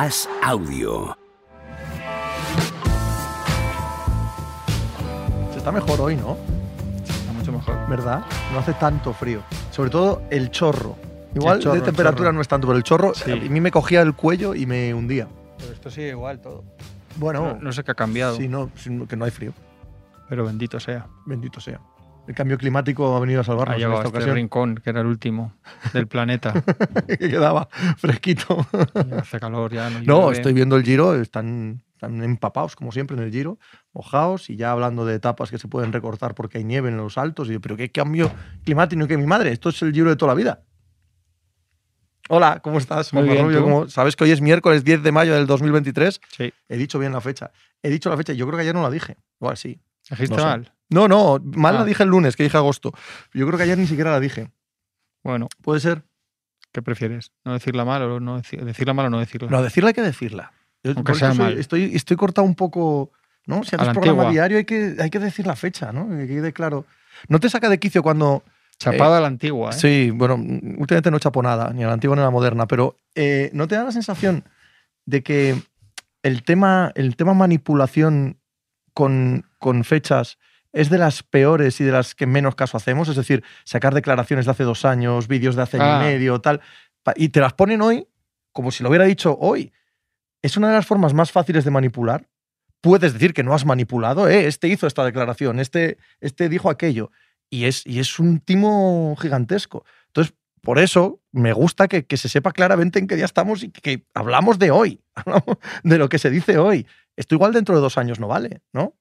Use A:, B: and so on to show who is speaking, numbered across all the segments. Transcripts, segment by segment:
A: As Audio.
B: Se está mejor hoy, ¿no?
C: Está mucho mejor.
B: ¿Verdad? No hace tanto frío. Sobre todo el chorro. Igual
C: El chorro,
B: de temperatura no es tanto, pero el chorro
C: Sí.
B: a mí me cogía el cuello y me hundía.
C: Pero esto sigue igual todo.
B: Bueno,
C: No, no sé qué ha cambiado,
B: sí, no, sí, que no hay frío.
C: pero bendito sea.
B: Bendito sea. El cambio climático ha venido a salvarnos
C: Ha
B: en
C: llegado a
B: esta
C: este
B: ocasión.
C: rincón, que era el último del planeta.
B: que quedaba fresquito.
C: Hace calor ya. No,
B: No, estoy viendo el Giro, están, están empapados, como siempre, en el Giro, mojados y ya hablando de etapas que se pueden recortar porque hay nieve en los altos. Y yo, pero qué cambio climático que mi madre, esto es el Giro de toda la vida. Hola, ¿cómo estás?
C: Muy bien,
B: Rubio?
C: ¿tú?
B: ¿Cómo- ¿Sabes que hoy es miércoles 10 de mayo del 2023?
C: Sí.
B: He dicho bien la fecha. He dicho la fecha, yo creo que ayer no la dije. Igual sí.
C: ¿Dijiste
B: No sé. No, no, mal
C: Ah.
B: la dije el lunes, que dije agosto. Yo creo que ayer ni siquiera la dije.
C: Bueno,
B: ¿Puede ser?
C: ¿qué prefieres? ¿No decirla mal o no decir, decirla mal o no decirla?
B: No, decirla hay que decirla. Yo,
C: Aunque sea
B: soy-
C: mal.
B: Estoy, estoy cortado un poco. ¿no? Si haces programa
C: antigua.
B: diario hay que, hay que decir la fecha, ¿no? Que quede claro. No te saca de quicio cuando.
C: Chapada a la antigua, ¿eh?
B: Sí, bueno, últimamente no chapo nada, ni a la antigua ni a la moderna, pero eh, ¿no te da la sensación de que el tema, el tema manipulación con, con fechas es de las peores y de las que menos caso hacemos? Es decir, sacar declaraciones de hace dos años, vídeos de hace año
C: Ah.
B: y medio, tal, y te las ponen hoy como si lo hubiera dicho hoy. Es una de las formas más fáciles de manipular. Puedes decir que no has manipulado, ¿eh? este hizo esta declaración, este, este dijo aquello. Y es, y es un timo gigantesco. Entonces, por eso me gusta que, que se sepa claramente en qué día estamos y que, que hablamos de hoy, hablamos de lo que se dice hoy. Esto igual dentro de dos años no vale, ¿no?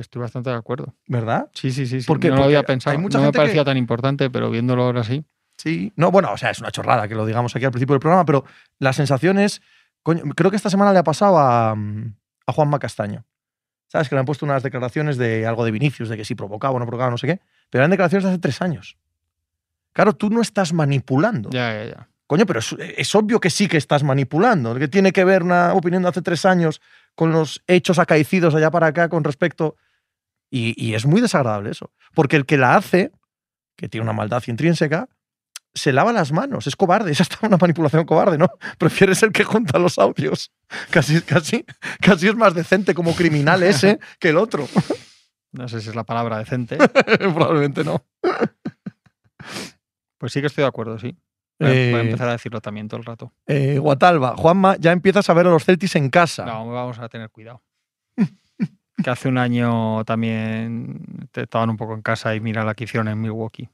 C: Estoy bastante de acuerdo.
B: ¿verdad?
C: Sí, sí, sí. sí. No lo había pensado.
B: hay mucha
C: no me parecía
B: que-
C: tan importante, pero viéndolo ahora sí.
B: Sí. No, bueno, o sea, es una chorrada que lo digamos aquí al principio del programa, pero la sensación es. coño, creo que esta semana le ha pasado a, a Juanma Castaño. ¿Sabes? Que le han puesto unas declaraciones de algo de Vinicius, de que si provocaba o no provocaba, no sé qué. Pero eran declaraciones de hace tres años. Claro, tú no estás manipulando.
C: Ya, ya, ya.
B: Coño, pero es, es obvio que sí que estás manipulando. Que tiene que ver una opinión de hace tres años con los hechos acaecidos allá para acá con respecto. Y, y es muy desagradable eso. Porque el que la hace, que tiene una maldad intrínseca, se lava las manos. Es cobarde. Es hasta una manipulación cobarde, ¿no? Prefieres el que junta los audios. Casi, casi, casi es más decente como criminal ese que el otro.
C: No sé si es la palabra decente.
B: Probablemente no.
C: Pues sí que estoy de acuerdo, sí. Voy a, voy a
B: Eh,
C: empezar a decirlo también todo el rato.
B: eh, Guatalba, Juanma, ya empiezas a ver a los Celtis en casa.
C: No, vamos a tener cuidado. Que hace un año también te- estaban un poco en casa y mira la que hicieron en Milwaukee.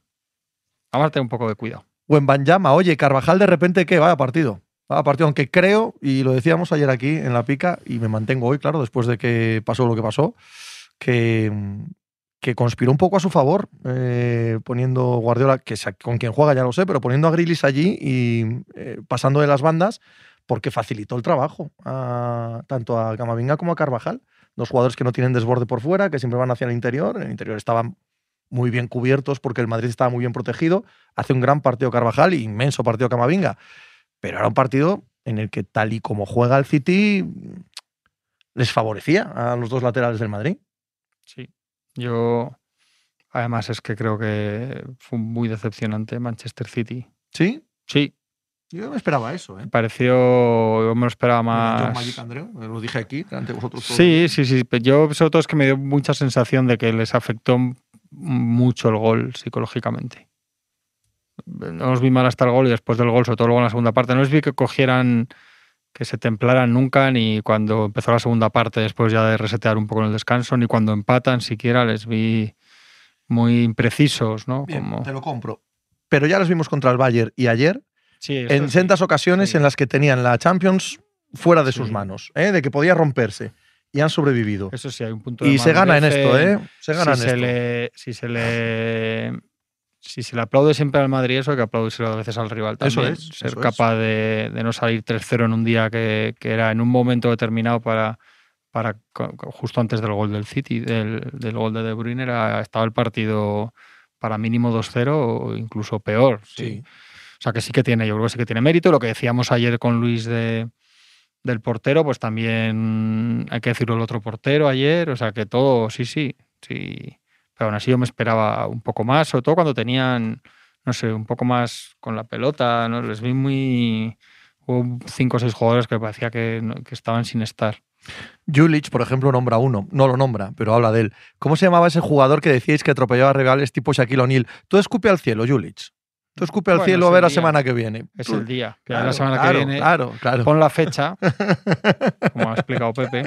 C: Vamos a tener un poco de cuidado.
B: O en Banyama, oye, Carvajal de repente, ¿qué? Vaya partido. Vaya partido, aunque creo, y lo decíamos ayer aquí en la pica, y me mantengo hoy, claro, después de que pasó lo que pasó, que, que conspiró un poco a su favor, eh, poniendo Guardiola, que con quien juega ya lo sé, pero poniendo a Grilis allí y eh, pasando de las bandas, porque facilitó el trabajo tanto a Camavinga como a Carvajal. Dos jugadores que no tienen desborde por fuera, que siempre van hacia el interior. En el interior estaban muy bien cubiertos porque el Madrid estaba muy bien protegido. Hace un gran partido Carvajal y inmenso partido Camavinga. Pero era un partido en el que, tal y como juega el City, les favorecía a los dos laterales del Madrid.
C: Sí. Yo, además, es que creo que fue muy decepcionante Manchester City.
B: ¿Sí?
C: Sí,
B: Yo me esperaba eso, ¿eh?
C: me pareció, yo me lo esperaba más.
B: Magic Andreu, lo dije aquí, delante de vosotros todos.
C: Sí, sí, sí. Yo, sobre todo, es que me dio mucha sensación de que les afectó mucho el gol psicológicamente. No los vi mal hasta el gol y después del gol, sobre todo luego en la segunda parte, no les vi que cogieran, que se templaran nunca, ni cuando empezó la segunda parte, después ya de resetear un poco en el descanso, ni cuando empatan siquiera les vi muy imprecisos, ¿no?
B: Bien,
C: Como...
B: te lo compro. Pero ya los vimos contra el Bayern y ayer
C: Sí,
B: en
C: sí.
B: sendas ocasiones en las que tenían la Champions fuera de sus manos, ¿eh? de que podía romperse. Y han sobrevivido.
C: Eso sí, hay un punto de
B: Y se gana en esto, ¿eh? Se gana
C: si
B: en
C: se
B: esto.
C: Le, si se le si se le aplaude siempre al Madrid eso, hay que aplaudírselo a veces al rival
B: Eso
C: también.
B: es,
C: Ser
B: eso es.
C: capaz de, de no salir 3-0 en un día que, que era en un momento determinado para, para justo antes del gol del City, del, del gol de De Bruyne, era, estaba el partido para mínimo 2-0 o incluso peor. sí.
B: Sí.
C: O sea que sí que tiene, yo creo que sí que tiene mérito. Lo que decíamos ayer con Luis de, del portero, pues también hay que decirlo el otro portero ayer. O sea que todo, sí, sí, sí. Pero aún así yo me esperaba un poco más, sobre todo cuando tenían, no sé, un poco más con la pelota, ¿no? Les vi muy, Hubo cinco o seis jugadores que parecía que, que estaban sin estar.
B: Julich, por ejemplo, nombra uno. No lo nombra, pero habla de él. ¿Cómo se llamaba ese jugador que decíais que atropellaba a rivales tipo Shaquille O'Neal? Tú escupe al cielo, Julich. Tú escupe al
C: Bueno,
B: cielo a ver la semana que viene.
C: Es el día. Que
B: Claro,
C: la semana
B: claro,
C: que viene
B: Claro, claro.
C: pon la fecha, como ha explicado Pepe,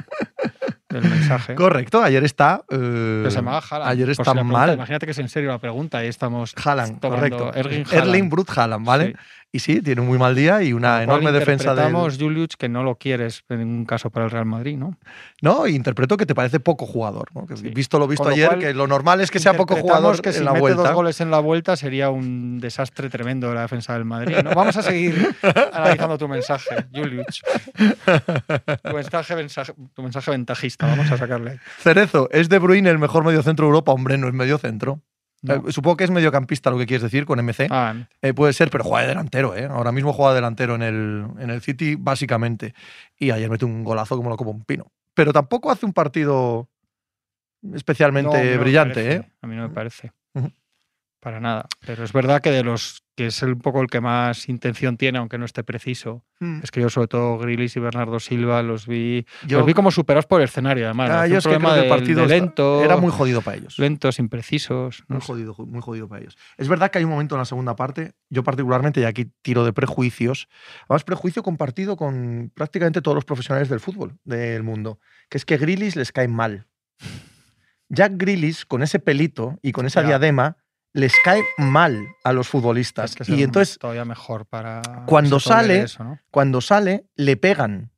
C: del mensaje.
B: Correcto, ayer está. eh,
C: Que se llama Haaland.
B: Ayer
C: Por si
B: está
C: la pregunta,
B: mal.
C: Imagínate que es en serio la pregunta y estamos
B: Haaland, correcto.
C: Erling
B: Erling
C: Haaland.
B: Brut Haaland, ¿vale?
C: Sí.
B: Y sí, tiene un muy mal día y una enorme defensa de.
C: interpretamos, Juliuch, que no lo quieres en ningún caso para el Real Madrid, ¿no?
B: No, y interpreto que te parece poco jugador. ¿no? Que
C: Sí.
B: Visto lo visto ayer,
C: cual,
B: que lo normal es que sea poco jugador
C: que
B: en
C: si
B: la
C: mete
B: vuelta.
C: dos goles en la vuelta sería un desastre tremendo de la defensa del Madrid. ¿no? Vamos a seguir analizando tu mensaje, Juliuch. Tu mensaje, mensaje- tu mensaje ventajista, vamos a sacarle.
B: Cerezo, ¿es De Bruyne el mejor mediocentro de Europa? Hombre, no es mediocentro.
C: No.
B: Eh, supongo que es mediocampista lo que quieres decir con MC.
C: Ah,
B: Eh, puede ser, pero juega de delantero, ¿eh? Ahora mismo juega de delantero en el, en el City, básicamente. Y ayer mete un golazo como lo como un pino. Pero tampoco hace un partido especialmente
C: no
B: brillante, ¿eh?
C: A mí no me parece. Para nada. Pero es verdad que de los que es un poco el que más intención tiene, aunque no esté preciso.
B: Mm.
C: Es que yo, sobre todo, Grilis y Bernardo Silva, los vi,
B: Yo,
C: los vi como superados por el escenario, además.
B: ah, yo es que
C: problema
B: creo que el
C: de-
B: partido
C: de lento,
B: era muy jodido para ellos.
C: lentos, imprecisos. no
B: Muy
C: sé.
B: jodido, muy jodido para ellos. Es verdad que hay un momento en la segunda parte, yo particularmente, y aquí tiro de prejuicios, además prejuicio compartido con prácticamente todos los profesionales del fútbol del mundo, que es que Grilis les cae mal. Jack Grilis, con ese pelito y con esa
C: Ya.
B: diadema, les cae mal a los futbolistas.
C: Es que
B: y entonces,
C: todavía mejor para
B: Cuando sale-
C: eso, ¿no?
B: cuando sale, le pegan.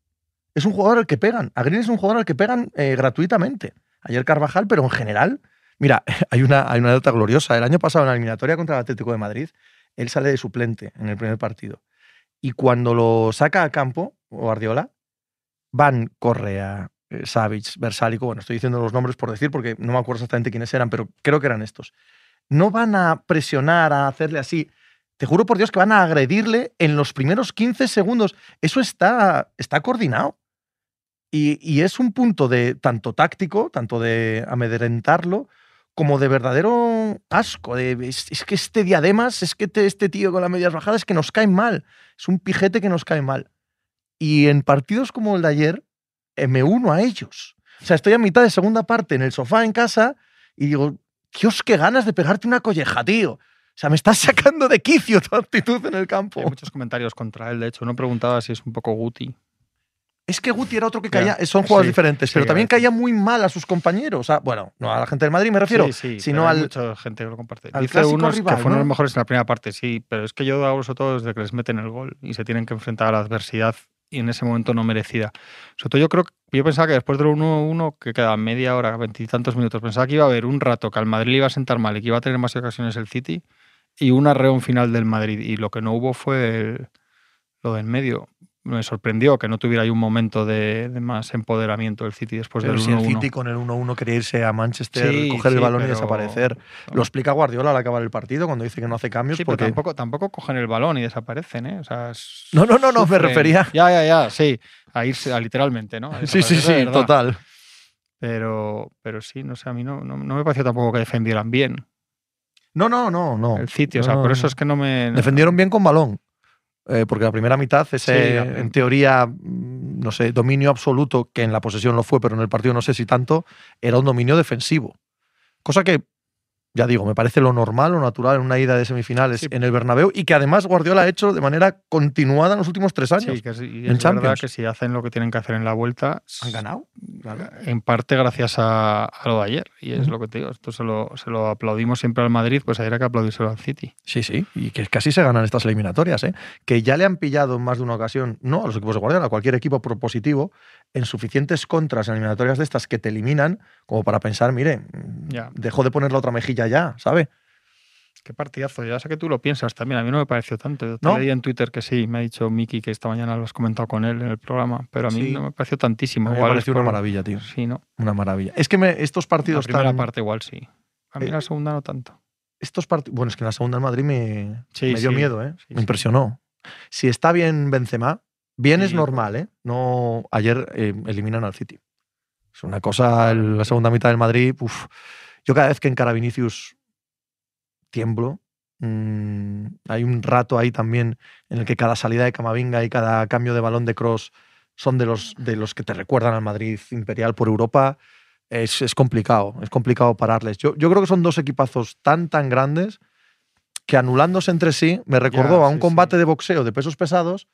B: Es un jugador al que pegan. A Grilis es un jugador al que pegan eh, gratuitamente. Ayer Carvajal, pero en general, mira, hay una, hay una anécdota gloriosa. El año pasado en la eliminatoria contra el Atlético de Madrid, él sale de suplente en el primer partido. Y cuando lo saca a campo, Guardiola, van Correa, eh, Savic, Versálico, bueno, estoy diciendo los nombres por decir porque no me acuerdo exactamente quiénes eran, pero creo que eran estos. No van a presionar, a hacerle así. Te juro por Dios que van a agredirle en los primeros 15 segundos. Eso está, está coordinado. Y, y es un punto de tanto táctico, tanto de amedrentarlo, como de verdadero asco. De, es, que este diademas, es que te- este tío con las medias bajadas, es que nos cae mal. Es un pijete que nos cae mal. Y en partidos como el de ayer, eh, me uno a ellos. O sea, estoy a mitad de segunda parte en el sofá en casa y digo, Dios, qué ganas de pegarte una colleja, tío. O sea, me estás sacando de quicio tu actitud en el campo.
C: Hay muchos comentarios contra él, de hecho. Uno preguntaba si es un poco Guti.
B: Es que Guti era otro que caía, son jugadores
C: sí,
B: diferentes,
C: sí,
B: pero también caía muy mal a sus compañeros. O sea, bueno, no a la gente del Madrid me refiero,
C: sí, sí,
B: sino al.
C: mucha gente que lo comparte.
B: al
C: Dice unos
B: rival,
C: que fueron
B: ¿no?
C: los mejores en la primera parte, sí, pero es que yo hablo sobre todo desde que les meten el gol y se tienen que enfrentar a la adversidad y en ese momento no merecida. Sobre todo yo creo yo pensaba que después del 1-1, que queda media hora, veintitantos minutos, pensaba que iba a haber un rato que al Madrid le iba a sentar mal y que iba a tener más ocasiones el City y un arreón final del Madrid. Y lo que no hubo fue el- lo del medio. Me sorprendió que no tuviera ahí un momento de, de más empoderamiento el City después
B: Pero
C: del
B: si el
C: 1-1.
B: City con el 1-1 quería irse a Manchester,
C: Sí,
B: coger el
C: sí,
B: balón y
C: pero-
B: desaparecer. Lo explica Guardiola al acabar el partido cuando dice que no hace cambios.
C: Sí, pero
B: porque...
C: tampoco, tampoco cogen el balón y desaparecen, ¿eh? O sea,
B: No, no, no, no, me
C: sufren.
B: refería.
C: Ya, ya, ya, sí. A irse, a literalmente, ¿no? A
B: Sí, sí, sí, total.
C: Pero, pero sí, no sé, a mí no, no, no me pareció tampoco que defendieran bien
B: No, no, no, no.
C: el sitio. O sea,
B: No,
C: por
B: no,
C: eso
B: no.
C: es que no me.
B: Defendieron bien con balón. Eh, porque la primera mitad, ese,
C: Sí, la-
B: en teoría, mm, no sé, dominio absoluto, que en la posesión lo fue, pero en el partido no sé si tanto, era un dominio defensivo. Cosa que, ya digo, me parece lo normal, lo natural en una ida de semifinales
C: Sí.
B: en el Bernabéu y que además Guardiola ha hecho de manera continuada en los últimos tres años.
C: Sí, que sí,
B: en
C: es verdad
B: Champions.
C: que si hacen lo que tienen que hacer en la vuelta,
B: Han ganado. claro.
C: en parte gracias a, a lo de ayer. Y es lo que te digo, esto se lo, se lo aplaudimos siempre al Madrid, pues ayer hay que aplaudírselo al City.
B: Sí, sí, y que casi se ganan estas eliminatorias, ¿eh? que ya le han pillado en más de una ocasión, no a los equipos de Guardiola, a cualquier equipo propositivo, en suficientes contras en eliminatorias de estas que te eliminan, como para pensar, mire,
C: Ya.
B: dejo de poner la otra mejilla ya, ¿sabe?
C: Qué partidazo, ya sé que tú lo piensas también, a mí no me pareció tanto. Yo te
B: ¿No?
C: leí en Twitter que sí, me ha dicho Miki que esta mañana lo has comentado con él en el programa, pero a mí
B: Sí.
C: no me pareció tantísimo.
B: A mí me pareció una
C: por-
B: maravilla, tío.
C: Sí, ¿no?
B: Una maravilla. Es que me- estos
C: La
B: partidos
C: primera
B: tan-
C: parte igual sí. A mí
B: Eh,
C: la segunda no tanto.
B: Estos partidos. Bueno, es que en la segunda en Madrid me,
C: Sí,
B: me dio
C: sí.
B: miedo, ¿eh? Me impresionó. Si está bien Benzema, bien es normal, ¿eh? No, ayer eh, eliminan al City. Es una cosa, el- la segunda mitad del Madrid, uf. Yo cada vez que encara Vinicius tiemblo, Mm, hay un rato ahí también en el que cada salida de Camavinga y cada cambio de balón de cross son de los, de los que te recuerdan al Madrid Imperial por Europa. Es, es complicado, es complicado pararles. Yo, yo creo que son dos equipazos tan, tan grandes que anulándose entre sí me recordó a un
C: sí,
B: combate
C: sí.
B: de boxeo de pesos pesados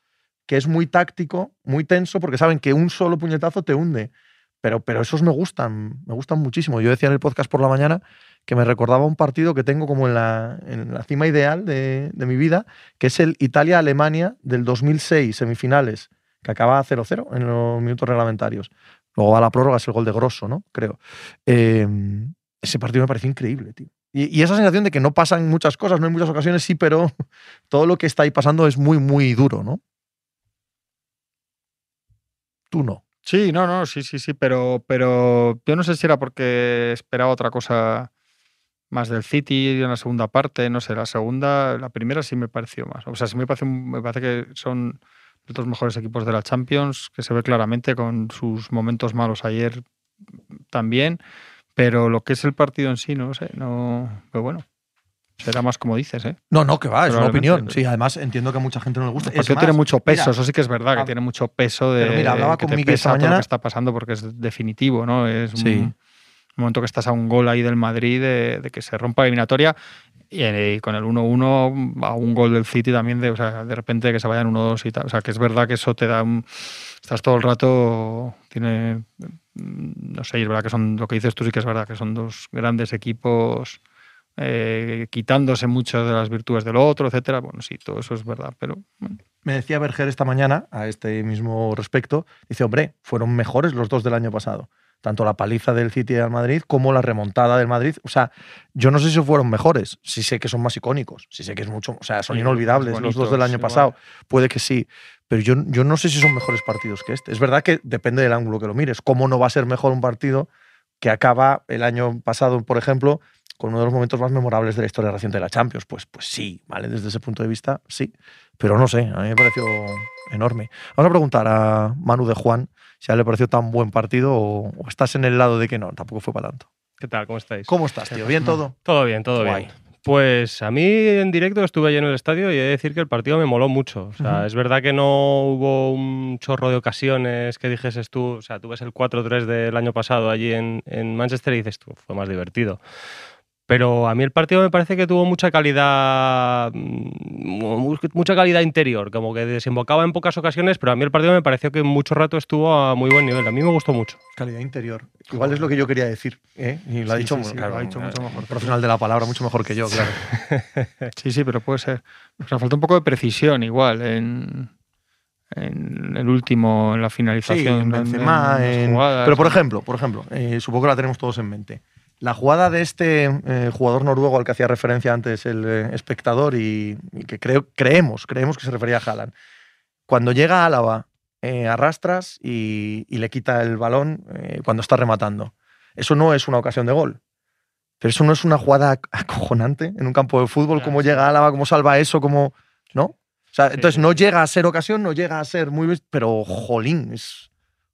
B: que es muy táctico, muy tenso, porque saben que un solo puñetazo te hunde. Pero, pero esos me gustan, me gustan muchísimo. Yo decía en el podcast por la mañana que me recordaba un partido que tengo como en la, en la cima ideal de, mi vida, que es el Italia-Alemania del 2006, semifinales, que acaba 0-0 en los minutos reglamentarios. Luego va la prórroga, es el gol de Grosso, ¿no? Creo. Eh, ese partido me pareció increíble, tío. Y, y esa sensación de que no pasan muchas cosas, no en muchas ocasiones sí, pero todo lo que está ahí pasando es muy, muy duro, ¿no? No.
C: Sí, no, no, sí, sí, sí, pero, pero yo no sé si era porque esperaba otra cosa más del City en la segunda parte, no sé, la segunda, la primera sí me pareció más. O sea, sí me parece, me parece que son los dos mejores equipos de la Champions, que se ve claramente con sus momentos malos ayer también, pero lo que es el partido en sí, no sé, no, pero bueno, será más como dices, ¿eh?
B: No, no, que va, es una opinión. Sí, además entiendo que a mucha gente no le gusta. Más,
C: tiene mucho peso,
B: mira,
C: eso sí que es verdad, que tiene mucho peso de
B: Pero mira, hablaba
C: que
B: con
C: te pesa todo lo
B: mañana-
C: que está pasando porque es definitivo, ¿no? Es
B: Sí.
C: un, momento que estás a un gol ahí del Madrid de, de que se rompa la eliminatoria y, eh, con el 1-1 a un gol del City también de, o sea, de repente que se vayan 1-2 y tal. O sea, que es verdad que eso te da un... Estás todo el rato, tiene... No sé, es verdad que son, lo que dices tú sí que es verdad, que son dos grandes equipos eh, quitándose muchas de las virtudes del otro, etcétera. Bueno, sí, todo eso es verdad, pero bueno,
B: Me decía Berger esta mañana a este mismo respecto. Dice, hombre, fueron mejores los dos del año pasado. Tanto la paliza del City al Madrid como la remontada del Madrid. O sea, yo no sé si fueron mejores. Sí sé que son más icónicos. Sí sé que es mucho. O sea, son
C: Sí,
B: inolvidables los dos del año
C: igual.
B: pasado. Puede que sí. Pero yo, yo no sé si son mejores partidos que este. Es verdad que depende del ángulo que lo mires. ¿Cómo no va a ser mejor un partido que acaba el año pasado, por ejemplo, con uno de los momentos más memorables de la historia reciente de la Champions? Pues, pues sí, ¿vale? Desde ese punto de vista, sí. Pero no sé, a mí me pareció enorme. Vamos a preguntar a Manu de Juan si a él le pareció tan buen partido o, o estás en el lado de que no, tampoco fue para tanto.
A: ¿Qué tal? ¿Cómo estáis?
B: ¿Cómo estás, tío? ¿Bien todo?
A: Todo bien, todo
B: Guay.
A: bien. Pues a mí en directo estuve allí en el estadio y he de decir que el partido me moló mucho. O sea,
B: Ujú.
A: es verdad que no hubo un chorro de ocasiones que dijeses tú, o sea, tú ves el 4-3 del año pasado allí en, en Manchester y dices tú, fue más divertido. Pero a mí el partido me parece que tuvo mucha calidad, mm, mu- mucha calidad interior, como que desembocaba en pocas ocasiones, pero a mí el partido me pareció que mucho rato estuvo a muy buen nivel. A mí me gustó mucho.
B: Calidad interior. Igual es lo que yo quería decir. ¿eh? Y lo ha
C: Sí,
B: dicho,
C: sí, sí,
B: claro,
C: lo ha dicho mucho mejor.
B: profesional de la palabra, mucho mejor que yo, claro.
C: Sí, sí, pero puede ser. O sea, falta un poco de precisión igual en, en el último, en la
B: Sí,
C: finalización.
B: en Benzema, en-
C: jugadas.
B: Pero por ejemplo, por ejemplo, eh, supongo que la tenemos todos en mente. La jugada de este eh, jugador noruego al que hacía referencia antes el eh, espectador y, y que creo, creemos, creemos que se refería a Haaland. Cuando llega a Álava, eh, arrastras y, y le quita el balón eh, cuando está rematando. Eso no es una ocasión de gol. Pero eso no es una jugada ac- acojonante en un campo de fútbol. ¿Cómo llega Álava? ¿Cómo salva eso? ¿Cómo, ¿No? O sea,
A: Sí,
B: entonces no llega a ser ocasión, no llega a ser muy... Pero, jolín, es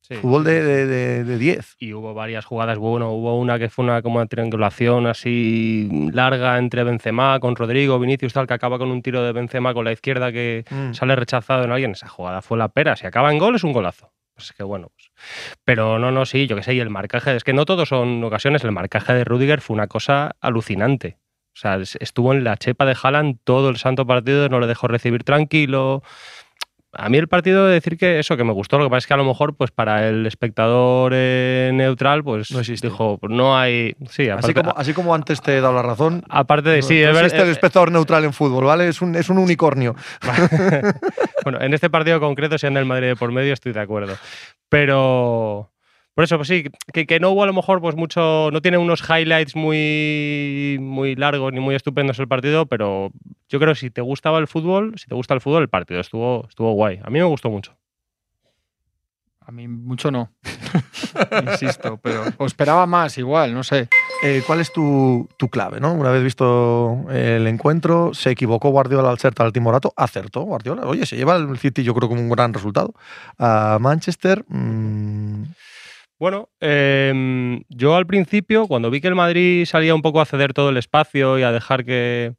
A: Sí,
B: fútbol de,
A: sí.
B: de, de- de 10.
A: Y hubo varias jugadas, bueno, hubo una que fue una como una triangulación así larga entre Benzema con Rodrigo, Vinicius tal, que acaba con un tiro de Benzema con la izquierda que
B: Mm.
A: sale rechazado en alguien. Esa jugada fue la pera. Si acaba en gol es un golazo. Pues es que bueno. pues. Pero no, no, sí, yo qué sé, y el marcaje, es que no todos son ocasiones, el marcaje de Rudiger fue una cosa alucinante. O sea, es- estuvo en la chepa de Haaland todo el santo partido, no le dejó recibir tranquilo. A mí el partido de decir que eso, que me gustó, lo que pasa es que a lo mejor, pues para el espectador eh, neutral, pues
B: No existe.
A: dijo, pues no hay. Sí,
B: Así
A: aparte,
B: como, así como antes te he dado la razón.
A: aparte de sí,
B: no
A: es ver-
B: existe el
A: eh,
B: espectador neutral en fútbol, ¿vale? Es un, es un unicornio.
A: bueno, en este partido concreto, si anda el Madrid de por medio, estoy de acuerdo. Pero. Por eso, pues sí, que, que no hubo a lo mejor pues mucho. No tiene unos highlights muy, muy largos ni muy estupendos el partido, pero yo creo que si te gustaba el fútbol, si te gusta el fútbol, el partido estuvo, estuvo guay. A mí me gustó mucho.
C: A mí mucho no. Insisto, pero o esperaba más igual, no sé.
B: Eh, ¿Cuál es tu, tu clave? ¿no? Una vez visto el encuentro, se equivocó Guardiola al ser tal timorato, acertó Guardiola. Oye, se lleva el City, yo creo, como un gran resultado. A Manchester, mm,
A: Bueno, em, yo al principio, cuando vi que el Madrid salía un poco a ceder todo el espacio y a dejar que,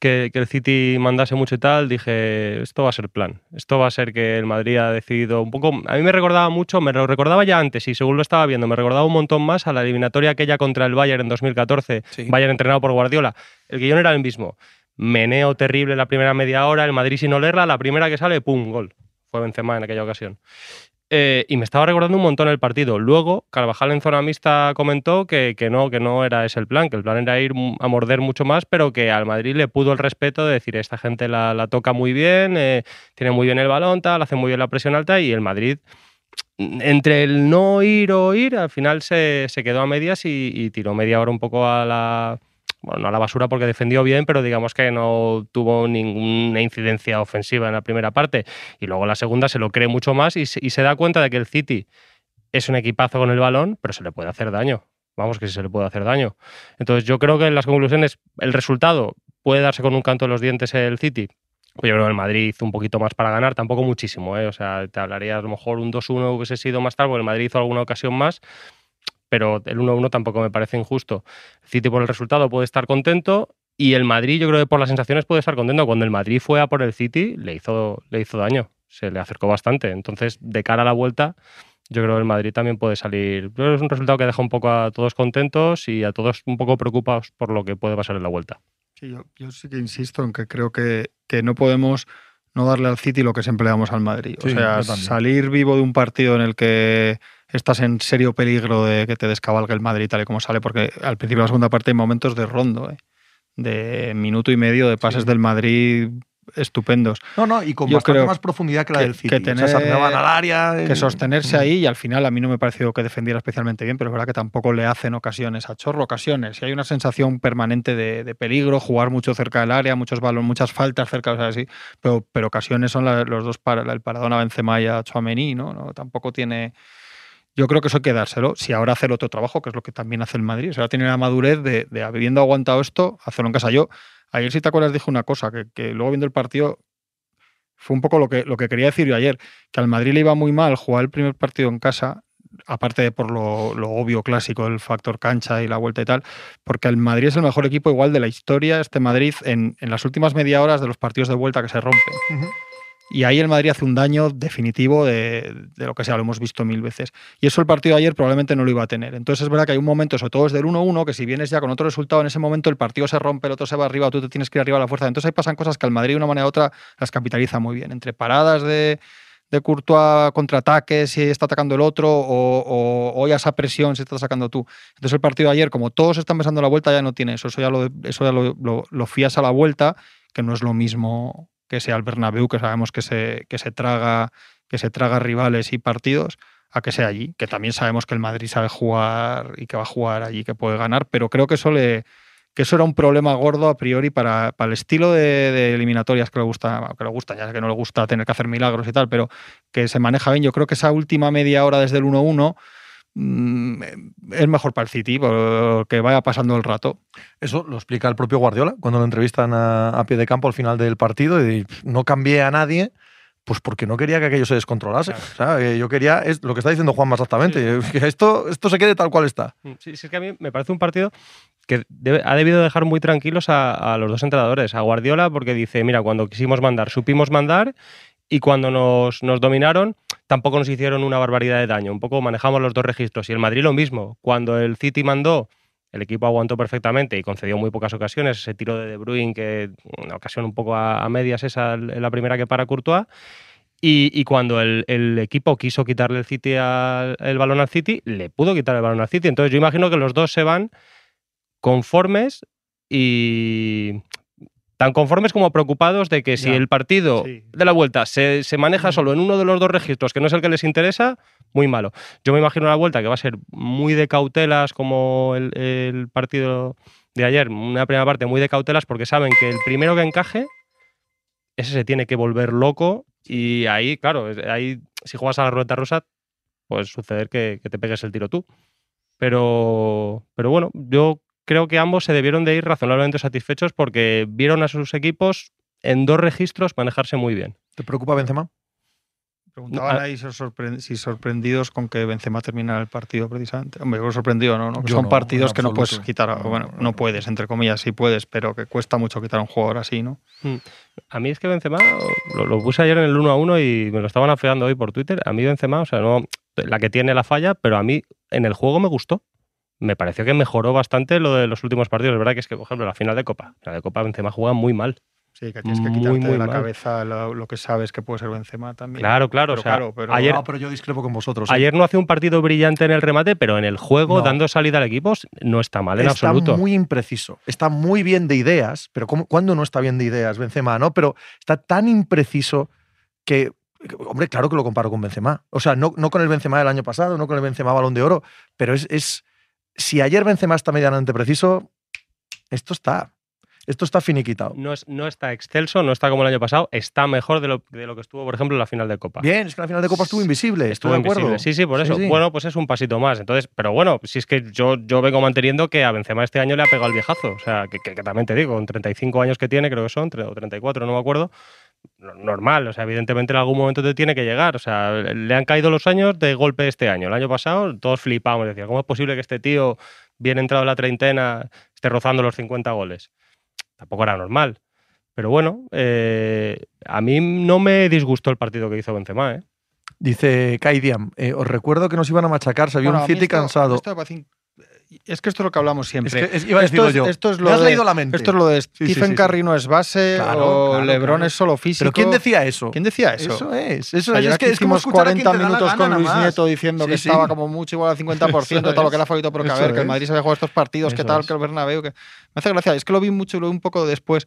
A: que, que el City mandase mucho y tal, dije, esto va a ser plan. Esto va a ser que el Madrid ha decidido un poco... A mí me recordaba mucho, me lo recordaba ya antes y según lo estaba viendo, me recordaba un montón más a la eliminatoria aquella contra el Bayern en 2014,
B: Sí.
A: Bayern entrenado por Guardiola. El guion era el mismo. Meneo terrible la primera media hora, el Madrid sin olerla, la primera que sale, ¡pum! Gol. Fue Benzema en aquella ocasión. Eh, y me estaba recordando un montón el partido. Luego, Carvajal en zona mixta comentó que, que no, que no era ese el plan, que el plan era ir a morder mucho más, pero que al Madrid le pudo el respeto de decir, esta gente la, la toca muy bien, eh, tiene muy bien el balón, tal, hace muy bien la presión alta y el Madrid, entre el no ir o ir, al final se, se quedó a medias y, y tiró media hora un poco a la... Bueno, no a la basura porque defendió bien, pero digamos que no tuvo ninguna incidencia ofensiva en la primera parte. Y luego la segunda se lo cree mucho más y se, da cuenta de que el City es un equipazo con el balón, pero se le puede hacer daño. Vamos, que se le puede hacer daño. Entonces yo creo que en las conclusiones el resultado puede darse con un canto en los dientes el City. Pues yo creo que el Madrid hizo un poquito más para ganar, tampoco muchísimo, ¿eh? O sea, te hablaría a lo mejor un 2-1 hubiese sido más tarde, porque el Madrid hizo alguna ocasión más, pero el 1-1 tampoco me parece injusto. El City por el resultado puede estar contento y el Madrid yo creo que por las sensaciones puede estar contento. Cuando el Madrid fue a por el City le hizo, le hizo daño, se le acercó bastante. Entonces, de cara a la vuelta, yo creo que el Madrid también puede salir. Que es un resultado que deja un poco a todos contentos y a todos un poco preocupados por lo que puede pasar en la vuelta.
C: Sí, yo, yo sí que insisto en que creo que, que no podemos no darle al City lo que siempre le damos al Madrid.
B: Sí,
C: o sea, salir vivo de un partido en el que estás en serio peligro de que te descabalgue el Madrid tal y como sale, porque al principio de la segunda parte hay momentos de rondo, ¿eh? de minuto y medio de pases
B: Sí.
C: del Madrid estupendos.
B: No, no, y con
C: Yo
B: bastante más profundidad que la
C: que-
B: del City.
C: que
B: O sea,
C: tener-
B: se arrimaban al área.
C: que sostenerse ahí y al final a mí no me pareció que defendiera especialmente bien, pero es verdad que tampoco le hacen ocasiones a chorro, ocasiones. Y hay una sensación permanente de, de peligro, jugar mucho cerca del área, muchos balones, muchas faltas cerca, o sea, sí, pero, pero ocasiones son la- los dos para el Paradona Benzema y a Chouameni, ¿no? ¿no? Tampoco tiene yo creo que eso hay que dárselo. Si ahora hace el otro trabajo, que es lo que también hace el Madrid, o sea, tiene la madurez de, de habiendo aguantado esto, hacerlo en casa. Yo, ayer si te acuerdas, dije una cosa, que, que luego viendo el partido fue un poco lo que, lo que quería decir yo ayer, que al Madrid le iba muy mal jugar el primer partido en casa, aparte de por lo, lo obvio clásico del factor cancha y la vuelta y tal, porque el Madrid es el mejor equipo igual de la historia, este Madrid, en, las últimas media horas de los partidos de vuelta que se rompen. Y ahí el Madrid hace un daño definitivo de, de lo que sea, lo hemos visto mil veces. Y eso el partido de ayer probablemente no lo iba a tener. Entonces es verdad que hay un momento, sobre todo desde el 1-1, que si vienes ya con otro resultado, en ese momento el partido se rompe, el otro se va arriba, tú te tienes que ir arriba a la fuerza. Entonces ahí pasan cosas que al Madrid de una manera u otra las capitaliza muy bien. Entre paradas de, de Courtois, contraataques, si está atacando el otro, o, o, o ya esa presión si estás sacando tú. Entonces el partido de ayer, como todos están pensando la vuelta, ya no tiene eso. Eso ya lo, eso ya lo, lo fías a la vuelta, que no es lo mismo que sea el Bernabéu, que sabemos que se, que se traga que se traga rivales y partidos, a que sea allí, que también sabemos que el Madrid sabe jugar y que va a jugar allí, que puede ganar, pero creo que eso le que eso era un problema gordo a priori para, para el estilo de, de eliminatorias que le gusta, que le gusta, ya que no le gusta tener que hacer milagros y tal, pero que se maneja bien. Yo creo que esa última media hora desde el 1-1 mm, es mejor para el City, porque vaya pasando el rato.
B: Eso lo explica el propio Guardiola cuando lo entrevistan a, a pie de campo al final del partido y no cambié a nadie. Pues porque no quería que aquello se descontrolase.
A: Claro.
B: O sea, que yo quería, es lo que está diciendo Juanma exactamente, que esto, esto se quede tal cual está.
A: Sí, sí, es que a mí me parece un partido que debe- ha debido dejar muy tranquilos a, a los dos entrenadores, a Guardiola, porque dice, mira, cuando quisimos mandar, supimos mandar, y cuando nos, nos dominaron, tampoco nos hicieron una barbaridad de daño. Un poco manejamos los dos registros. Y el Madrid lo mismo. Cuando el City mandó, el equipo aguantó perfectamente y concedió muy pocas ocasiones. Ese tiro de De Bruyne, que una ocasión un poco a, medias, esa la primera que para Courtois. Y, cuando el, el equipo quiso quitarle el, City al- el balón al City, le pudo quitar el balón al City. Entonces yo imagino que los dos se van conformes y tan conformes como preocupados de que si
C: Ya,
A: el partido
C: sí.
A: de la vuelta se, se maneja solo en uno de los dos registros, que no es el que les interesa, muy malo. Yo me imagino la vuelta que va a ser muy de cautelas como el, el partido de ayer, una primera parte muy de cautelas porque saben que el primero que encaje, ese se tiene que volver loco y ahí, claro, ahí si juegas a la ruleta rusa, puede suceder que, que te pegues el tiro tú. Pero, pero bueno, yo creo que ambos se debieron de ir razonablemente satisfechos porque vieron a sus equipos en dos registros manejarse muy bien.
B: ¿Te preocupa Benzema?
C: Preguntaban
A: Ah.
C: ahí si, os sorpre- si sorprendidos con que Benzema terminara el partido precisamente. Hombre, yo sorprendido, ¿no? ¿no? Que
B: Yo
C: son
B: no,
C: partidos que no puedes quitar. bueno,
B: no,
C: puedes, entre comillas, sí puedes, pero que cuesta mucho quitar a un jugador así, ¿no?
A: A mí es que Benzema, lo, lo puse ayer en el 1 a 1 y me lo estaban afeando hoy por Twitter. A mí Benzema, o sea, no la que tiene la falla, pero a mí en el juego me gustó. Me pareció que mejoró bastante lo de los últimos partidos. Es verdad que es que, por ejemplo, la final de Copa. La de Copa Benzema juega muy mal.
C: Sí, que tienes que
A: Muy,
C: quitarte de
A: muy
C: la
A: mal.
C: cabeza lo, lo que sabes que puede ser Benzema también.
A: Claro, claro.
C: Pero
A: o sea,
C: claro, pero-
A: ayer,
B: No, pero yo discrepo con vosotros. ¿eh?
A: ayer no hace un partido brillante en el remate, pero en el juego,
B: No.
A: dando salida al equipo, no está mal en
B: está
A: absoluto.
B: muy impreciso. Está muy bien de ideas, pero ¿cómo, ¿cuándo no está bien de ideas Benzema? ¿no? Pero está tan impreciso que, hombre, claro que lo comparo con Benzema. O sea, no, no con el Benzema del año pasado, no con el Benzema Balón de Oro, pero es, es si ayer Benzema está medianamente preciso, esto está, esto está finiquitado.
A: No, es- no está excelso, no está como el año pasado, está mejor de lo, de lo que estuvo, por ejemplo, en la final de Copa.
B: Bien, es que la final de Copa estuvo invisible,
A: Estuvo
B: de acuerdo.
A: invisible. Sí, sí, por eso.
B: sí.
A: Bueno, pues es un pasito más. Entonces, pero bueno, si es que yo, yo vengo manteniendo que a Benzema este año le ha pegado el viejazo. O sea, que, que- que también te digo, con 35 años que tiene, creo que son, o 34, no me acuerdo. No- Normal, o sea, evidentemente en algún momento te tiene que llegar. O sea, le han caído los años de golpe este año. El año pasado todos flipamos. Decía, ¿cómo es posible que este tío, bien entrado en la treintena, esté rozando los 50 goles? Tampoco era normal. Pero bueno, eh, a mí no me disgustó el partido que hizo Benzema, ¿eh?
B: Dice Kai Diam, eh, os recuerdo que nos iban a machacar, se vio
C: Bueno, a
B: un City
C: esto-
B: cansado.
C: esto me parece in- es que esto es lo que hablamos
B: Es
C: siempre.
B: que es- iba a
C: esto es,
B: yo.
C: esto es
B: Me
C: lo
B: has
C: de,
B: leído la mente.
C: Esto es lo de
B: Sí, sí,
C: Stephen
B: sí, sí.
C: Curry no es base
B: Claro,
C: o
B: claro,
C: LeBron
B: claro.
C: es solo físico.
B: ¿Pero quién decía eso?
C: ¿Quién decía eso?
B: Eso es, eso es.
C: Ayer
B: Es que como
C: hicimos
B: quien
C: 40
B: te da la
C: minutos con Luis. Nieto diciendo que estaba como mucho igual al 50%, tal, lo que era favorito, que
B: Eso
C: ver, que el. Madrid se había jugado estos partidos, que tal, que el Bernabéu, que... Me hace gracia, es que lo vi mucho y lo vi un poco después.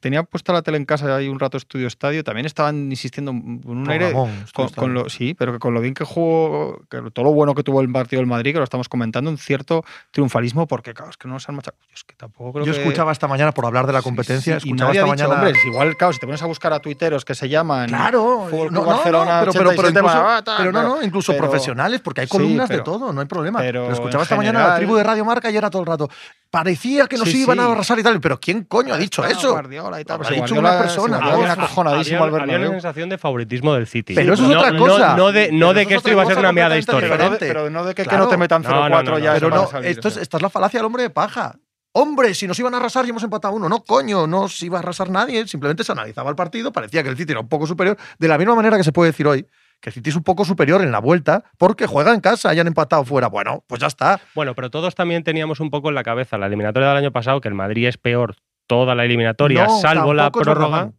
C: Tenía puesta la tele en casa ahí un rato estudio estadio, tamción estaban insistiendo con un aire...
B: Ramón,
C: Con, con lo, sí, pero que con lo bien que jugó, que todo lo bueno que tuvo el partido del Madrid, que lo estamos comentando, un cierto triunfalismo, porque claro, es que no nos han machacado. Yo Es que tampoco creo
B: Yo
C: que-
B: escuchaba esta mañana, por hablar de la competencia,
C: sí,
B: escuchaba esta
C: dicho,
B: mañana.
C: hombre, igual, claro, si te pones a buscar a tuiteros que se llaman
B: Claro,
C: Fútbol
B: no, no,
C: Barcelona
B: no, pero, pero, pero
C: 87,
B: incluso, pero no, no, incluso profesionales, porque hay
C: Sí,
B: columnas de todo, no hay problema.
C: pero
B: escuchaba
C: en
B: esta mañana la
C: general-
B: tribu de Radio Marca y era todo el rato. Parecía que nos iban a arrasar y tal, pero ¿quién coño ha dicho
C: Está
B: eso?
C: Guardiola y tal,
B: Lo
C: pues
B: ha dicho una persona,
C: Guardiola acojonadísimo al
A: había una sensación de favoritismo del City.
B: Pero eso es
A: No-
B: otra cosa.
A: No, de, que
B: es
A: esto iba a ser una meada histórica.
C: Pero no, de,
B: diferente.
C: pero no de que, no te metan
A: No, no,
C: 0-4
A: no,
C: ya.
B: Pero no, esto es la falacia del hombre de paja. Hombre, si nos iban a arrasar y hemos empatado uno. No, coño, no se iba a arrasar nadie. Simplemente se analizaba el partido, parecía que el City era un poco superior. De la misma manera que se puede decir hoy que el City es un poco superior en la vuelta porque juega en casa, hayan empatado fuera. Bueno, pues ya está.
A: Bueno, pero todos también teníamos un poco en la cabeza la eliminatoria del año pasado, que el Madrid es peor toda la eliminatoria,
B: No,
A: salvo la prórroga.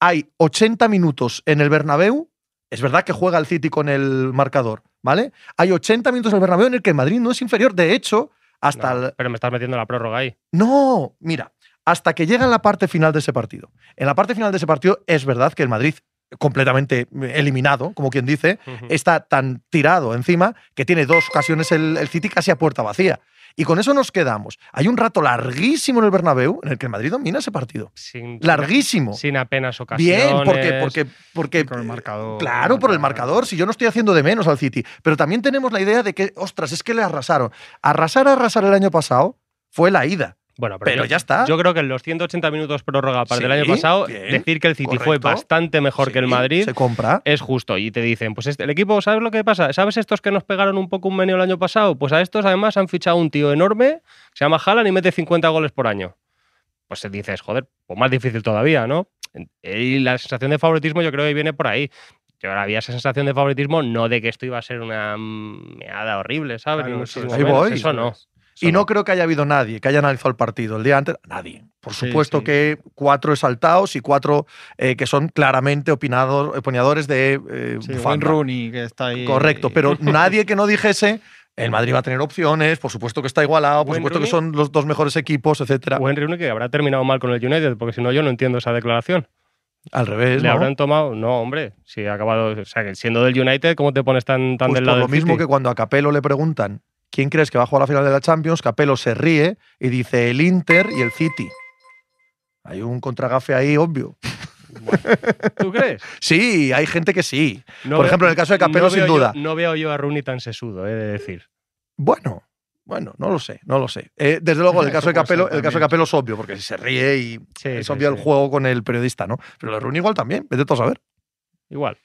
B: Hay 80 minutos en el Bernabéu. Es verdad que juega el City con el marcador, ¿vale? Hay 80 minutos en el Bernabéu en el que el Madrid no es inferior. De hecho, hasta
A: No,
B: el,
A: Pero me estás metiendo la prórroga ahí.
B: No, mira, hasta que llega en la parte final de ese partido. En la parte final de ese partido es verdad que el Madrid, completamente eliminado, como quien dice, está tan tirado encima que tiene dos ocasiones el, el City casi a puerta vacía. Y con eso nos quedamos. Hay un rato larguísimo en el Bernabéu en el que el Madrid domina ese partido.
A: Sin,
B: Larguísimo.
A: Sin apenas ocasiones.
B: Bien, porque, porque, porque
C: Con el marcador.
B: Claro, por el marcador, si yo no estoy haciendo de menos al City. Pero también tenemos la idea de que, ostras, es que le arrasaron. Arrasar, arrasar el año pasado fue la ida.
A: Bueno,
B: Pero
A: yo-
B: ya está.
A: Yo creo que en los 180 minutos prórroga para el
B: Sí,
A: año pasado,
B: bien,
A: decir que el City fue bastante mejor que el
B: Sí,
A: Madrid
B: Se compra.
A: es justo. Y te dicen, pues este- el equipo, ¿sabes lo que pasa? ¿Sabes estos que nos pegaron un poco un meneo el año pasado? Pues a estos además han fichado un tío enorme, se llama Haaland y mete 50 goles por año. Pues dices, joder, pues más difícil todavía, ¿no? Y la sensación de favoritismo yo creo que viene por ahí. Yo ahora había esa sensación de favoritismo, no de que esto iba a ser una meada horrible, ¿sabes?
C: Claro,
A: Ni
C: eso
A: muchísimo
B: es. Ahí
A: menos.
B: voy.
A: Eso no.
B: Y no creo que haya habido nadie que haya analizado el partido el día antes. Nadie. Por supuesto
C: sí.
B: que cuatro exaltados y cuatro eh, que son claramente opinador- opinadores de eh,
C: Sí. Rooney, que está ahí.
B: Correcto, pero nadie que no dijese el Madrid va a tener opciones, por supuesto que está igualado, por supuesto que son los dos mejores equipos, etcétera.
A: Wayne Rooney que habrá terminado mal con el United, porque si no yo no entiendo esa declaración.
B: Al revés,
A: ¿Le
B: ¿no?
A: habrán tomado? No, hombre. Si ha acabado. O sea, que siendo del United, ¿cómo te pones tan, tan
B: Pues
A: del
B: por
A: lado
B: lo
A: del
B: mismo
A: City?
B: que cuando a Capello le preguntan quién crees que va a jugar la final de la Champions, Capello se ríe y dice el Inter y el City. Hay un contragafe ahí obvio.
A: ¿Tú crees?
B: Sí, hay gente que sí.
A: No
B: Por
A: veo-
B: ejemplo, en el caso de Capello,
A: no
B: sin
A: yo-
B: duda.
A: no veo yo a Rooney tan sesudo, he de decir.
B: Bueno, bueno, no lo sé, no lo sé. Eh, desde luego, el caso de Capello, el caso de. Capello es obvio, porque se ríe y
A: Sí,
B: es
A: sí,
B: obvio
A: sí.
B: el juego con el periodista, ¿no? Pero lo de Rooney igual también, vete tú a saber.
A: Igual.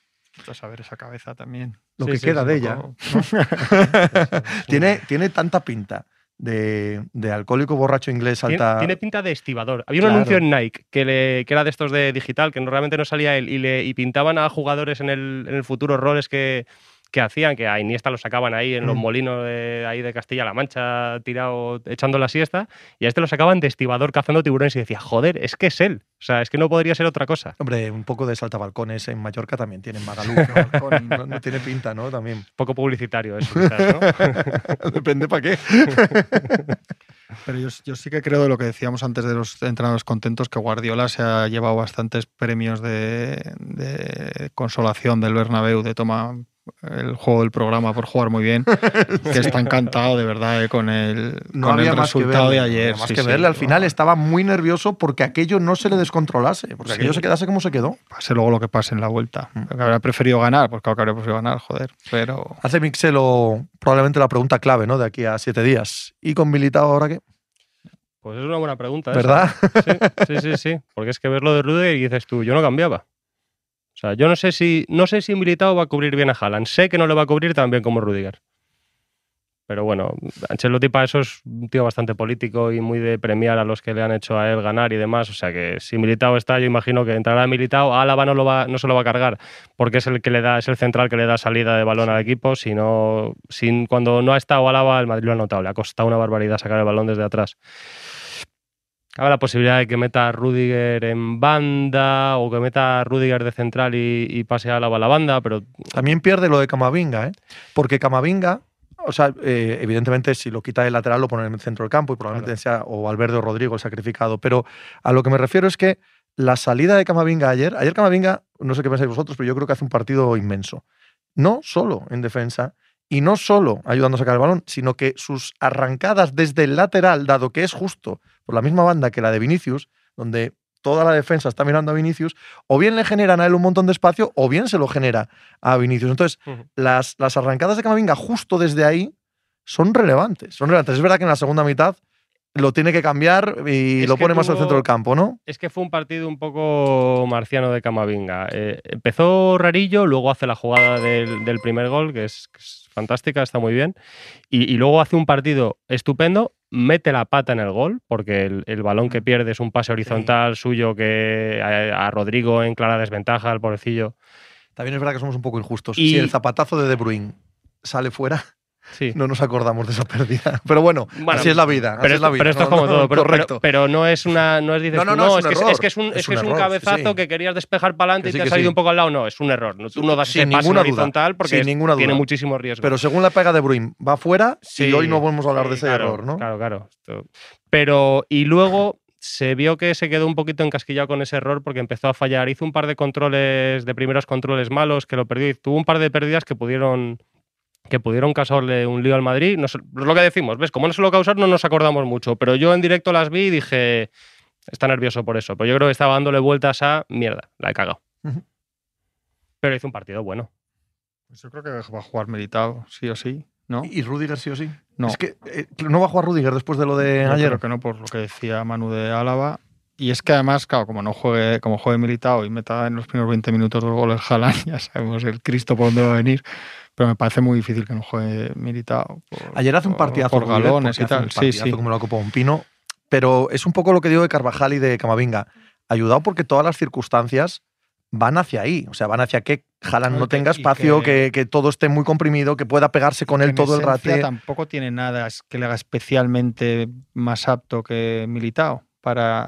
C: A ver esa cabeza también.
B: Lo
A: Sí,
B: que
A: sí,
B: queda de ella.
C: poco-
B: tiene, tiene tanta pinta de, de alcohólico borracho inglés
A: Tiene,
B: alta.
A: tiene pinta de estibador. Había un anuncio en Nike que, le- que era de estos de digital, que no- realmente no salía él, y, le, y pintaban a jugadores en el, en el futuro roles que, que hacían, que a Iniesta lo sacaban ahí en los
B: Mm.
A: molinos de, ahí de Castilla-La Mancha, tirado, echando la siesta, y a este lo sacaban de estibador cazando tiburones y decía, joder, es que es él. O sea, es que no podría ser otra cosa.
B: Hombre, un poco de saltabalcones en Mallorca también tienen Magaluf. ¿no? Balcón, no, no tiene pinta, ¿no? También.
A: Poco publicitario eso, quizás, ¿no?
B: Depende para qué.
C: Pero yo, yo sí que creo de lo que decíamos antes de los entrenadores contentos, que Guardiola se ha llevado bastantes premios de, de consolación del Bernabéu, de toma el juego del programa por jugar muy bien, que está encantado de verdad eh, con el,
B: No
C: con
B: había
C: el
B: más que
C: resultado
B: verle,
C: de
B: no
C: ayer.
B: había Más
C: sí,
B: que
C: sí.
B: verle. Al final estaba muy nervioso porque aquello no se le descontrolase, porque
C: Sí.
B: aquello se quedase como se quedó.
C: Pase luego lo que pase en la vuelta.
B: Mm.
C: Que habría preferido ganar, porque claro que habría preferido ganar, joder. Pero
B: Hace Mixelo probablemente la pregunta clave, ¿no? De aquí a siete días. ¿Y con Militao ahora qué?
A: Pues es una buena pregunta. esa.
B: ¿Verdad?
A: Sí, sí, sí, sí. Porque es que ves lo de Rudiger y dices tú, yo no cambiaba. O sea, yo no sé si no sé si Militao va a cubrir bien a Haaland. Sé que no le va a cubrir tan bien como Rudiger. Pero bueno, Ancelotti para eso es un tío bastante político y muy de premiar a los que le han hecho a él ganar y demás. O sea que si Militao está, yo imagino que entrará Militao. Álava no, lo va, no se lo va a cargar porque es el que le da, es el central que le da salida de balón al equipo. Si no, sin, cuando no ha estado Álava, el Madrid lo ha notado. Le ha costado una barbaridad sacar el balón desde atrás. Cabe la posibilidad de que meta a Rudiger en banda o que meta a Rudiger de central y, y pase a Álava a la banda, pero
B: También pierde lo de Camavinga, ¿eh? Porque Camavinga, o sea, eh, evidentemente si lo quita del lateral lo pone en el centro del campo y probablemente sea o Valverde o Rodrigo el sacrificado. Pero a lo que me refiero es que la salida de Camavinga ayer, ayer Camavinga, no sé qué pensáis vosotros, pero yo creo que hace un partido inmenso. No solo en defensa y no solo ayudando a sacar el balón, sino que sus arrancadas desde el lateral, dado que es justo por la misma banda que la de Vinicius, donde toda la defensa está mirando a Vinicius, o bien le generan a él un montón de espacio, o bien se lo genera a Vinicius. Entonces, las, las arrancadas de Camavinga justo desde ahí son relevantes. Son relevantes. Es verdad que en la segunda mitad lo tiene que cambiar y
A: Es
B: lo pone más al centro del campo, ¿no?
A: es que fue un partido un poco marciano de Camavinga. Eh, empezó rarillo, luego hace la jugada del, del primer gol, que es, que es fantástica, está muy bien, y, y luego hace un partido estupendo, mete la pata en el gol, porque el, el balón que pierde es un pase horizontal suyo que a, a Rodrigo en clara desventaja, al pobrecillo.
B: También es verdad que somos un poco injustos.
A: Y-
B: Si el zapatazo de De Bruyne sale fuera,
A: Sí.
B: no nos acordamos de esa pérdida. Pero bueno,
A: Bueno,
B: así es la vida. así
A: Pero,
B: es la
A: esto,
B: vida.
A: pero esto es como
B: no,
A: todo. Pero,
B: correcto.
A: pero no es una. No es dices
B: No, no, es
A: que es, que es un,
B: Es
A: es que
B: un
A: es un
B: error,
A: cabezazo
B: sí,
A: que querías despejar para adelante y te ha salido un poco al lado. No, es un error. No, tú no das
B: Sin ninguna duda.
A: horizontal porque
B: ninguna
A: tiene muchísimo riesgo.
B: Pero según la pega de Bruyne, va fuera y hoy no volvemos a hablar de ese
A: claro,
B: error, ¿no?
A: Claro, claro. Pero, y luego se vio que se quedó un poquito encasquillado con ese error porque empezó a fallar. Hizo un par de controles, de primeros controles malos que lo perdió y tuvo un par de pérdidas que pudieron que pudieron causarle un lío al Madrid. No sé, es lo que decimos, ¿ves? Como no se lo causaron, no nos acordamos mucho. Pero yo en directo las vi y dije, está nervioso por eso. Pero yo creo que estaba dándole vueltas a mierda, la he cagado.
B: Ujú.
A: Pero hizo un partido bueno.
C: Pues yo creo que va a jugar Militao, sí o sí, ¿no?
B: ¿Y Rudiger sí o sí?
C: No.
B: Es que eh, no va a jugar Rudiger después de lo de
C: Yo
B: ayer.
C: creo que no, por lo que decía Manu de Álava. Y es que además, claro, como no juegue, como juegue Militao y meta en los primeros 20 minutos dos goles Haaland, ya sabemos el Cristo por dónde va a venir. Pero me parece muy difícil que no juegue Militao. por-
B: Ayer hace un
C: por-
B: partidazo
C: Por
B: Rudiger,
C: galones y tal. Sí, sí.
B: como la Copa un pino. Pero es un poco lo que digo de Carvajal y de Camavinga. Ayudado porque todas las circunstancias van hacia ahí. O sea, van hacia que Haaland
C: No,
B: no tenga espacio, que,
C: que-
B: que todo esté muy comprimido, que pueda pegarse con él todo el rato.
C: Tampoco tiene nada que le haga especialmente más apto que Militao para,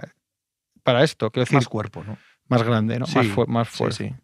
C: para esto. Quiero decir,
B: Más
C: más,
B: cuerpo, ¿no?
C: grande, ¿no?
B: Sí,
C: más, fu- más
B: Sí,
C: fuerte.
B: sí.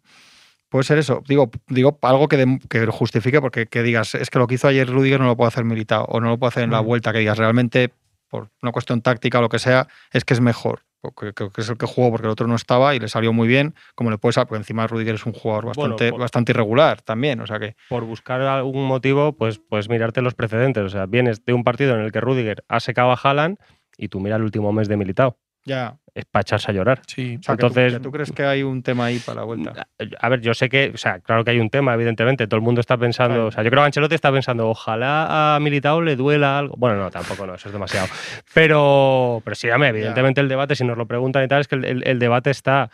C: Puede ser eso. Digo, digo algo que, que justifique porque que digas, es que lo que hizo ayer Rudiger no lo puede hacer Militao o no lo puede hacer en la vuelta, que digas realmente por una cuestión táctica o lo que sea, es que es mejor. Porque creo que es el que jugó porque el otro no estaba y le salió muy bien, como le puede salir, porque encima Rudiger es un jugador
A: Bueno,
C: bastante,
A: por-
C: bastante irregular también. O sea que
A: por buscar algún motivo, pues, pues mirarte los precedentes. O sea, vienes de un partido en el que Rudiger ha secado a Haaland y tú mira el último mes de Militao.
C: ya.
A: Es para echarse a llorar.
B: Sí.
C: O sea, que tú-
A: Entonces-
C: que tú, crees que hay un tema ahí para la vuelta?
A: A ver, yo sé que, o sea, claro que hay un tema, evidentemente. Todo el mundo está pensando,
C: Claro.
A: o sea, yo creo que Ancelotti está pensando, ojalá a Militao le duela algo. Bueno, no, tampoco no, eso es demasiado. Pero, pero sí, dame, evidentemente el debate, si nos lo preguntan y tal, es que el, el- el debate está.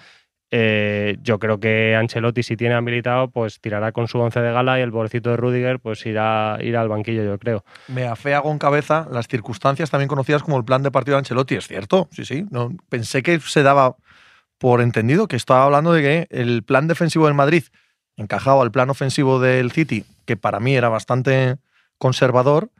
A: Eh, yo creo que Ancelotti, si tiene habilitado, pues tirará con su once de gala y el pobrecito de Rudiger, pues irá, irá al banquillo, yo creo.
B: Me afea con cabeza las circunstancias también conocidas como el plan de partido de Ancelotti. Es cierto, sí, sí. No, pensé que se daba por entendido que estaba hablando de que el plan defensivo del Madrid encajado al plan ofensivo del City, que para mí era bastante conservador,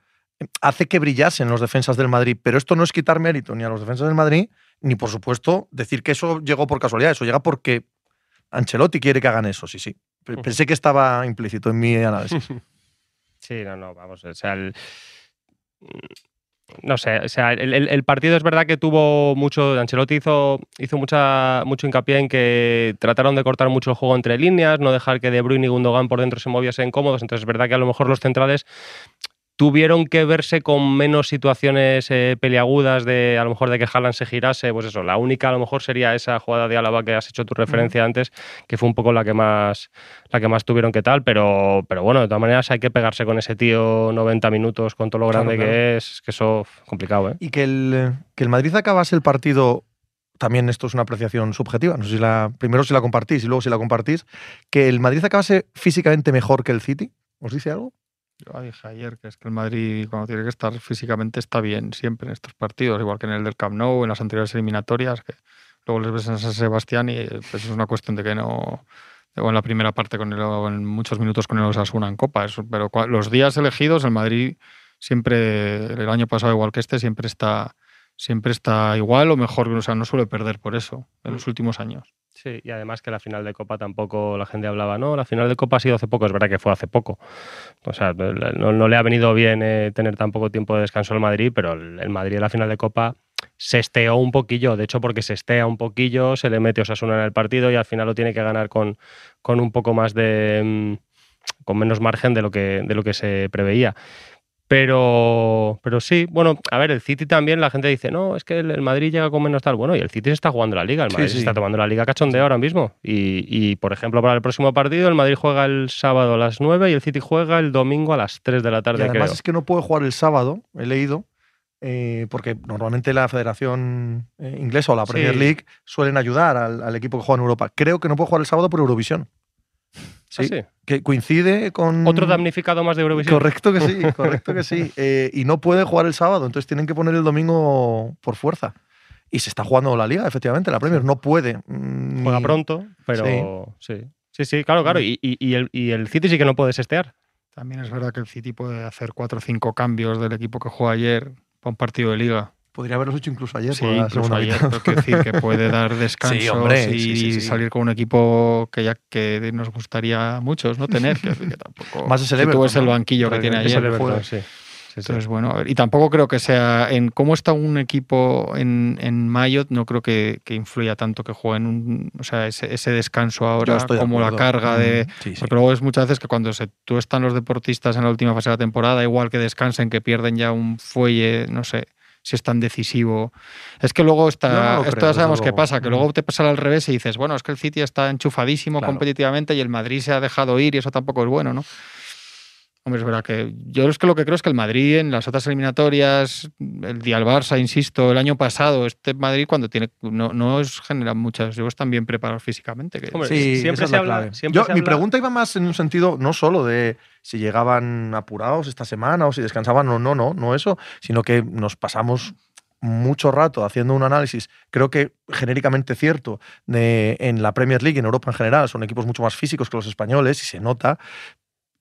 B: hace que brillasen los defensas del Madrid. Pero esto no es quitar mérito ni a los defensas del Madrid, ni por supuesto decir que eso llegó por casualidad. Eso llega porque Ancelotti quiere que hagan eso, sí, sí. Pensé que estaba implícito en mi análisis.
A: Sí, no, no, vamos, o sea, el, no sé, o sea, el, partido es verdad que tuvo mucho. Ancelotti hizo, hizo mucha, mucho hincapié en que trataron de cortar mucho el juego entre líneas, no dejar que De Bruyne y Gundogan por dentro se moviesen cómodos. Entonces es verdad que a lo mejor los centrales tuvieron que verse con menos situaciones eh, peliagudas de a lo mejor de que Haaland se girase, pues eso, la única a lo mejor sería esa jugada de Álava que has hecho tu referencia antes, que fue un poco la que más la que más tuvieron que tal, pero, pero bueno, de todas maneras hay que pegarse con ese tío 90 minutos con todo lo grande que es, que eso es complicado, ¿eh?
B: Y que el, que el Madrid acabase el partido también esto es una apreciación subjetiva, no sé si la primero si la compartís y luego si la compartís, que el Madrid acabase físicamente mejor que el City, ¿os dice algo?
C: Yo dije ayer que es que el Madrid, cuando tiene que estar físicamente, está bien siempre en estos partidos, igual que en el del Camp Nou, en las anteriores eliminatorias, que luego les ves en San Sebastián y pues es una cuestión de que no. O en la primera parte, con el, en muchos minutos con el Osasuna en Copa. pero los días elegidos, el Madrid siempre, el año pasado igual que este, siempre está, siempre está igual o mejor, o sea, no suele perder por eso en los mm. últimos años.
A: Y además que la final de Copa tampoco la gente hablaba, no, la final de Copa ha sido hace poco, es verdad que fue hace poco. O sea, no, le ha venido bien eh, tener tan poco tiempo de descanso al Madrid, pero el, Madrid en la final de Copa se esteó un poquillo, de hecho porque se estea un poquillo, se le mete Osasuna en el partido y al final lo tiene que ganar con, con un poco más de... Mm, con menos margen de lo que, de lo que se preveía. Pero, pero sí, bueno, a ver, el City también, la gente dice, no, es que el, Madrid llega con menos tal. Bueno, y el City se está jugando la liga, el Madrid se está tomando la liga cachondeo ahora mismo. Y, y, por ejemplo, para el próximo partido, el Madrid juega el sábado a las 9 y el City juega el domingo a las 3 de la tarde.
B: Y además es que no puede jugar el sábado, he leído, eh, porque normalmente la Federación eh, Inglesa o la Premier League suelen ayudar al, al, equipo que juega en Europa. Creo que no puede jugar el sábado por Eurovisión.
A: Sí,
B: que coincide con...
A: Otro damnificado más de Eurovisión.
B: Correcto que sí, correcto que sí. Eh, y no puede jugar el sábado, entonces tienen que poner el domingo por fuerza. Y se está jugando la liga, efectivamente, la Premier no puede.
A: Mm, Juega pronto, pero sí. Sí, sí, claro, claro. Mm. Y, el, y el City sí que no puede sestear.
C: También es verdad que el City puede hacer cuatro o cinco cambios del equipo que juega ayer para un partido de liga.
B: Podría haberlos hecho incluso ayer.
C: Sí, incluso ayer. decir que puede dar descanso y salir con un equipo que ya que nos gustaría a muchos no tener. Que, tampoco,
B: Más ese Tú
C: es el banquillo que tiene ayer. Entonces, bueno, y tampoco creo que sea en cómo está un equipo en, en mayo, no creo que, que, influya tanto que jueguen un, o sea, ese, descanso ahora como la carga de. Mm, porque luego es muchas veces que cuando se, tú están los deportistas en la última fase de la temporada, igual que descansen, que pierden ya un fuelle, no sé si es tan decisivo. Es que luego está, esto ya sabemos qué pasa, que luego te pasa al revés y dices, bueno, es que el City está enchufadísimo competitivamente y el Madrid se ha dejado ir y eso tampoco es bueno, ¿no? Hombre, es verdad que yo es que lo que creo es que el Madrid en las otras eliminatorias, el día al Barça, insisto, el año pasado, este Madrid cuando tiene no, no es generan muchas, ellos están bien preparados físicamente.
B: sí, siempre se habla. mi pregunta iba más en un sentido no solo de si llegaban apurados esta semana o si descansaban o no, no, no eso, sino que nos pasamos mucho rato haciendo un análisis, creo que genéricamente cierto, de, en la Premier League, en Europa en general, son equipos mucho más físicos que los españoles y se nota,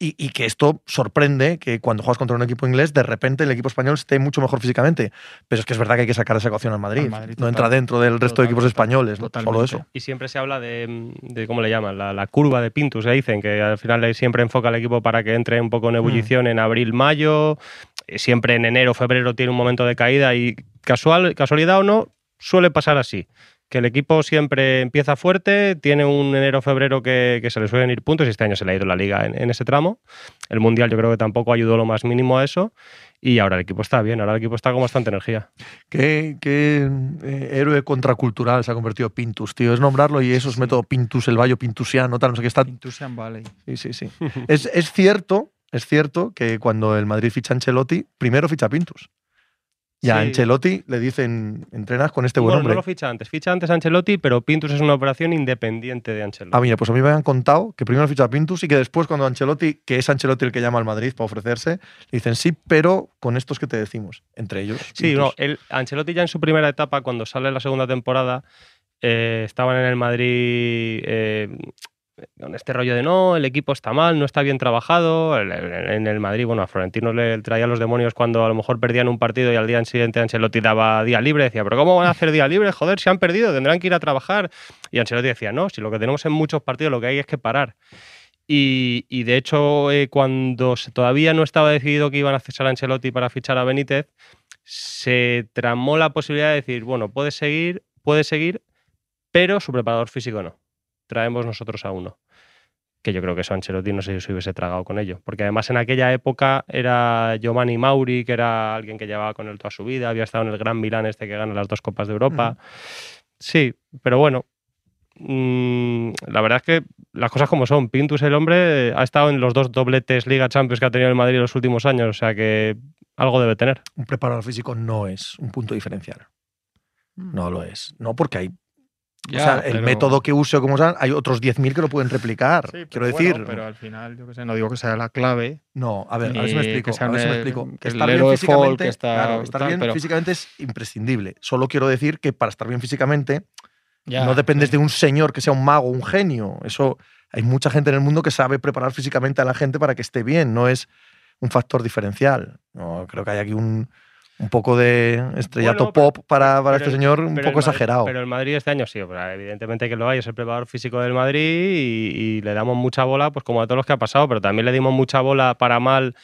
B: y, que esto sorprende que cuando juegas contra un equipo inglés, de repente el equipo español esté mucho mejor físicamente. Pero es que es verdad que hay que sacar esa ecuación al Madrid. no entra dentro del resto de equipos españoles, solo eso.
A: Y siempre se habla de, ¿cómo le llaman? La, curva de Pintus, que dicen, que al final siempre enfoca al equipo para que entre un poco en ebullición mm. en abril, mayo. Eh, siempre en enero, febrero tiene un momento de caída y casual, casualidad o no, suele pasar así que el equipo siempre empieza fuerte, tiene un enero-febrero que, se le suelen ir puntos y este año se le ha ido la liga en, ese tramo. El Mundial yo creo que tampoco ayudó lo más mínimo a eso y ahora el equipo está bien, ahora el equipo está con bastante energía.
B: Qué, eh, héroe contracultural se ha convertido Pintus, tío. Es nombrarlo y eso es método Pintus, el Valle Pintusiano, tal, no sé qué está.
C: Pintusian Valley.
B: Sí, sí, sí. es, es, cierto, es cierto que cuando el Madrid ficha Ancelotti, primero ficha Pintus. Y a
A: Sí.
B: Ancelotti le dicen, entrenas con este buen
A: Bueno,
B: hombre.
A: no lo ficha antes. Ficha antes a Ancelotti, pero Pintus es una operación independiente de Ancelotti.
B: Ah, mira, pues a mí me habían contado que primero ficha a Pintus y que después cuando Ancelotti, que es Ancelotti el que llama al Madrid para ofrecerse, le dicen sí, pero con estos que te decimos, entre ellos.
A: Sí, no, el, Ancelotti ya en su primera etapa, cuando sale la segunda temporada, eh, estaban en el Madrid eh, con este rollo de no, el equipo está mal, no está bien trabajado. En el Madrid, bueno, a Florentino le traía los demonios cuando a lo mejor perdían un partido y al día siguiente Ancelotti daba día libre. Decía, pero ¿cómo van a hacer día libre? Joder, si han perdido, tendrán que ir a trabajar. Y Ancelotti decía, no, si lo que tenemos en muchos partidos lo que hay es que parar. Y, de hecho, eh, cuando se- todavía no estaba decidido que iban a cesar a Ancelotti para fichar a Benítez, se tramó la posibilidad de decir, bueno, puede seguir, puede seguir, pero su preparador físico no. Traemos nosotros a uno. Que yo creo que eso Ancelotti no sé si se hubiese tragado con ello. Porque además en aquella época era Giovanni Mauri, que era alguien que llevaba con él toda su vida, había estado en el Gran Milán este que gana las dos Copas de Europa. Sí, pero bueno. mm, la verdad es que las cosas como son. Pintus, el hombre, eh, ha estado en los dos dobletes Liga Champions que ha tenido el Madrid en los últimos años. O sea que algo debe tener.
B: Un preparador físico no es un punto diferencial.
C: Mm.
B: No lo es. No porque hay.
C: Ya,
B: o sea, el
C: pero-
B: método que use o como sea, hay otros 10.000 que lo pueden replicar.
C: Sí,
B: Quiero
C: bueno,
B: decir.
C: pero al final, yo qué sé, no digo que sea la clave.
B: No, a ver, a ver si me explico.
C: que
B: a ver si me explico.
C: que
B: estar bien físicamente,
C: está
B: claro, estar
C: tal,
B: bien
C: pero-
B: físicamente es imprescindible. Solo quiero decir que para estar bien físicamente
C: Ya,
B: no dependes
C: sí.
B: de un señor que sea un mago, un genio. Eso hay mucha gente en el mundo que sabe preparar físicamente a la gente para que esté bien. No es un factor diferencial. No, creo que hay aquí un, un poco de estrellato
A: Bueno,
B: pop para, para este
A: el-
B: señor, un poco
A: Madrid-
B: exagerado.
A: Pero el Madrid este año sí, evidentemente que lo hay, es el preparador físico del Madrid y, y le damos mucha bola, pues como a todos los que ha pasado, pero también le dimos mucha bola para mal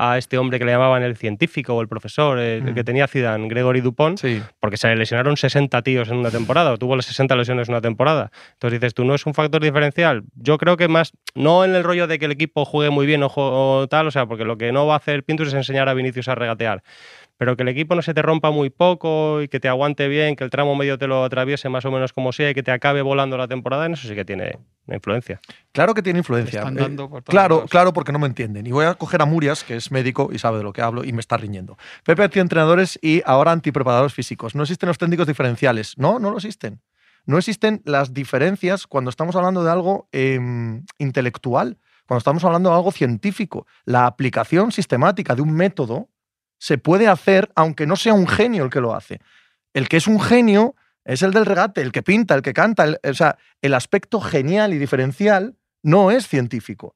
A: a este hombre que le llamaban el científico o el profesor, el, el
B: Mm.
A: que tenía Zidane, Gregory Dupont,
B: sí.
A: porque se le lesionaron 60 tíos en una temporada, o tuvo las 60 lesiones en una temporada. Entonces dices, ¿tú no es un factor diferencial? Yo creo que más, no en el rollo de que el equipo juegue muy bien o, o tal, o sea, porque lo que no va a hacer Pintus es enseñar a Vinicius a regatear. Pero que el equipo no se te rompa muy poco y que te aguante bien, que el tramo medio te lo atraviese más o menos como sea y que te acabe volando la temporada, en eso sí que tiene una influencia.
B: Claro que tiene influencia.
C: están
B: Eh,
C: dando por todos
B: Claro,
C: lados.
B: claro, porque no me entienden. Y voy a coger a Murias, que es médico y sabe de lo que hablo, y me está riñendo. Pepe antientrenadores y ahora antipreparadores físicos. No existen los técnicos diferenciales. No, no lo existen. No existen las diferencias cuando estamos hablando de algo em, intelectual, cuando estamos hablando de algo científico. La aplicación sistemática de un método se puede hacer aunque no sea un genio el que lo hace. El que es un genio es el del regate, el que pinta, el que canta. el- o sea, el aspecto genial y diferencial no es científico.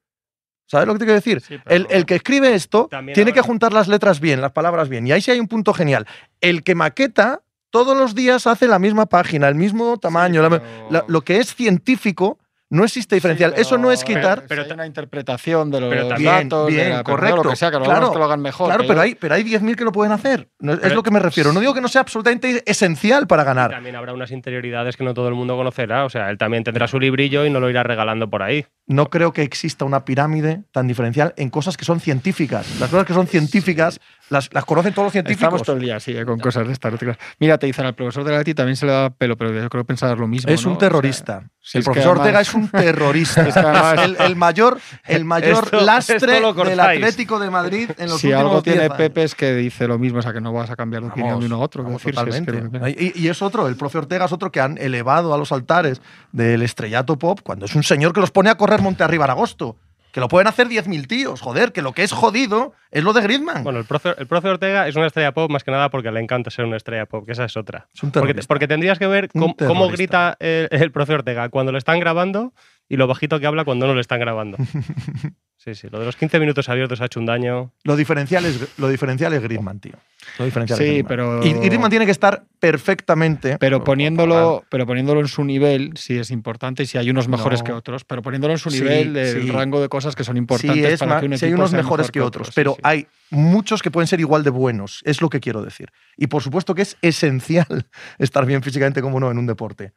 B: ¿Sabes lo que te quiero decir?
C: Sí,
B: El, el que escribe esto tiene que juntar las letras bien, las palabras bien. Y ahí sí hay un punto genial. El que maqueta todos los días hace la misma página, el mismo tamaño. la-
C: pero-
B: la- lo que es científico no existe diferencial.
C: Sí,
B: Eso no es quitar.
C: Pero, pero hay una interpretación de los
A: pero
B: también-
C: datos, de
B: bien,
C: la- pero
B: correcto,
C: Lo que sea, que lo
B: claro,
C: lo hagan mejor.
B: Claro, pero
C: yo-
B: hay, pero hay 10.000 que lo pueden hacer. No, es lo que me refiero. No digo que no sea absolutamente esencial para ganar.
A: también habrá unas interioridades que no todo el mundo conocerá, o sea, él también tendrá su librillo y no lo irá regalando por ahí.
B: No creo que exista una pirámide tan diferencial en cosas que son científicas. Las cosas que son científicas las, las conocen todos los científicos.
C: Estamos todo el día eh, con cosas de estas. Mira, te dicen al profesor de la Leti también se le da pelo, pero yo creo pensar lo mismo.
B: Es
C: ¿no?
B: un
C: O sea,
B: terrorista. el profesor Ortega es un terrorista.
C: Es que además-
B: el, el mayor, el mayor
A: Esto-
B: lastre
A: esto
B: del. Atlético de Madrid en los
C: si
B: últimos
C: algo
B: 10
C: tiene
B: años.
C: Pepe es que dice lo mismo, o sea que no vas a cambiar de opinión
B: Vamos,
C: de uno a otro.
B: vamos,
C: quiero decir, si es que-
B: totalmente. y, y es otro, el profe Ortega es otro que han elevado a los altares del estrellato pop cuando es un señor que los pone a correr monte arriba en agosto. Que lo pueden hacer 10.000 tíos, joder, que lo que es jodido es lo de Griezmann.
A: Bueno, el profe, el profe Ortega es una estrella pop más que nada porque le encanta ser una estrella pop, que esa es otra.
B: es un
A: Porque, tendrías que ver cómo, grita el, el profe Ortega cuando lo están grabando y lo bajito que habla cuando no lo están grabando. Sí, sí, lo de los 15 minutos abiertos ha hecho un daño.
B: Lo diferencial es, lo diferencial es Griezmann, tío. Lo diferencial es
C: Sí,
B: Griezmann.
C: pero-
B: Y, Griezmann tiene que estar perfectamente.
C: Pero poniéndolo, pero poniéndolo en su nivel, sí es importante, y si hay unos mejores
B: No.
C: que otros, pero poniéndolo en su
B: Sí,
C: nivel, el
B: sí.
C: rango de cosas que son importantes
B: Sí, es
C: para
B: más-
C: que un
B: sí hay unos
C: sea
B: mejores
C: mejor
B: que otros,
C: sí,
B: pero
C: sí.
B: hay muchos que pueden ser igual de buenos, es lo que quiero decir. Y por supuesto que es esencial estar bien físicamente como no en un deporte.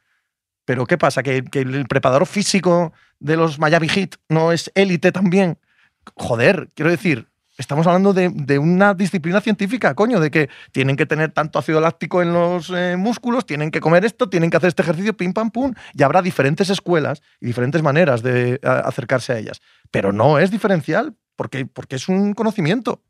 B: Pero ¿qué pasa? ¿Que, que el preparador físico de los Miami Heat no es élite también? Joder, quiero decir, estamos hablando de, de una disciplina científica, coño, de que tienen que tener tanto ácido láctico en los eh, músculos, tienen que comer esto, tienen que hacer este ejercicio, pim, pam, pum, y habrá diferentes escuelas y diferentes maneras de a- acercarse a ellas. Pero no es diferencial, porque, porque es un conocimiento.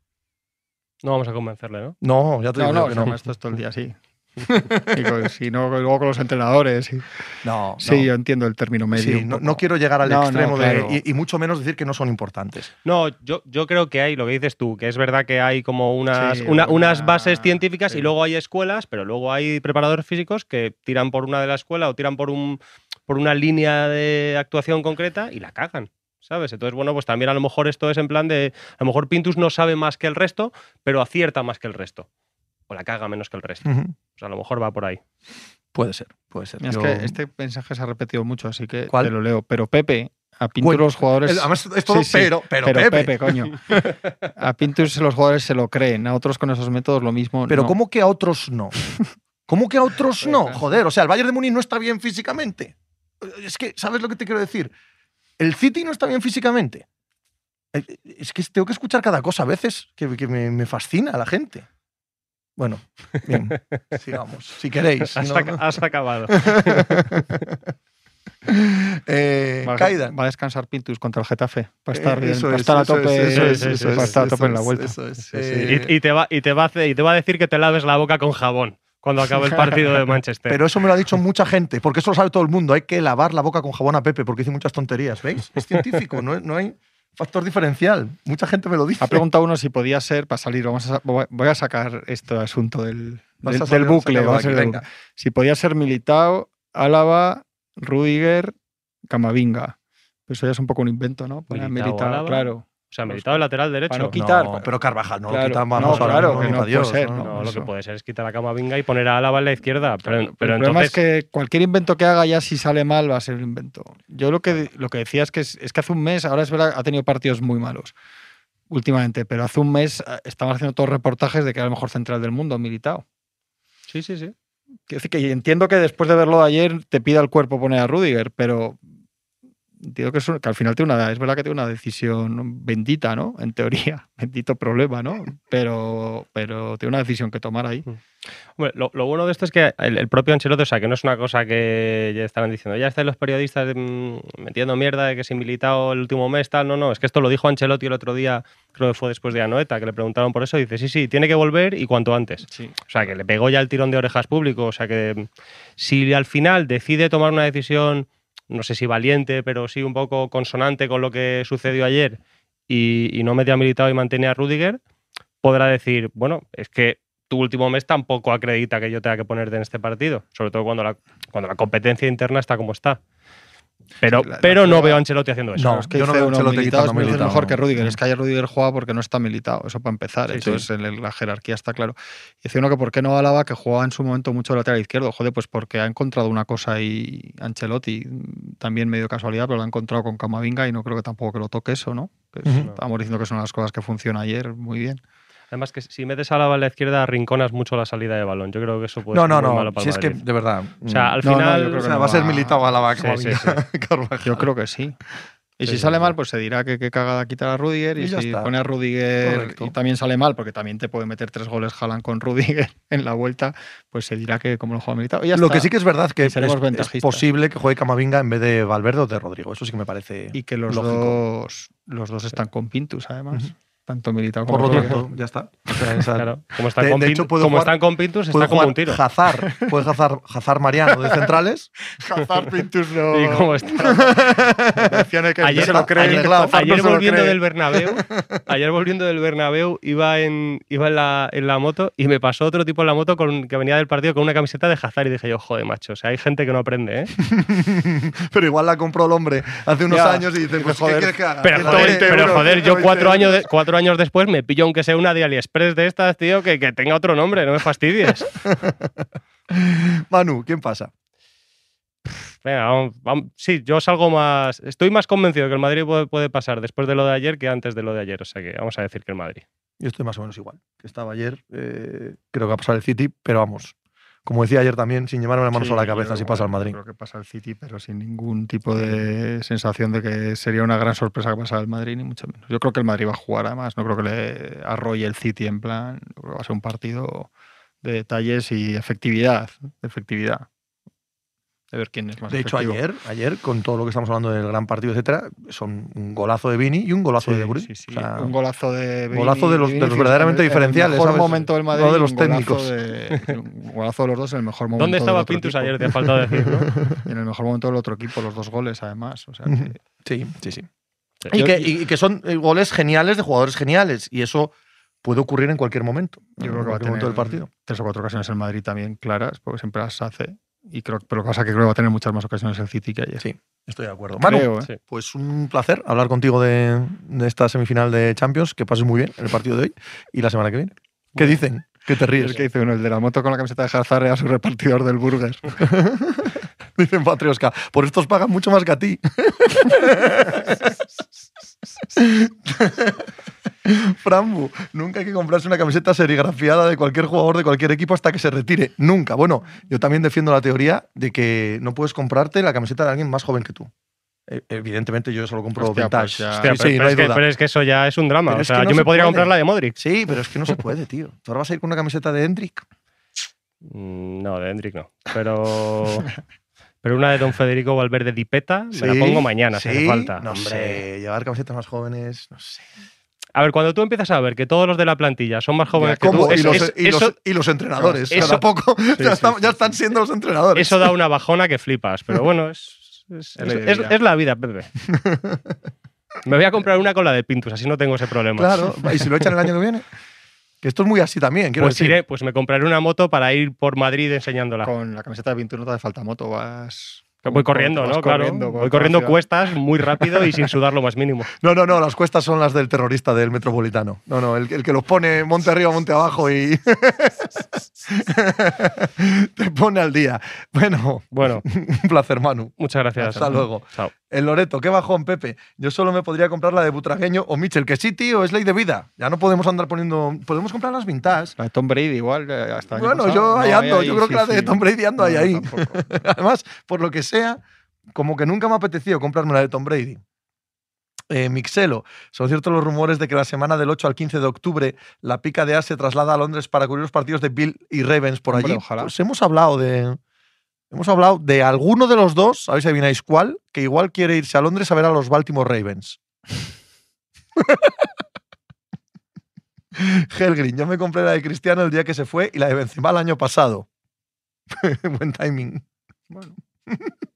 A: No vamos a convencerle, ¿no?
B: No, ya te
C: No,
B: digo
C: no,
B: que
C: no,
B: no.
C: esto es todo el día así. Y con- si no, luego con los entrenadores. y-
B: No,
C: Sí,
B: no.
C: yo entiendo el término medio.
B: Sí, no, no quiero llegar al
C: No, no,
B: extremo
C: claro.
B: de. Y, y mucho menos decir que no son importantes.
A: No, yo, yo creo que hay, lo que dices tú, que es verdad que hay como unas,
C: Sí,
A: una-
C: una-
A: unas bases científicas
C: sí.
A: y luego hay escuelas, pero luego hay preparadores físicos que tiran por una de la escuela o tiran por, un, por una línea de actuación concreta y la cagan. ¿Sabes? Entonces, bueno, pues también a lo mejor esto es en plan de. A lo mejor Pintus no sabe más que el resto, pero acierta más que el resto. O la caga menos que el resto.
B: Ujú.
A: Pues a lo mejor va por ahí.
B: Puede ser, puede ser.
C: Es
B: Yo-
C: que este mensaje se ha repetido mucho, así que
B: ¿Cuál?
C: te lo leo. Pero Pepe, a Pintus
B: Bueno,
C: los jugadores.
B: Es- Además, es todo
C: Sí, sí,
B: pero, pero, Pepe.
C: coño. A Pintus los jugadores se lo creen, a otros con esos métodos lo mismo.
B: Pero
C: no.
B: ¿cómo que a otros no? ¿Cómo que a otros no? Joder, o sea, el Bayern de Múnich no está bien físicamente. Es que, ¿sabes lo que te quiero decir? El City no está bien físicamente. Eh, Es que tengo que escuchar cada cosa a veces que, que me, me fascina a la gente. Bueno, bien, sigamos. Si queréis.
A: Has,
B: no,
A: ac-
B: no.
A: has acabado.
B: Eh,
C: Va a,
B: Kaidan.
C: va a descansar Pintus contra el Getafe. Va a estar,
B: Eh,
C: bien,
B: eso
C: va a
B: es,
C: estar a tope, va a estar a en la vuelta.
B: eso es. Eh,
A: Y, y te va, y, te va a hacer- y te va a decir que te laves la boca con jabón cuando acabe el partido de Manchester.
B: Pero eso me lo ha dicho mucha gente, porque eso lo sabe todo el mundo. Hay que lavar la boca con jabón a Pepe porque dice muchas tonterías, ¿veis? Es científico, no, no hay factor diferencial. Mucha gente me lo dice.
C: Ha preguntado uno si podía ser, para salir, vamos a, voy a sacar este asunto del, del,
B: a salir-
C: del bucle. a
B: venga.
C: Si podía ser Militao, Álava, Rudiger, Camavinga. Pues eso ya es un poco un invento, ¿no? Poner
A: Militao,
C: claro.
A: O sea, militado el lateral derecho.
C: Para no quitar.
B: No, pero Carvajal no
C: Claro,
B: lo quitan,
C: no,
B: ahora
C: claro que no
B: pa'
C: puede
B: Dios,
C: ser,
B: ¿no?
C: no.
A: lo que puede ser es quitar a Camavinga y poner a Álava a la izquierda. Pero, pero
C: el problema es que cualquier invento que haga ya si sale mal va a ser un invento. Yo lo que, lo que decía es que, es, es que hace un mes, ahora es verdad, ha tenido partidos muy malos últimamente, pero hace un mes eh, estaban haciendo todos reportajes de que era el mejor central del mundo, Militao.
A: Sí, sí, sí.
C: Que entiendo que después de verlo de ayer te pida el cuerpo poner a Rudiger, pero entiendo que, es que al final tiene una, es verdad que tiene una decisión bendita, ¿no? En teoría, bendito problema, ¿no? Pero, pero tiene una decisión que tomar ahí.
A: Hombre, lo, lo bueno de esto es que el, el propio Ancelotti, o sea, que no es una cosa que ya estarán diciendo, ya están los periodistas mm, metiendo mierda de que se militado el último mes, tal. No, no, es que esto lo dijo Ancelotti el otro día, creo que fue después de Anoeta, que le preguntaron por eso, y dice, sí, sí, tiene que volver y cuanto antes.
C: Sí.
A: O sea, que le pegó ya el tirón de orejas público. O sea, que mm, si al final decide tomar una decisión, no sé si valiente, pero sí un poco consonante con lo que sucedió ayer y, no mete a Militao y mantiene a Rudiger, podrá decir, bueno, es que tu último mes tampoco acredita que yo tenga que ponerte en este partido, sobre todo cuando cuando la competencia interna está como está. Pero,
C: Sí, la- la
A: pero no
C: prueba-
A: veo a Ancelotti haciendo eso.
B: No,
C: es que
B: yo no veo a Ancelotti
C: Militao es
B: quitando a
C: mil veces
B: Militao.
C: mejor que Rudiger. Es que ayer Rudiger juega porque no está militado, eso para empezar.
A: Sí,
C: Entonces en el- la jerarquía está claro. Y decía uno que por qué no Álava, que jugaba en su momento mucho de lateral izquierdo. Joder, pues porque ha encontrado una cosa ahí Ancelotti, también medio casualidad, pero lo ha encontrado con Camavinga y no creo que tampoco que lo toque eso, ¿no? Que es-
B: Ujú.
C: Estamos diciendo que son las cosas que funcionan ayer muy bien.
A: Además, que si metes a la a la izquierda, arrinconas mucho la salida de balón. Yo creo que eso puede
B: No,
A: ser
B: no,
A: muy
B: no.
A: malo para
B: Si
A: el
B: es que, de verdad.
A: O sea, al
C: No, no,
A: final.
C: yo creo
B: o
C: que
B: sea,
C: no
B: va a ser militado a la vaca.
A: Sí, sí, sí.
B: Carvajal.
C: Yo creo que sí. Y
A: Sí,
C: si
A: sí,
C: sale
A: sí.
C: mal, pues se dirá que, que cagada quitar a Rudiger. Y, si
B: está.
C: pone a Rudiger
B: Correcto.
C: y también sale mal, porque también te puede meter tres goles Jalan con Rudiger en la vuelta, pues se dirá que como lo juega militado. Y ya
B: Lo
C: está.
B: que sí que es verdad que es, posible que juegue Camavinga en vez de Valverde o de Rodrigo. Eso sí que me parece.
C: Y que los
B: lógico.
C: dos, los dos están con Pintus, además. Tanto militado
B: Por
C: como
B: lo
C: Rudiger.
B: tanto, ya está. O sea, esa-
A: Claro, como están,
B: De-
A: con,
B: de hecho, puedo
A: como
B: jugar-
A: están con Pintus, está como
B: jugar
A: un tiro.
B: Hazard, puede Hazard, Hazard Mariano de centrales.
C: Hazard, Pintus no.
A: Y como está.
C: Decían que
A: Ayer,
C: se lo cree.
A: ayer-
B: no
A: ayer
B: lo
A: volviendo
B: cree.
A: del Bernabéu, ayer volviendo del Bernabéu, iba en, iba en, la, en la moto y me pasó otro tipo en la moto con, que venía del partido con una camiseta de Hazard y dije yo, joder, macho, o sea, hay gente que no aprende, ¿eh?
B: Pero igual la compró el hombre hace unos
C: Ya.
B: años y dice, pues,
C: Joder.
B: ¿qué quieres que haga?
A: Pero joder,
B: 120
A: pero joder, yo
B: 120
A: cuatro años, de- cuatro años después me pillo aunque sea una de AliExpress de estas, tío, que, que tenga otro nombre, no me fastidies.
B: Manu, ¿quién pasa?
A: Venga, vamos- vamos- sí, yo salgo más. Estoy más convencido que el Madrid puede, puede pasar después de lo de ayer que antes de lo de ayer. O sea que vamos a decir que el Madrid.
B: Yo estoy más o menos igual. Que estaba ayer, eh, creo que va a pasar el City, pero vamos. Como decía ayer también, sin llevarme las manos
C: Sí,
B: a la cabeza si
C: igual,
B: pasa el Madrid.
C: Creo que pasa el City, pero sin ningún tipo de sensación de que sería una gran sorpresa que pasara el Madrid, ni mucho menos. Yo creo que el Madrid va a jugar, además. No creo que le arrolle el City en plan. creo va a ser un partido de detalles y efectividad. efectividad. De ver quién es más
B: De hecho,
C: efectivo.
B: ayer, ayer, con todo lo que estamos hablando del gran partido, etcétera, son un golazo de Vini y un golazo de De Bruyne.
C: Sí, sí,
B: O sea,
C: un golazo de
B: golazo de los- de los
C: Vinicius
B: verdaderamente
C: el-
B: diferenciales,
C: En el mejor
B: ¿sabes?
C: momento del Madrid.
B: No de los
C: un golazo
B: técnicos.
C: de- un golazo de los dos en el mejor momento.
A: ¿Dónde
C: del
A: estaba
C: otro
A: Pintus
C: equipo.
A: ayer? Te ha faltado decir, ¿no?
C: Y en el mejor momento del otro equipo, los dos goles, además. O sea,
B: Ujú.
C: que-
B: Sí, sí, sí. Y que, y que son eh, goles geniales de jugadores geniales. Y eso puede ocurrir en cualquier momento.
C: Yo creo que va a
B: cualquier momento del
C: tener
B: partido.
C: tres o cuatro ocasiones en Madrid también claras, porque siempre las hace. Y creo, pero pasa es que creo que va a tener muchas más ocasiones el City que ayer.
B: Sí, estoy de acuerdo. Manu,
C: Creo, ¿eh?
B: Pues un placer hablar contigo de, de esta semifinal de Champions. Que pases muy bien en el partido de hoy y la semana que viene. ¿Qué dicen? ¿Qué te ríes?
C: Que dice uno, el de la moto con la camiseta de Hazard era su repartidor del burger.
B: Dicen Patriosca. Por estos pagan mucho más que a ti. Frambu, nunca hay que comprarse una camiseta serigrafiada de cualquier jugador de cualquier equipo hasta que se retire. Nunca. Bueno, yo también defiendo la teoría de que no puedes comprarte la camiseta de alguien más joven que tú. Eh, Evidentemente yo solo compro
C: Hostia,
B: vintage.
C: pues
A: Hostia,
B: Sí,
A: pero,
B: sí,
A: pero
B: no hay
A: es que,
B: duda.
A: pero es que eso ya es un drama.
B: Pero
A: o
B: es
A: sea,
B: que no
A: yo me podría
B: puede.
A: comprar la de Modric.
B: Sí, pero es que no se puede, tío. ¿Tú ahora vas a ir con una camiseta de Hendrik?
A: Mm, No, de Hendrik no. Pero. Pero una de Don Federico Valverde Dipeta me la pongo mañana, si hace
B: sí.
A: falta.
B: No sé, llevar camisetas más jóvenes, no sé.
A: A ver, cuando tú empiezas a ver que todos los de la plantilla son más jóvenes que tú,
B: y,
A: eso,
B: los,
A: es-
B: y los-
A: eso-
B: y los entrenadores.
A: Eso-
B: Cada poco ya,
C: sí,
B: están,
C: sí,
B: ya
C: sí.
B: están siendo los entrenadores.
A: eso da una bajona que flipas. Pero bueno, es, es,
C: Es la
A: es-
C: idea.
A: es la vida, Pepe. Me voy a comprar una con la de Pintus, así no tengo ese problema.
B: Claro, y si lo echan el año que viene. Que esto es muy así también, quiero
A: Pues
B: decir.
A: iré, pues me compraré una moto para ir por Madrid enseñándola.
C: Con la camiseta de pintura no te hace falta moto, vas.
A: Voy corriendo, ¿no? Claro.
C: corriendo
A: Voy corriendo cuestas muy rápido y sin sudar lo más mínimo.
B: No, no, no, las cuestas son las del terrorista del metropolitano. No, no, el, el que los pone monte arriba, monte abajo y. te pone al día. Bueno,
A: Bueno,
B: un placer, Manu.
A: muchas gracias.
B: Hasta luego.
A: Chao.
B: El Loreto, qué bajón, Pepe. Yo solo me podría comprar la de Butragueño o Mitchell, que sí, tío, es ley de vida. Ya no podemos andar poniendo. Podemos comprar las vintage.
C: La de Tom Brady igual. eh, Hasta
B: Bueno, yo
C: No,
B: ahí ando. yo creo
C: sí,
B: que la de
C: sí.
B: Tom Brady ando ahí,
C: No,
B: ahí.
C: tampoco.
B: Además, por lo que sea, como que nunca me ha apetecido comprarme la de Tom Brady. Eh, Mixelo, son ciertos los rumores de que la semana del 8 al 15 de octubre la pica de A se traslada a Londres para cubrir los partidos de Bill y Ravens por
C: Hombre,
B: allí.
C: ojalá.
B: Pues hemos hablado de. Hemos hablado de alguno de los dos, sabéis si adivináis cuál, que igual quiere irse a Londres a ver a los Baltimore Ravens. Helgrin, yo me compré la de Cristiano el día que se fue y la de Benzema el año pasado. Buen timing.
C: Bueno.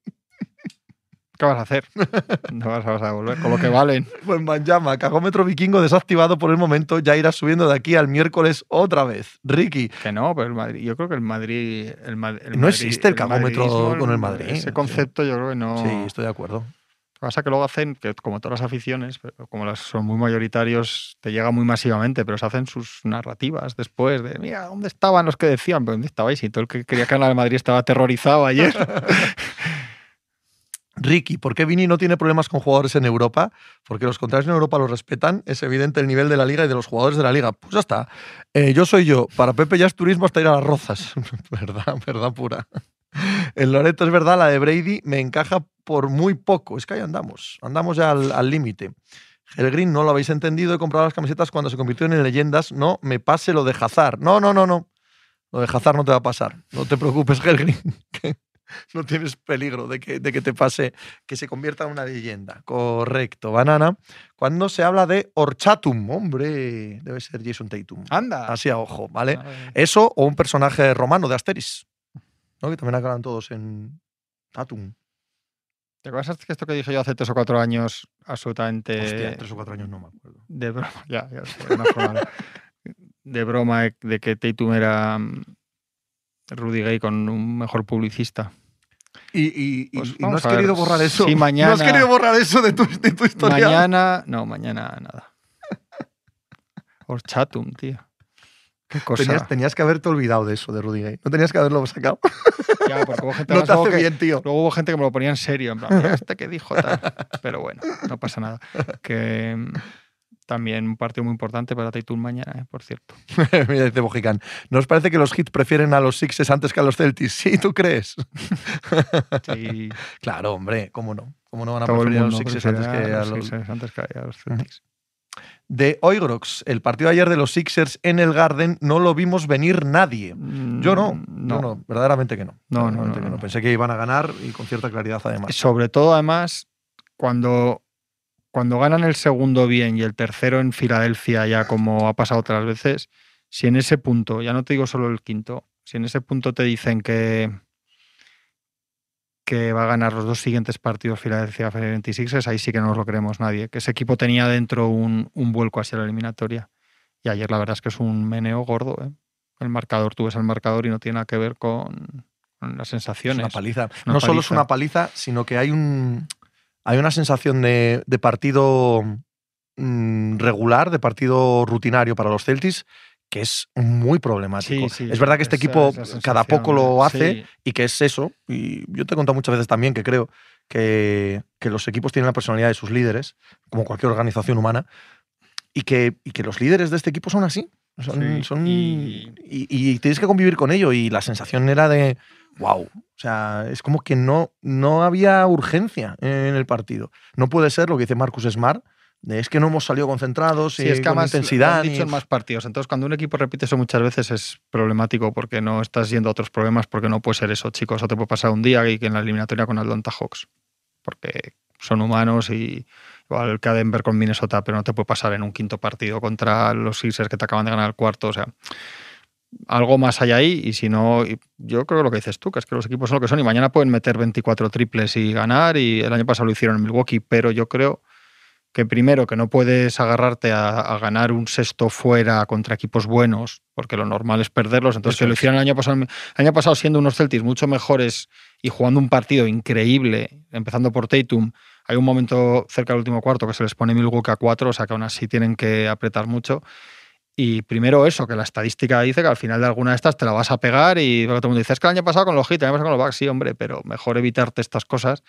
C: ¿Qué vas a hacer? No vas, a volver con lo que valen.
B: Pues Manjama, cagómetro vikingo desactivado por el momento, ya irá subiendo de aquí al miércoles otra vez. Ricky,
C: Que no, pero el Madrid. Yo creo que el Madrid. El, Ma- el
B: No
C: Madrid-
B: existe el cagómetro
C: madridismo,
B: con el Madrid,
C: Ese
B: sí.
C: concepto yo creo que no.
B: sí, estoy de acuerdo.
C: Lo que pasa es que luego hacen, que como todas las aficiones, pero como las son muy mayoritarios, te llega muy masivamente, pero se hacen sus narrativas después de, mira, ¿dónde estaban los que decían? ¿Pero dónde estabais? Y todo el que quería que el Madrid estaba aterrorizado ayer.
B: Ricky, ¿por qué Vini no tiene problemas con jugadores en Europa? Porque los contrarios en Europa los respetan. Es evidente el nivel de la liga y de los jugadores de la liga. Pues ya está. Eh, yo soy yo. Para Pepe ya es turismo hasta ir a las rozas. verdad, verdad pura. El Loreto es verdad, la de Brady me encaja por muy poco. Es que ahí andamos. Andamos ya al límite. El Green no lo habéis entendido. He comprado las camisetas cuando se convirtieron en leyendas. No me pase lo de Hazard. No, no, no, no. Lo de Hazard no te va a pasar. No te preocupes, Helgrin. no tienes peligro de que, de que te pase que se convierta en una leyenda. Correcto, banana. Cuando se habla de Orchatum, hombre, debe ser Jason Tatum.
C: Anda.
B: Así a ojo, ¿vale? Eso o un personaje romano de Asteris, ¿no? que también acaban todos en Tatum.
C: ¿Te acuerdas que esto que dije yo hace tres o cuatro años, absolutamente
B: Hostia, tres o cuatro años no me acuerdo.
C: de broma? Ya, ya de broma de- de que Tatum era mm, Rudy Gay con un mejor publicista.
B: Y,
C: Pues
B: y no has querido borrar eso.
C: Sí,
B: No has
C: mañana-
B: querido borrar eso de tu, de tu historia.
C: Mañana, no, mañana nada. Horchatum, tío. Qué cosa.
B: Tenías, tenías que haberte olvidado de eso, de Rudy Gay. No tenías que haberlo sacado.
C: Ya, porque hubo gente,
B: No te
C: luego
B: hace
C: que-
B: bien, tío.
C: Luego hubo gente que me lo ponía en serio, en plan, "Mira, este que dijo tal. Pero bueno, no pasa nada. Que mm, también un partido muy importante para Tatum mañana, eh, por cierto.
B: Mira, dice Bojican. ¿No os parece que los Hits prefieren a los Sixes antes que a los Celtics? Sí, ¿tú crees?
C: Sí,
B: Claro, hombre, ¿cómo no? ¿Cómo no van a
C: todo
B: preferir a los
C: mundo
B: Sixes
C: prefiere
B: antes que a los,
C: Sixers antes que a los Celtics.
B: De Oigrox, el partido de ayer de los Sixers en el Garden no lo vimos venir nadie. Yo no,
C: Mm,
B: yo no, verdaderamente que no.
C: No, no,
B: Verdaderamente
C: no,
B: que
C: no.
B: Pensé que iban a ganar y con cierta claridad además.
C: Sobre todo, además, cuando, cuando ganan el segundo bien y el tercero en Filadelfia, ya como ha pasado otras veces, si en ese punto, ya no te digo solo el quinto, si en ese punto te dicen que, que va a ganar los dos siguientes partidos Filadelfia 26 ahí sí que no nos lo creemos nadie. Que ese equipo tenía dentro un, un vuelco hacia la eliminatoria. Y ayer la verdad es que es un meneo gordo. ¿eh? El marcador, tú ves el marcador y no tiene nada que ver con, con las
B: Es
C: sensaciones.
B: una paliza.
C: Una
B: no solo es una paliza, sino que hay un hay una sensación de, de partido mm, regular, de partido rutinario para los Celtics, que es muy problemático.
C: Sí, sí,
B: es verdad que este
C: esa-
B: equipo
C: esa
B: cada poco lo hace
C: sí.
B: y que es eso. Y yo te he contado muchas veces también que creo que, que los equipos tienen la personalidad de sus líderes, como cualquier organización humana, y que, y que los líderes de este equipo son así. Son,
C: Sí,
B: son-
C: y-
B: y, y tienes que convivir con ello. Y la sensación era de, wow. O sea, es como que no, no había urgencia en el partido. No puede ser lo que dice Marcus Smart, es que no hemos salido concentrados
C: Sí,
B: y
C: es que
B: con
C: lo
B: intensidad.
C: han dicho
B: ni-
C: en más partidos. Entonces, cuando un equipo repite eso muchas veces es problemático porque no estás yendo a otros problemas, porque no puede ser eso, chicos. Eso te puede pasar un día y que en la eliminatoria con Atlanta Hawks. Porque son humanos y igual que a Denver con Minnesota, pero no te puede pasar en un quinto partido contra los Sixers que te acaban de ganar el cuarto. O sea, algo más hay ahí y si no, yo creo lo que dices tú, que es que los equipos son lo que son y mañana pueden meter 24 triples y ganar y el año pasado lo hicieron en Milwaukee, pero yo creo que primero que no puedes agarrarte a, a ganar un sexto fuera contra equipos buenos, porque lo normal es perderlos. Entonces,
B: Eso
C: que lo hicieron el año pasado, el año pasado siendo unos Celtics mucho mejores y jugando un partido increíble, empezando por Tatum. Hay un momento cerca del último cuarto que se les pone Milwaukee a cuatro, o sea que aún así tienen que apretar mucho. Y primero eso, que la estadística dice que al final de alguna de estas te la vas a pegar y todo el mundo dice, es que el año pasado con los hits, el año pasado con los Bucks, sí, hombre, pero mejor evitarte estas cosas.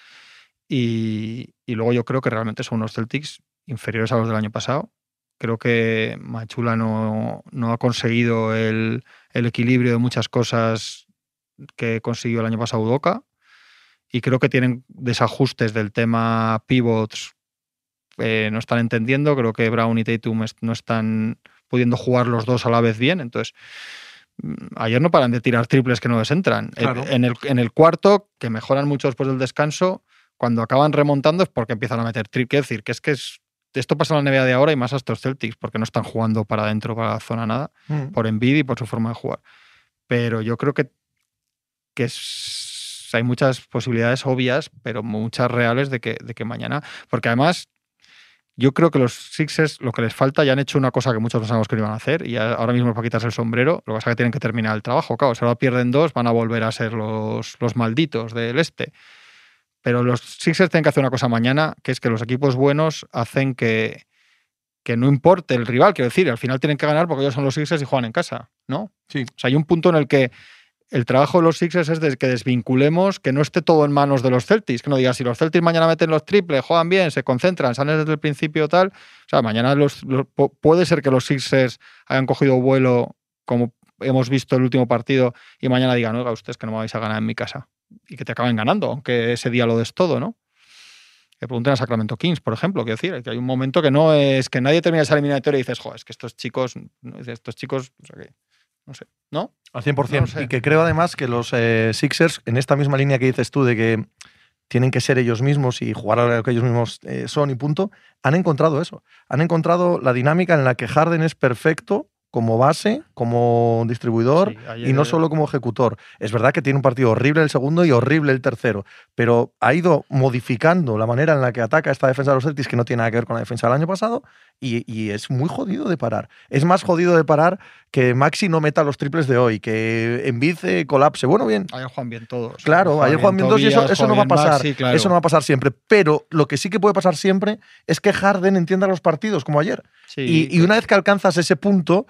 C: Y, y luego yo creo que realmente son unos Celtics inferiores a los del año pasado. Creo que Machula no, no ha conseguido el, el equilibrio de muchas cosas que consiguió el año pasado Udoka. Y creo que tienen desajustes del tema pivots. eh, no están entendiendo. Creo que Brown y Tatum no están pudiendo jugar los dos a la vez bien. Entonces, mm, ayer no paran de tirar triples que no les entran. En-
B: Claro.
C: En, el, en el cuarto, que mejoran mucho después del descanso, cuando acaban remontando es porque empiezan a meter triples. Quiero decir, que es que es, esto pasa en la NBA de ahora y más a estos Celtics, porque no están jugando para adentro, para la zona nada,
B: Mm.
C: por Embiid y por su forma de jugar. Pero yo creo que, que es- hay muchas posibilidades obvias, pero muchas reales de que, de que mañana. Porque además, yo creo que los Sixers lo que les falta ya han hecho una cosa que muchos pensamos que no iban a hacer y ahora mismo es para quitarse el sombrero. Lo que pasa es que tienen que terminar el trabajo. Claro, si ahora pierden dos, van a volver a ser los, los malditos del este. Pero los Sixers tienen que hacer una cosa mañana, que es que los equipos buenos hacen que, que no importe el rival. Quiero decir, al final tienen que ganar porque ellos son los Sixers y juegan en casa, ¿no?
B: Sí.
C: O sea, hay un punto en el que el trabajo de los Sixers es de que desvinculemos, que no esté todo en manos de los Celtics, que no digas si los Celtics mañana meten los triples, juegan bien, se concentran, salen desde el principio tal. O sea, mañana los, los- pu- puede ser que los Sixers hayan cogido vuelo como hemos visto el último partido y mañana digan, oiga, ustedes que no me vais a ganar en mi casa y que te acaben ganando, aunque ese día lo des todo, ¿no? Que pregunten a Sacramento Kings, por ejemplo, quiero decir, que hay un momento que no es que nadie termina esa eliminatoria y dices, joder, es que estos chicos, estos chicos, o sea, que- no sé, ¿no?
B: Al 100%.
C: No sé.
B: Y que creo además que los eh, Sixers, en esta misma línea que dices tú, de que tienen que ser ellos mismos y jugar a lo que ellos mismos eh, son y punto, han encontrado eso. Han encontrado la dinámica en la que Harden es perfecto como base, como distribuidor
C: Sí, ayer-
B: y no solo como ejecutor. Es verdad que tiene un partido horrible el segundo y horrible el tercero, pero ha ido modificando la manera en la que ataca esta defensa de los Celtics, que no tiene nada que ver con la defensa del año pasado, y, y es muy jodido de parar. Es más jodido de parar que Maxi no meta los triples de hoy, que eh, colapse. Bueno, bien.
C: Ayer juegan bien todos.
B: Claro, ayer juegan bien todos y eso, eso no va a pasar.
C: Maxi, claro.
B: Eso no va a pasar siempre. Pero lo que sí que puede pasar siempre es que Harden entienda los partidos, como ayer.
C: Sí,
B: Y, y una vez que alcanzas ese punto,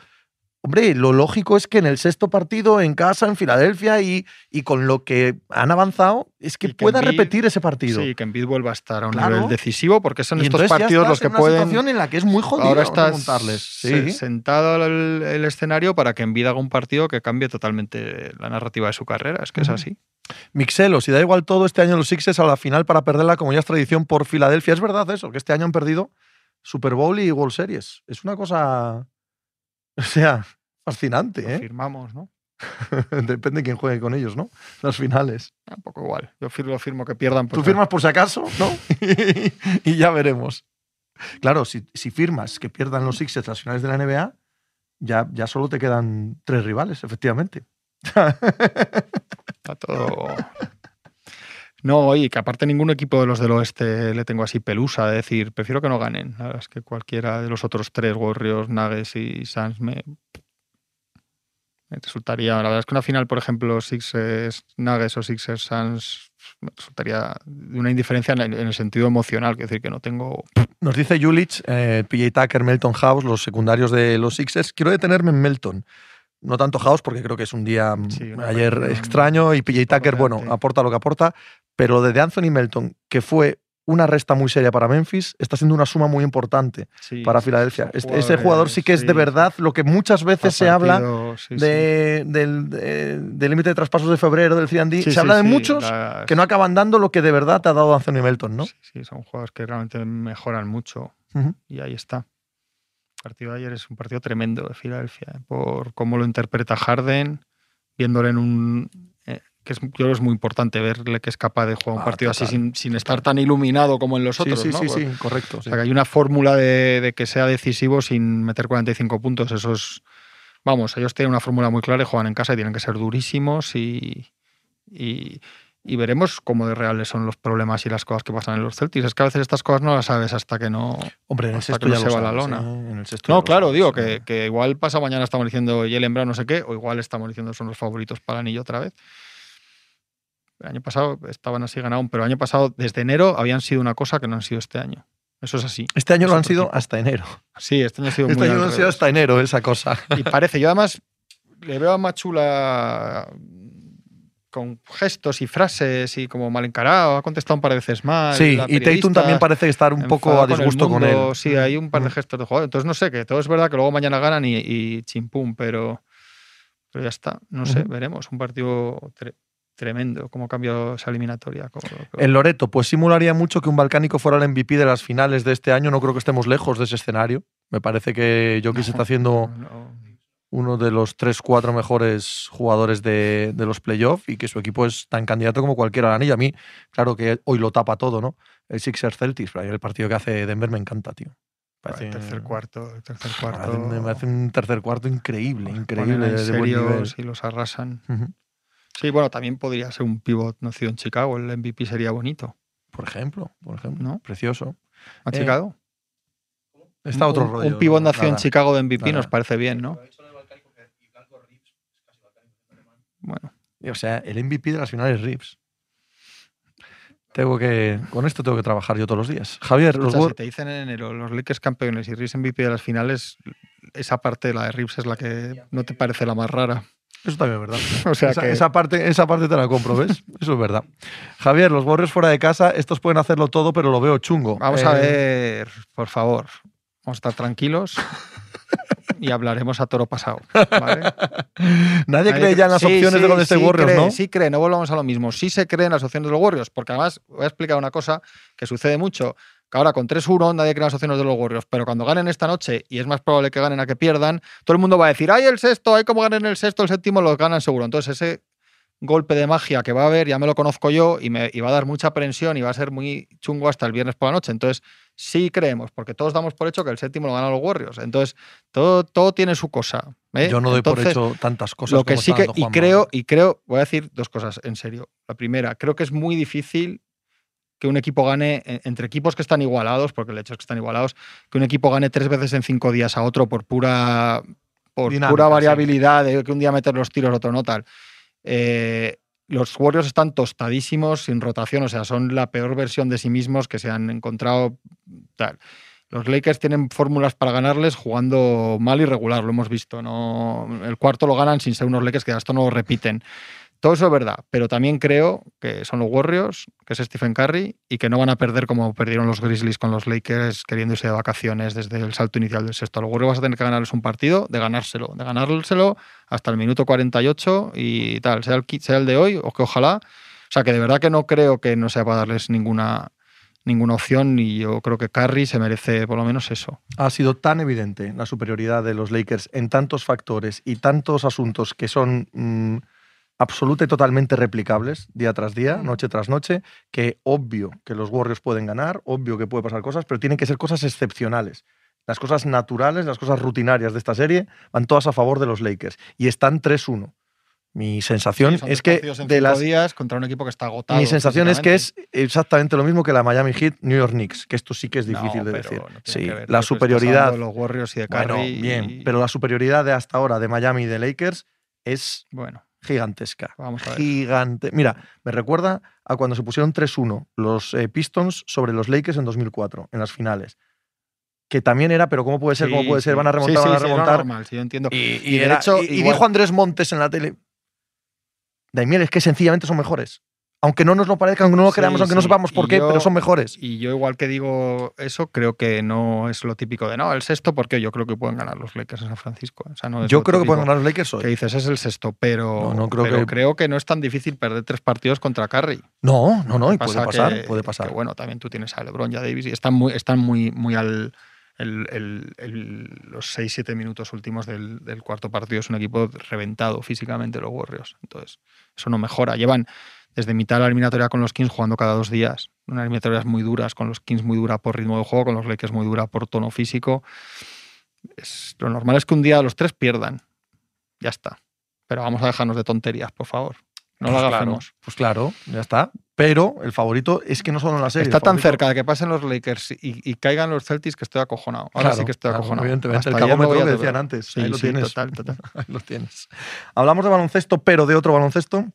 B: hombre, lo lógico es que en el sexto partido, en casa, en Filadelfia, y, y con lo que han avanzado, es que
C: Y que
B: pueda
C: Embiid-
B: repetir ese partido.
C: Sí, que Embiid vuelva a estar a un
B: Claro.
C: nivel decisivo, porque son
B: y
C: estos partidos los que
B: en una
C: pueden.
B: situación en la que es muy jodido
C: Ahora estás
B: Sí.
C: sentado el, el escenario para que Embiid haga un partido que cambie totalmente la narrativa de su carrera. Es que es así.
B: Mixelo, si da igual todo este año los Sixers a la final para perderla como ya es tradición por Filadelfia. Es verdad eso, que este año han perdido Super Bowl y World Series. Es una cosa, o sea, fascinante,
C: Lo
B: ¿eh?
C: firmamos, ¿no?
B: Depende de quién juegue con ellos, ¿no? Las finales.
C: Ah, Un poco igual. Yo firmo, firmo que pierdan.
B: Tú
C: porque-
B: firmas por si acaso, ¿no? y ya veremos. Claro, si, si firmas que pierdan los Sixers las finales de la NBA, ya, ya solo te quedan tres rivales, efectivamente.
C: Está todo. No, oye, que aparte ningún equipo de los del oeste le tengo así pelusa de decir, prefiero que no ganen. La verdad es que cualquiera de los otros tres, Warriors, Nuggets y Suns, me, me resultaría. La verdad es que una final, por ejemplo, Sixers, Nuggets o Sixers, Suns, me resultaría de una indiferencia en el, en el sentido emocional, que decir que no tengo.
B: Nos dice Julich, eh, PJ Tucker, Melton House, los secundarios de los Sixers. Quiero detenerme en Melton. No tanto House, porque creo que es un día mm,
C: Sí,
B: ayer extraño y PJ Tucker, bueno, aporta lo que aporta. Pero lo de Anthony Melton, que fue una resta muy seria para Memphis, está siendo una suma muy importante
C: Sí,
B: para Filadelfia. ese jugador sí que es de verdad lo que muchas veces se
C: ha
B: habla de- del de- del límite de traspasos de febrero, del 3D.
C: Sí,
B: se habla de muchos que no acaban dando lo que de verdad te ha dado Anthony Melton, ¿no?
C: Sí, son juegos que realmente mejoran mucho. Y ahí está. El partido de ayer es un partido tremendo de Filadelfia, ¿eh? por cómo lo interpreta Harden, viéndole en un. eh, que es, yo creo que es muy importante verle que es capaz de jugar un
B: Ah,
C: partido así sin, sin estar tan iluminado como en los
B: Sí,
C: otros.
B: sí,
C: ¿no?
B: sí,
C: Pues,
B: sí, correcto.
C: O
B: sí.
C: sea, que hay una fórmula de, de que sea decisivo sin meter 45 puntos. Eso es. Vamos, ellos tienen una fórmula muy clara y juegan en casa y tienen que ser durísimos y. y y veremos cómo de reales son los problemas y las cosas que pasan en los Celtics. Es que a veces estas cosas no las sabes hasta que no.
B: Hombre, en el
C: hasta
B: sexto
C: que no se va la lona.
B: ¿eh? En el sexto
C: No, claro,
B: sabes,
C: digo
B: ¿eh?
C: que, que igual pasa mañana estamos diciendo Jalen Brown no sé qué, o igual estamos diciendo son los favoritos para el anillo otra vez. El año pasado estaban así ganados, pero el año pasado, desde enero, habían sido una cosa que no han sido este año. Eso es así.
B: Este año lo han sido
C: tipo.
B: hasta enero.
C: Sí, este año ha sido
B: Este
C: muy
B: año lo han sido hasta enero esa cosa.
C: Y parece, yo además le veo a Machula con gestos y frases y como mal encarado, ha contestado un par de veces mal.
B: Sí, y Tatum también parece estar un poco a disgusto
C: el
B: con, él.
C: Sí, hay un par de gestos de jugador. Entonces no sé, que todo es verdad que luego mañana ganan y, y chimpum, pero, pero ya está. No sé, veremos. Un partido tre- tremendo, cómo cambió esa eliminatoria. cómo-
B: En Loreto, pues simularía mucho que un balcánico fuera el MVP de las finales de este año. No creo que estemos lejos de ese escenario. Me parece que Jokic está haciendo
C: No, no.
B: Uno de los 3-4 mejores jugadores de, de los playoffs y que su equipo es tan candidato como cualquiera al anillo. A mí, claro que hoy lo tapa todo, ¿no? El Sixers Celtics, pero a mí el partido que hace Denver me encanta, tío. Parece-
C: el tercer cuarto, el tercer
B: me
C: cuarto.
B: me hace un tercer cuarto increíble, increíble.
C: en
B: de buen
C: serio
B: nivel.
C: y los arrasan. Sí, bueno, también podría ser un pivot nacido en Chicago. El MVP sería bonito,
B: Por ejemplo, por ejemplo.
C: ¿no?
B: Precioso.
C: ¿A
B: Eh,
C: Chicago?
B: Está otro
C: un,
B: rollo.
C: Un pivot nacido en. Chicago de MVP
B: Nada.
C: nos parece bien, ¿no? Bueno,
B: O sea, el MVP de las finales Rips. Tengo que. Con esto tengo que trabajar yo todos los días. Javier, los
C: escucha, si te dicen en enero los Lakers campeones y Reeves MVP de las finales, esa parte, la de Reeves, es la que no te parece la más rara.
B: Eso también es verdad.
C: O sea
B: esa,
C: que
B: esa parte, esa parte te la compro, ¿ves? Eso es verdad. Javier, los Warriors fuera de casa, estos pueden hacerlo todo, pero lo veo chungo.
C: vamos a
B: Eh,
C: ver, por favor, vamos a estar tranquilos y hablaremos a toro pasado. ¿vale?
B: Nadie
C: Nadie
B: cree ya en las
C: sí,
B: opciones
C: sí,
B: de
C: sí
B: Warriors,
C: cree,
B: ¿no?
C: Sí cree, no volvamos a lo mismo. Sí se cree en las opciones de los Warriors, porque además voy a explicar una cosa que sucede mucho, que ahora con 3-1 nadie cree en las opciones de los Warriors, pero cuando ganen esta noche, y es más probable que ganen a que pierdan, todo el mundo va a decir, ¡ay, el sexto! ¡ay, cómo ganen el sexto, el séptimo! Los ganan seguro. Entonces ese golpe de magia que va a haber, ya me lo conozco yo, y, me, y va a dar mucha aprensión y va a ser muy chungo hasta el viernes por la noche. Entonces sí creemos, porque todos damos por hecho que el séptimo lo ganan los Warriors. Entonces todo, todo tiene su cosa. ¿eh?
B: Yo no doy
C: Entonces,
B: por hecho tantas cosas.
C: lo que
B: como
C: sí que, y creo, y creo, voy a decir dos cosas en serio. La primera, creo que es muy difícil que un equipo gane, en- entre equipos que están igualados, porque el hecho es que están igualados, que un equipo gane tres veces en cinco días a otro por pura, por
B: Dinámica,
C: pura
B: sí.
C: variabilidad, de que un día meter los tiros, otro no tal. Eh, los Warriors están tostadísimos, sin rotación, o sea, son la peor versión de sí mismos que se han encontrado. Tal. Los Lakers tienen fórmulas para ganarles jugando mal y regular, lo hemos visto. ¿no? El cuarto lo ganan sin ser unos Lakers que esto no lo repiten. Todo eso es verdad, pero también creo que son los Warriors, que es Stephen Curry, y que no van a perder como perdieron los Grizzlies con los Lakers queriendo irse de vacaciones desde el salto inicial del sexto. Los Warriors vas a tener que ganarles un partido, de ganárselo, de ganárselo hasta el minuto 48 y tal, sea el, sea el de hoy o que ojalá. O sea, que de verdad que no creo que no sea para darles ninguna, ninguna opción y yo creo que Curry se merece por lo menos eso.
B: Ha sido tan evidente la superioridad de los Lakers en tantos factores y tantos asuntos que son mm, absoluta y totalmente replicables día tras día, noche tras noche, que obvio que los Warriors pueden ganar, obvio que puede pasar cosas, pero tienen que ser cosas excepcionales. Las cosas naturales, las cosas rutinarias de esta serie van todas a favor de los Lakers y están 3-1. Mi sensación
C: Sí,
B: es que de las
C: días contra un equipo que está agotado.
B: mi sensación es que es exactamente lo mismo que la Miami Heat New York Knicks, que esto sí que es
C: No,
B: difícil de
C: pero
B: decir.
C: no
B: sí,
C: ver.
B: La superioridad
C: de los Warriors y de
B: bueno,
C: Curry.
B: bien,
C: y-
B: pero la superioridad de hasta ahora de Miami y de Lakers es
C: Bueno,
B: gigantesca.
C: vamos a ver.
B: Gigante. Mira, me recuerda a cuando se pusieron 3-1 los eh, Pistons sobre los Lakers en 2004, en las finales. Que también era, pero ¿cómo puede ser? ¿Cómo puede ser? Van a remontar,
C: sí,
B: van a remontar.
C: normal, sí, yo entiendo.
B: Y,
C: Y
B: y
C: de
B: era-
C: hecho,
B: y- dijo Andrés Montes en la tele. Daimiel, es que sencillamente son mejores. Aunque no nos lo parezca, aunque no lo
C: Sí,
B: creamos, aunque no sepamos por
C: Y
B: qué,
C: yo-
B: pero son mejores.
C: Y yo, igual que digo eso, creo que no es lo típico de no, el sexto, porque yo creo que pueden ganar los Lakers en San Francisco. O sea, no es
B: Yo creo que pueden ganar los Lakers hoy.
C: Que dices, es el sexto, pero,
B: No, no creo
C: pero
B: que-
C: creo que no es tan difícil perder tres partidos contra Curry.
B: No, no, no, y puede
C: pasa
B: pasar,
C: que-
B: puede pasar.
C: que, bueno, también tú tienes a LeBron y a Davis y están muy, están muy, muy al. el- el- el- los 6-7 minutos últimos del, del cuarto partido es un equipo reventado físicamente los Warriors. Entonces, eso no mejora. Llevan desde mitad de la eliminatoria con los Kings jugando cada dos días. Unas eliminatorias muy duras, con los Kings muy dura por ritmo de juego, con los Lakers muy dura por tono físico. Es- lo normal es que un día los tres pierdan. Ya está. Pero vamos a dejarnos de tonterías, por favor. No
B: Pues
C: lo
B: claro,
C: hagamos.
B: Pues claro, ya está. Pero el favorito es que no solo en la serie.
C: Está tan
B: favorito-
C: cerca de que pasen los Lakers y, y caigan los Celtics que estoy acojonado. Ahora
B: Claro,
C: sí que estoy
B: claro,
C: acojonado.
B: Evidentemente,
C: Hasta
B: el cagómetro que decían antes.
C: Sí,
B: ahí lo
C: sí,
B: tienes.
C: total, total.
B: Ahí lo tienes. Hablamos de baloncesto, pero de otro baloncesto.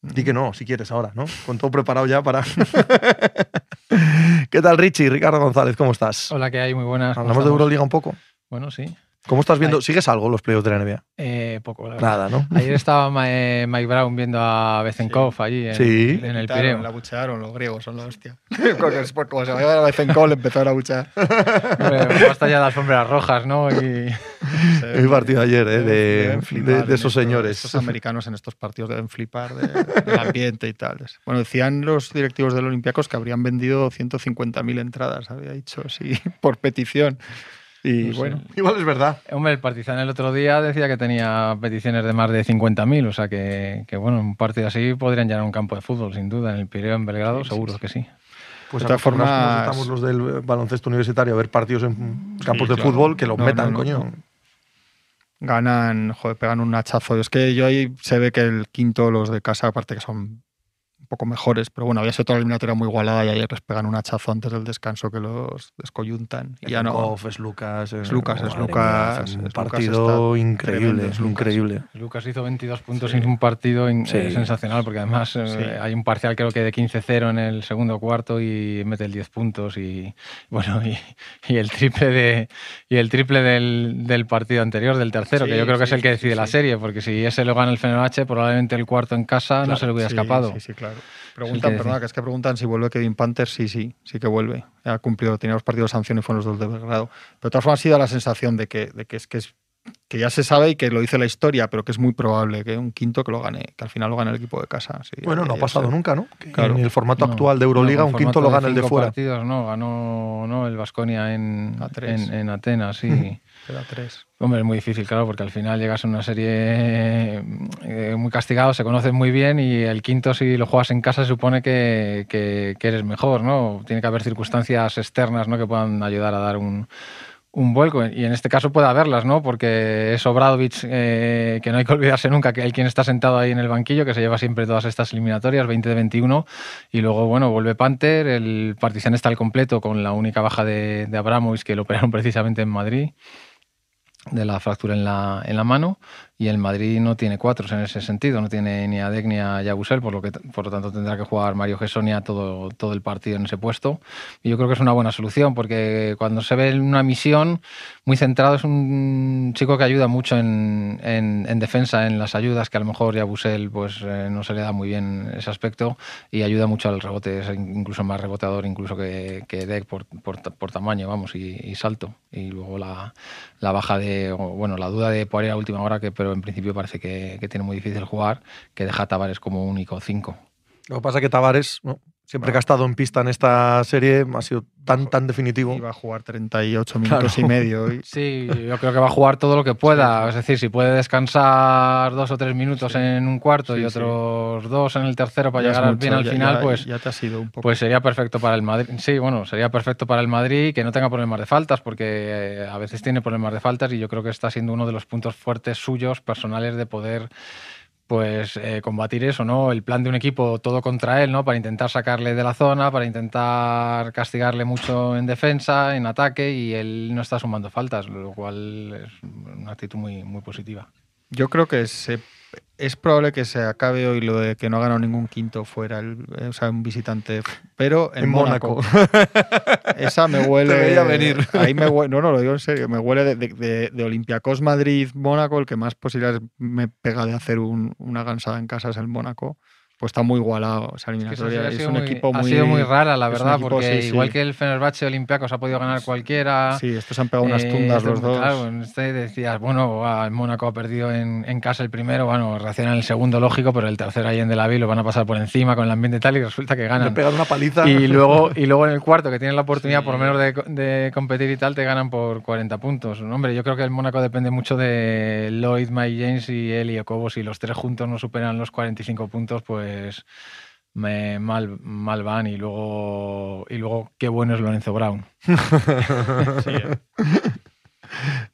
B: Di que no, si quieres ahora, ¿no? Con todo preparado ya para. ¿Qué tal, Richie? Ricardo González, ¿cómo estás?
D: Hola, ¿qué hay? Muy buenas. ¿cómo
B: Hablamos de? Euroliga un poco.
D: Bueno, sí.
B: ¿Cómo estás viendo? ¿Sigues algo los playoffs de la NBA?
D: Eh, poco, la verdad.
B: Nada, ¿no?
D: Ayer estaba eh, Mike Brown viendo a Bezenkov allí en,
B: Sí.
D: en el Pireo.
C: La buchearon los griegos, son la hostia. Porque como se vaya a Bezenkov, le empezaron a buchear.
D: Basta ya de alfombras rojas, ¿no? Y
B: El partido ayer, ¿eh? De, de- de esos señores.
C: Estos americanos en estos partidos deben flipar de- del ambiente y tal. Bueno, decían los directivos del Olympiacos que habrían vendido 150.000 entradas, había dicho, sí, por petición. Y
D: No sé.
C: bueno,
B: Igual es verdad.
D: Hombre, el Partizan el otro día decía que tenía peticiones de más de 50.000, o sea que, que, bueno, un partido así podrían llenar un campo de fútbol, sin duda. En el Pireo, en Belgrado,
C: Sí,
D: seguro
C: sí.
D: que sí.
B: Pues
C: De todas
B: como
C: formas-
B: estamos los del baloncesto universitario a ver partidos en campos
C: Sí,
B: de
C: claro.
B: fútbol, que los
C: No,
B: metan,
C: no, no,
B: coño.
C: no. ganan, joder, pegan un hachazo. Es que yo ahí se ve que el quinto, los de casa, aparte que son poco mejores, pero bueno, había sido toda la eliminatoria muy igualada y ayer les pegan un hachazo antes del descanso que los descoyuntan. Y ya no.
B: Es Lucas.
C: Es Lucas, es Lucas,
B: un partido increíble,
C: es Lucas.
B: increíble.
D: Lucas hizo 22 puntos
C: Sí.
D: en un partido in-
B: Sí.
D: eh, sensacional, porque además eh, hay un parcial creo que de 15-0 en el segundo cuarto y mete el 10 puntos y bueno y, y el triple de y el triple del, del partido anterior, del tercero,
C: Sí,
D: que yo creo que es el que decide
C: sí,
D: la
C: sí.
D: serie, porque si ese lo gana el Fenerbahce, probablemente el cuarto en casa no se le hubiera
C: sí,
D: escapado.
C: Sí, sí, claro. Preguntan, perdona, que es que preguntan si vuelve Kevin Panther. Sí, sí, sí que vuelve. Ha cumplido, tenía los partidos de sanción y fueron los dos de Belgrado. Pero de todas formas ha sido la sensación de que, de que es que es que ya se sabe y que lo dice la historia, pero que es muy probable que un quinto que lo gane, que al final lo gane el equipo de casa. Sí,
B: Bueno, no ha
C: ya
B: pasado nunca, ¿no? Que
C: Claro.
B: En el formato
D: No,
B: actual de Euroliga,
D: no,
B: un quinto lo gana el de fuera.
D: partidos, no, ganó no, el Vasconia en, en, en Atenas, sí.
C: Queda tres.
D: Hombre, es muy difícil, claro, porque al final llegas a una serie eh, muy castigado, se conocen muy bien y el quinto, si lo juegas en casa, se supone que, que- que eres mejor, ¿no? Tiene que haber circunstancias externas ¿no? que puedan ayudar a dar un, un vuelco. Y en este caso puede haberlas, ¿no? Porque es Obradovic, eh, que no hay que olvidarse nunca que hay quien está sentado ahí en el banquillo, que se lleva siempre todas estas eliminatorias, 20 de 21, y luego, bueno, vuelve Panther, el Partizan está al completo con la única baja de, de Abramovich que lo operaron precisamente en Madrid de la fractura en la, en la mano y el Madrid no tiene cuatros en ese sentido, no tiene ni a Dec ni a Yabusel, por lo que por lo tanto tendrá que jugar Mario Gessonia todo, todo el partido en ese puesto. Y yo creo que es una buena solución, porque cuando se ve en una misión muy centrado, es un chico que ayuda mucho en, en- en defensa, en las ayudas, que a lo mejor Yabusel pues, eh, no se le da muy bien ese aspecto, y ayuda mucho al rebote, es incluso más reboteador incluso que, que Dec por, por, por tamaño, vamos, y, y salto. Y luego la, la baja de, bueno, la duda de Poirier a última hora, que pero en principio parece que, tiene muy difícil jugar, que deja a Tavares como único 5.
B: Lo que pasa es que Tavares. Siempre que ha estado en pista en esta serie ha sido tan, tan definitivo.
C: Iba a jugar 38 minutos y medio. y-
D: Sí, yo creo que va a jugar todo lo que pueda.
C: Sí.
D: Es decir, si puede descansar dos o tres minutos
C: Sí.
D: en un cuarto y
C: Sí,
D: otros dos en el tercero para
C: ya
D: llegar
C: mucho,
D: bien al
C: ya-
D: final,
C: ya-
D: pues,
C: Ya te ha sido un poco.
D: pues sería perfecto para el Madrid. Sí, bueno, sería perfecto para el Madrid que no tenga problemas de faltas, porque eh, a veces tiene problemas de faltas y yo creo que está siendo uno de los puntos fuertes suyos, personales, de poder pues eh, combatir eso, ¿no? El plan de un equipo todo contra él, ¿no? Para intentar sacarle de la zona, para intentar castigarle mucho en defensa, en ataque, y él no está sumando faltas, lo cual es una actitud muy, muy positiva.
C: Yo creo que se- es probable que se acabe hoy lo de que no ha ganado ningún quinto fuera, el, eh, o sea, un visitante. Pero en,
B: En
C: Mónaco.
B: Mónaco.
C: Esa me huele.
B: Te veía venir.
C: Ahí me huele, no, no, lo digo en serio. Me huele de, de, de- de Olympiacos Madrid, Mónaco. El que más posibilidades me pega de hacer un- una gansada en casa es el Mónaco. Pues está muy igualado esa
D: Es que eso
C: eliminatoria.
D: ha
C: es
D: sido
C: un
D: muy-
C: equipo
D: ha
C: muy.
D: sido muy rara, la verdad,
C: equipo,
D: porque
C: sí, sí.
D: igual que el Fenerbahce Olympiacos ha podido ganar cualquiera.
C: Sí, estos han pegado unas
D: Eh,
C: tundas
D: este-
C: los dos.
D: Claro, en este decías, bueno, ah, el Mónaco ha perdido en, en casa el primero, bueno, reacciona en el segundo, lógico, pero el tercero ahí en Del Aviv lo van a pasar por encima con el ambiente tal y resulta que
B: Le
D: ganan.
B: pegan una paliza.
D: Y luego, y luego en el cuarto, que tienen la oportunidad
C: Sí.
D: por lo menos de, de competir y tal, te ganan por 40 puntos. Hombre, yo creo que el Mónaco depende mucho de Lloyd, Mike James y Eli Okobo. Si los tres juntos no superan los 45 puntos, pues me, mal, mal van. Y luego, y luego qué bueno es Lorenzo Brown.
C: Sí, eh.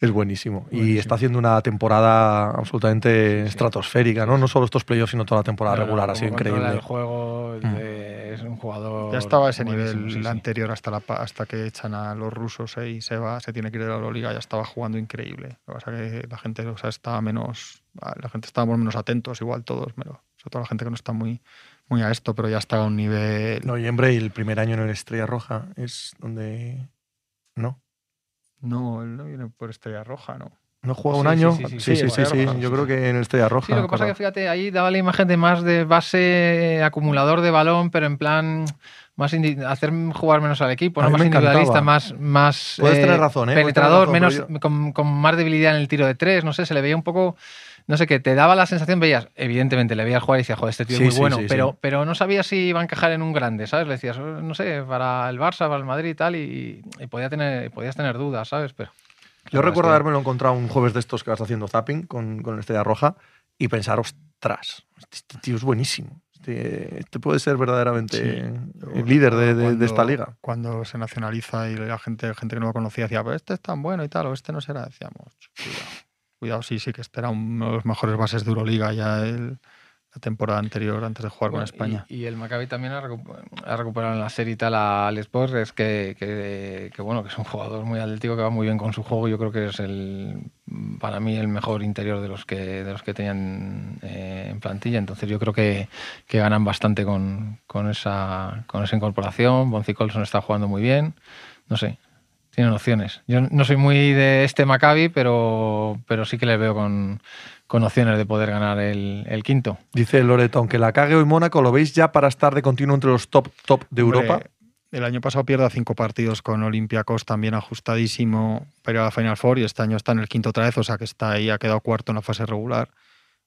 B: Es buenísimo. Y está haciendo una temporada absolutamente estratosférica, ¿no? No solo estos playoffs, sino toda la temporada
D: Pero
B: regular, ha sido increíble.
D: El juego
B: Mm.
D: es un jugador.
C: Ya estaba a ese nivel
D: sí, sí.
C: anterior hasta, la, hasta que echan a los rusos eh, y se va, se tiene que ir de la Euroliga, ya estaba jugando increíble. Lo que pasa es que la gente o sea, estaba menos, la gente estábamos menos atentos, igual todos, pero sobre todo la gente que no está muy, muy a esto, pero ya estaba a un nivel.
B: No, y hombre, y el primer año en el Estrella Roja es donde. ¿No?
C: No, él no viene por Estrella Roja, ¿no?
B: ¿No juega
D: Sí,
B: un
D: sí,
B: año?
D: sí, sí,
B: sí,
C: sí,
B: sí, sí,
C: Estrella
B: sí.
C: Roja,
B: Yo creo que en el Estrella Roja.
D: Sí, lo que pasa es que fíjate, ahí daba la imagen de más de base acumulador de balón, pero en plan más hacer jugar menos al equipo, ¿no? más individualista, más, más
B: Puedes tener razón, ¿eh? Puedes tener
D: penetrador,
B: razón,
D: menos
B: yo-
D: con, con más debilidad en el tiro de tres, no sé, se le veía un poco, no sé, que te daba la sensación, veías, evidentemente le veías jugar y decías, joder, este tío
B: Sí,
D: es muy
B: sí,
D: bueno,
B: sí,
D: pero,
B: sí.
D: pero no sabía si iba a encajar en un grande, ¿sabes? Le decías, "Oh, no sé, para el Barça, para el Madrid y tal, y, y podía tener, podías tener dudas, ¿sabes? Pero
B: Yo recuerdo haberme lo encontrado un jueves de estos que vas haciendo zapping con, con el Estrella Roja y pensar, ostras, este tío es buenísimo. Este, este puede ser verdaderamente
C: Sí.
B: el líder de, de- esta liga.
C: Cuando se nacionaliza y la gente, gente que no lo conocía decía, pues este es tan bueno y tal, o este no será, decíamos, cuidado. Cuidado, sí, sí, que este era uno de los mejores bases de Euroliga ya el- la temporada anterior, antes de jugar
D: Bueno,
C: con España.
D: Y, y el Maccabi también ha, recu- ha recuperado en la serie y tal a Alex Borges, que, que, que, bueno, que es un jugador muy atlético, que va muy bien con su juego. Yo creo que es el, para mí el mejor interior de los que, de los que tenían eh, en plantilla. Entonces yo creo que, que ganan bastante con, con, esa, con esa incorporación. Bonzi Colson está jugando muy bien. No sé, tienen opciones. Yo no soy muy de este Maccabi, pero, pero sí que le veo con, con opciones de poder ganar el, el quinto.
B: Dice Loreto, aunque la cague hoy Mónaco, ¿lo veis ya para estar de continuo entre los top top de
C: Hombre,
B: Europa?
C: El año pasado pierde a cinco partidos con Olympiacos también ajustadísimo ir a la Final Four y este año está en el quinto otra vez, o sea que está ahí, ha quedado cuarto en la fase regular.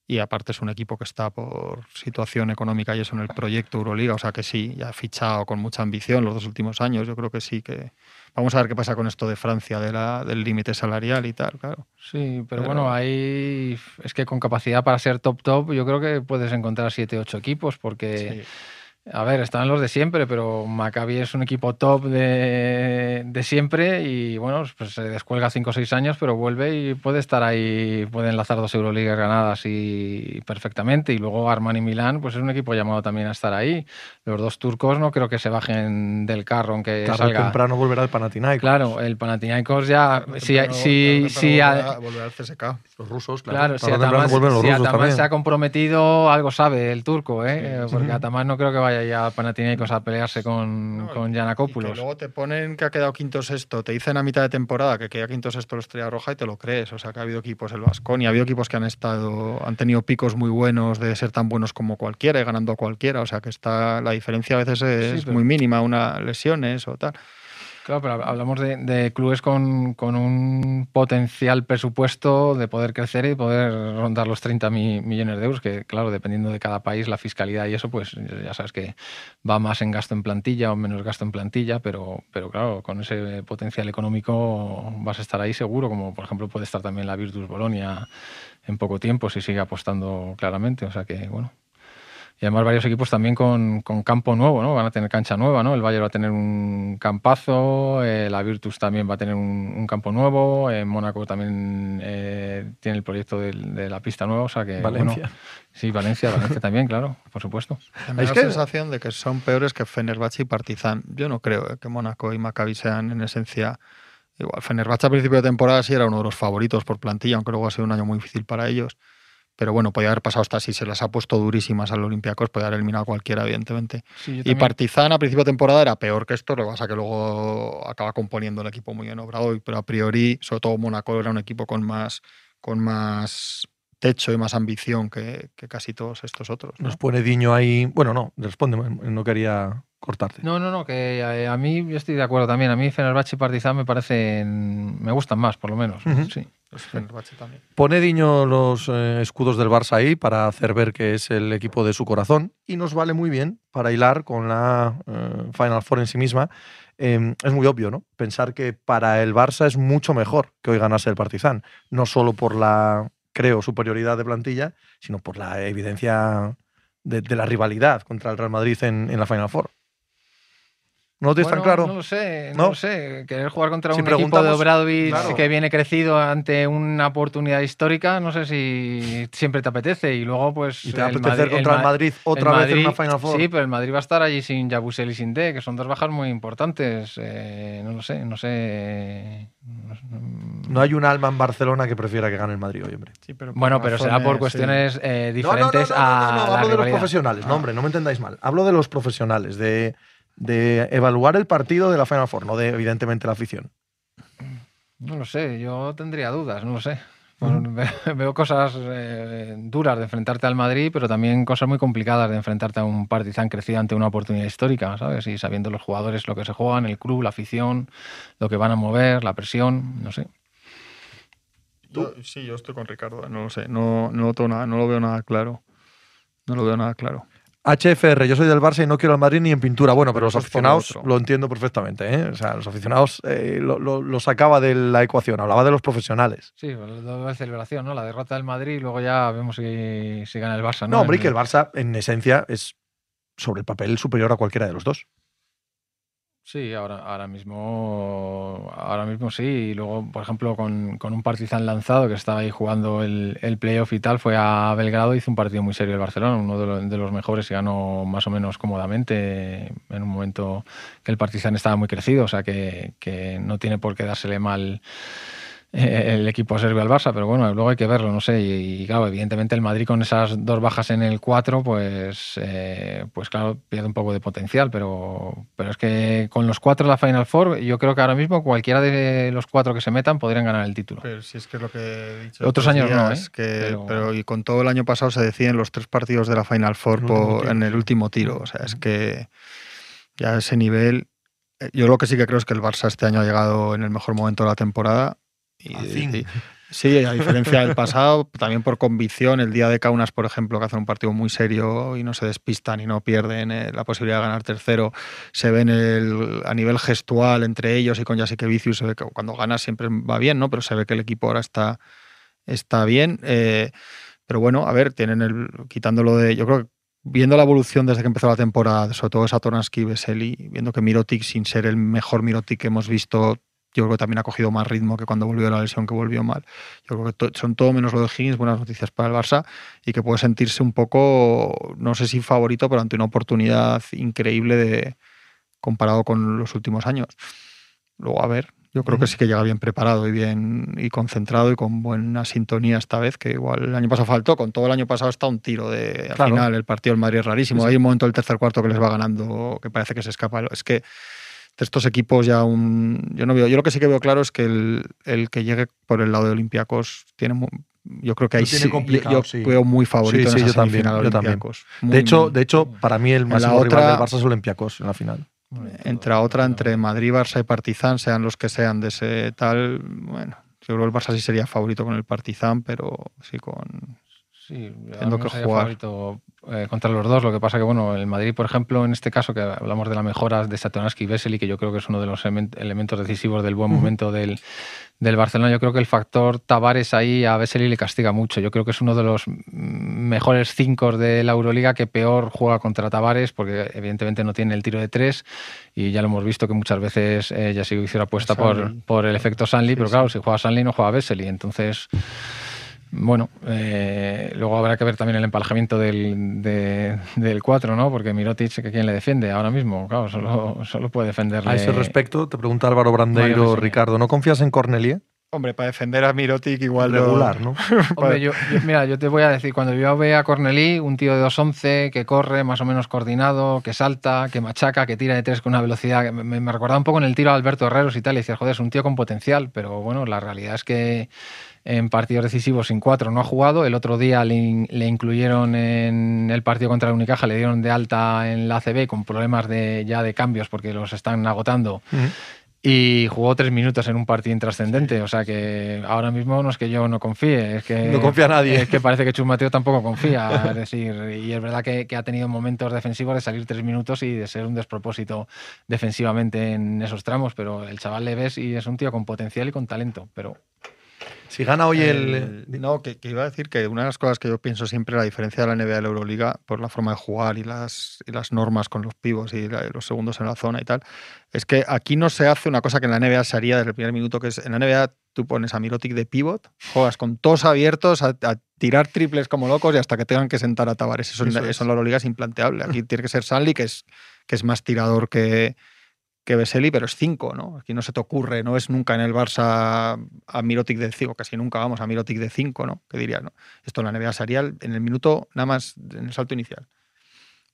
C: Y aparte es un equipo que está por situación económica y eso en el proyecto Euroliga, o sea que sí, ya ha fichado con mucha ambición los dos últimos años. Yo creo que sí que. Vamos a ver qué pasa con esto de Francia, de la, del límite salarial y tal, claro.
D: Sí, pero,
C: Pero-
D: bueno, ahí es que con capacidad para ser top top, yo creo que puedes encontrar 7 8 equipos, porque,
C: Sí.
D: A ver, están los de siempre, pero Maccabi es un equipo top de, de siempre y bueno, pues se descuelga 5 o 6 años, pero vuelve y puede estar ahí, puede enlazar dos Euroligas ganadas y perfectamente. Y luego Armani Milán, pues es un equipo llamado también a estar ahí. Los dos turcos no creo que se bajen del carro aunque
B: Tarde o
D: salga.
B: temprano volverá el Panathinaikos.
D: Claro, el Panathinaikos ya, si,
C: Temprano-
D: si,
C: temprano
D: si, a-
C: volverá- volverá al CSK.
B: Los rusos, claro.
D: Claro, si
B: los
D: si se ha comprometido, algo sabe el turco, ¿eh?
C: Sí.
D: porque. Ataman no creo que vaya ya Panathinaikos a pelearse con,
C: No,
D: con
C: Y que
D: Giannakopoulos.
C: luego te ponen que ha quedado quinto sexto, te dicen a mitad de temporada que queda quinto sexto la Estrella Roja y te lo crees. O sea que ha habido equipos, el Vasconi, ha habido equipos que han estado, han tenido picos muy buenos de ser tan buenos como cualquiera y ganando a cualquiera. O sea que está, la diferencia a veces es
D: Sí, pero-
C: muy mínima, una lesiones o tal.
D: Claro, pero hablamos de, de clubes con, con, un potencial presupuesto de poder crecer y poder rondar los 30 mi, millones de euros, que claro, dependiendo de cada país, la fiscalidad y eso, pues ya sabes que va más en gasto en plantilla o menos gasto en plantilla, pero, pero claro, con ese potencial económico vas a estar ahí seguro, como por ejemplo puede estar también la Virtus Bolonia en poco tiempo si sigue apostando claramente. O sea que, bueno. Y además varios equipos también con, con, campo nuevo, ¿no? Van a tener cancha nueva, ¿no? El Bayern va a tener un campazo, eh, la Virtus también va a tener un, un campo nuevo, en Mónaco también eh, tiene el proyecto de, de, la pista nueva, o sea que...
B: Valencia.
D: Bueno, sí, Valencia, Valencia también, claro, por supuesto.
C: Me da la sensación de que son peores que Fenerbahce y Partizan. Yo no creo eh, que Mónaco y Maccabi sean en esencia... Igual, Fenerbahce a principio de temporada sí era uno de los favoritos por plantilla, aunque luego ha sido un año muy difícil para ellos. Pero bueno, podía haber pasado hasta si se las ha puesto durísimas al Olympiacos, podía haber eliminado a cualquiera, evidentemente.
D: Sí,
C: y Partizan a principio de temporada era peor que esto, lo que pasa que luego acaba componiendo el equipo muy bien obrado, pero a priori, sobre todo Mónaco era un equipo con más, con más techo y más ambición que, que casi todos estos otros. ¿no?
B: Nos pone Diño ahí. Bueno, no, responde, no quería cortarte.
D: No, no, no, que a, a, mí yo estoy de acuerdo también. A mí Fenerbahce y Partizan me parecen, me gustan más, por lo menos. Uh -huh. Sí.
C: también.
B: Pone Diño los eh, escudos del Barça ahí para hacer ver que es el equipo de su corazón y nos vale muy bien para hilar con la eh, Final Four en sí misma. Eh, es muy obvio, ¿no? Pensar que para el Barça es mucho mejor que hoy ganase el Partizan, no solo por la, creo, superioridad de plantilla, sino por la evidencia de, de la rivalidad contra el Real Madrid en, en la Final Four. ¿No lo tienes
D: bueno,
B: tan claro?
D: No lo sé, no,
B: ¿No?
D: lo sé. Querer jugar contra
B: Si
D: un equipo de
B: preguntamos-
D: Obradovic
B: claro.
D: que viene crecido ante una oportunidad histórica, no sé si siempre te apetece. Y luego, pues.
B: Y te va a
D: el
B: apetecer
D: Madrid-
B: contra el
D: Ma-
B: Madrid otra
D: el
B: vez en una Final Four.
D: Sí, pero el Madrid va a estar allí sin Yabusel y sin D, que son dos bajas muy importantes. Eh, no lo sé, no sé. no-
B: No hay un alma en Barcelona que prefiera que gane el Madrid hoy, hombre.
C: Sí, pero por
D: Bueno, pero será por cuestiones eh,
B: No, no, no,
D: diferentes
B: no, no,
D: a
B: no, no,
D: la
B: hablo de los profesionales, no,
D: Ah.
B: hombre, no me entendáis mal. Hablo de los profesionales, de, de evaluar el partido de la Final Four, no de, evidentemente, la afición.
D: No lo sé, yo tendría dudas, no lo sé. Bueno, Veo cosas eh, duras de enfrentarte al Madrid, pero también cosas muy complicadas de enfrentarte a un Partizan crecido ante una oportunidad histórica, ¿sabes? Y sabiendo los jugadores lo que se juegan, el club, la afición, lo que van a mover, la presión, no sé.
C: Yo- sí, yo estoy con Ricardo, no lo sé, no, no, noto nada, no lo veo nada claro. No lo veo nada claro.
B: HFR, yo soy del Barça y no quiero al Madrid ni en pintura. Bueno, pero los aficionados lo entiendo perfectamente. ¿eh? O sea, los aficionados eh, lo, lo- lo sacaba de la ecuación, hablaba de los profesionales.
D: Sí, pues, la celebración, ¿no? La derrota del Madrid y luego ya vemos si, si gana el Barça, ¿no?
B: No, hombre, y que el Barça, en esencia, es sobre el papel superior a cualquiera de los dos.
D: Sí, ahora, ahora mismo ahora mismo sí. Y luego, por ejemplo, con, con un Partizan lanzado que estaba ahí jugando el, el playoff y tal, fue a Belgrado hizo un partido muy serio el Barcelona, uno de, lo- de los mejores y ganó más o menos cómodamente en un momento que el Partizan estaba muy crecido, o sea que, que no tiene por qué dársele mal el equipo serbio al Barça, pero bueno, luego hay que verlo, no sé. Y, y, claro, evidentemente el Madrid con esas dos bajas en el 4, pues, eh, pues claro, pierde un poco de potencial, pero, pero es que con los cuatro de la Final Four, yo creo que ahora mismo cualquiera de los cuatro que se metan podrían ganar el título.
C: Pero si es que es lo que he dicho.
D: Otros años no,
C: días,
D: ¿eh?
C: que-
D: Pero-
C: pero... y con todo el año pasado se deciden los tres partidos de la Final Four
B: El
C: por-
B: tiro,
C: en el último tiro. O sea, es que ya ese nivel. eh, Yo lo que sí que creo es que el Barça este año ha llegado en el mejor momento de la temporada. Y,
B: Al fin.
C: y- sí, a diferencia del pasado, también por convicción. El día de Kaunas, por ejemplo, que hacen un partido muy serio y no se despistan y no pierden eh, la posibilidad de ganar tercero, se ven el, a nivel gestual entre ellos y con Jasique Vicius, se ve que cuando ganas siempre va bien, ¿no? Pero se ve que el equipo ahora está, está bien. eh, pero bueno, a ver, tienen el. Quitándolo de. Yo creo que viendo la evolución desde que empezó la temporada, sobre todo Satoransky y Vesely, viendo que Mirotic, sin ser el mejor Mirotic que hemos visto, yo creo que también ha cogido más ritmo que cuando volvió de la lesión que volvió mal. Yo creo que to- son todo menos lo de Higgins, buenas noticias para el Barça y que puede sentirse un poco, no sé si favorito, pero ante una oportunidad increíble de comparado con los últimos años. Luego, a ver, yo creo que sí que llega bien preparado y bien y concentrado y con buena sintonía esta vez, que igual el año pasado faltó, con todo el año pasado está un tiro de al
B: Claro.
C: final, el partido del Madrid es rarísimo.
B: Sí, sí.
C: Hay un momento del tercer cuarto que les va ganando, que parece que se escapa. Es que de estos equipos ya un. Yo no veo. Yo lo que sí que veo claro es que el, el que llegue por el lado de Olympiacos tiene mu- yo creo que ahí sí, yo-
B: sí.
C: veo muy favorito
B: Sí,
C: en esa
B: yo también, yo también.
C: Olympiacos.
B: De
C: Muy,
B: hecho,
C: muy-
B: de hecho, para mí el máximo rival
C: otra-
B: del Barça es Olympiacos en la final.
C: entre otra, entre Madrid, Barça y Partizan, sean los que sean de ese tal, bueno, yo creo que el Barça sí sería favorito con el Partizan, pero sí con...
D: Sí,
C: Teniendo que jugar.
D: favorito eh, contra los dos. Lo que pasa que, bueno, el Madrid, por ejemplo, en este caso, que hablamos de la mejora de Satoransky y Vesely, que yo creo que es uno de los element- elementos decisivos del buen momento del, del Barcelona, yo creo que el factor Tavares ahí a Vesely le castiga mucho. Yo creo que es uno de los mejores cinco de la Euroliga que peor juega contra Tavares, porque evidentemente no tiene el tiro de tres y ya lo hemos visto que muchas veces eh, ya se hizo la apuesta por, por el efecto Sanli,
B: Sí,
D: pero
B: sí.
D: claro, si juega Sanli no juega Vesely, entonces... Bueno, eh, luego habrá que ver también el empalajamiento del, de- del 4, ¿no? Porque Mirotic, que quién le defiende ahora mismo, claro, solo, solo puede defenderle.
B: A ese respecto, te pregunta Álvaro Brandeiro. Ricardo, ¿no confías en Cornelie?
C: Hombre, para defender a Mirotic igual
B: Regular, ¿no?
D: Hombre, yo, yo- mira, yo te voy a decir, cuando yo veo a Cornelí, un tío de 2'11 que corre más o menos coordinado, que salta, que machaca, que tira de tres con una velocidad, que me, me recordaba un poco en el tiro a Alberto Herreros y tal, y decías, joder, es un tío con potencial, pero bueno, la realidad es que en partidos decisivos sin cuatro no ha jugado, el otro día le, in- le incluyeron en el partido contra el Unicaja, le dieron de alta en la ACB con problemas de, ya de cambios porque los están agotando.
B: Ujú.
D: Y jugó tres minutos en un partido intrascendente. O sea que ahora mismo no es que yo no confíe, es que.
B: No confía nadie.
D: Es que parece que Chus Mateo tampoco confía. Es decir, y es verdad que, que ha tenido momentos defensivos de salir tres minutos y de ser un despropósito defensivamente en esos tramos. Pero el chaval le ves y es un tío con potencial y con talento. Pero
B: Si gana hoy el...
C: El- no, que, que iba a decir que una de las cosas que yo pienso siempre la diferencia de la NBA y la Euroliga por la forma de jugar y las, y las normas con los pivos y la- los segundos en la zona y tal, es que aquí no se hace una cosa que en la NBA se haría desde el primer minuto, que es en la NBA tú pones a Mirotic de pivot, juegas con todos abiertos a, a tirar triples como locos y hasta que tengan que sentar a Tavares. Eso, en la-
B: Eso es.
C: eso en la Euroliga es implanteable. Aquí tiene que ser Sanli, que es, que es más tirador que, que Vesely, pero es 5, ¿no? Aquí no se te ocurre, no es nunca en el Barça a Mirotic de 5, casi nunca vamos a Mirotic de 5, ¿no? Que dirías, ¿no? Esto en la NBA sería en el minuto, nada más en el salto inicial.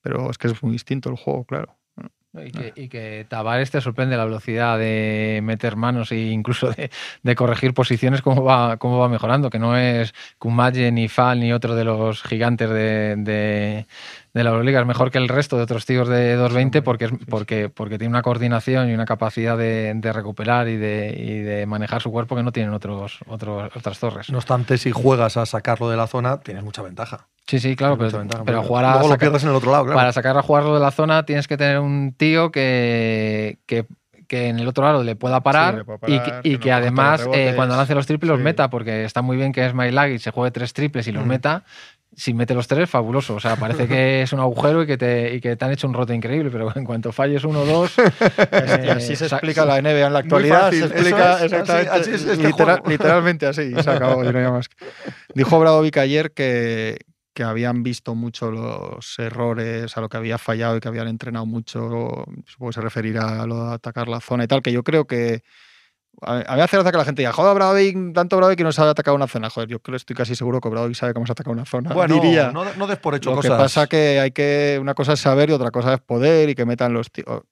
C: Pero es que es muy distinto el juego, claro.
D: Y que, y que Tavares te sorprende la velocidad de meter manos e incluso de, de corregir posiciones, cómo va, cómo va mejorando, que no es Kumaye, ni Fal, ni otro de los gigantes de, de, de la Euroliga. Es mejor que el resto de otros tíos de 220 porque, es, porque, porque tiene una coordinación y una capacidad de, de recuperar y de, y de manejar su cuerpo que no tienen otros, otros, otras torres.
B: No obstante, si juegas a sacarlo de la zona, tienes mucha ventaja.
D: Sí, sí, claro, pero,
B: ventaja,
D: jugar a
B: Luego lo pierdes en el otro lado, claro.
D: para sacar a jugarlo de la zona tienes que tener un tío que, que, que en el otro lado le pueda parar,
C: Sí, le pueda
D: y que, y
C: que
D: además eh, cuando lance los triples los meta, porque está muy bien que es y se juegue tres triples y los
B: Mm.
D: meta. Si mete los tres, fabuloso. O sea, parece que es un agujero y que te, y que te han hecho un roto increíble, pero en cuanto falles uno o dos. Eh,
C: así se explica la NBA en la actualidad.
B: fácil,
C: se explica
B: es, así-
C: exactamente,
B: así es este
C: litera-
B: juego.
C: literalmente así. Se acabó, más. Dijo Bradovic ayer que, que habían visto mucho los errores, a lo que había fallado y que habían entrenado mucho. Supongo que se referirá a lo de atacar la zona y tal, que yo creo que. A a mí me hace gracia que la gente diga, joder, Bradovic, tanto Bradovic que no sabe atacar una zona. Joder, yo creo, estoy casi seguro que Bradovic sabe cómo se ataca una zona.
B: bueno,
C: diría.
B: no, no des por hecho
C: Lo
B: cosas.
C: que pasa que hay que una cosa es saber y otra cosa es poder y que metan los tiros.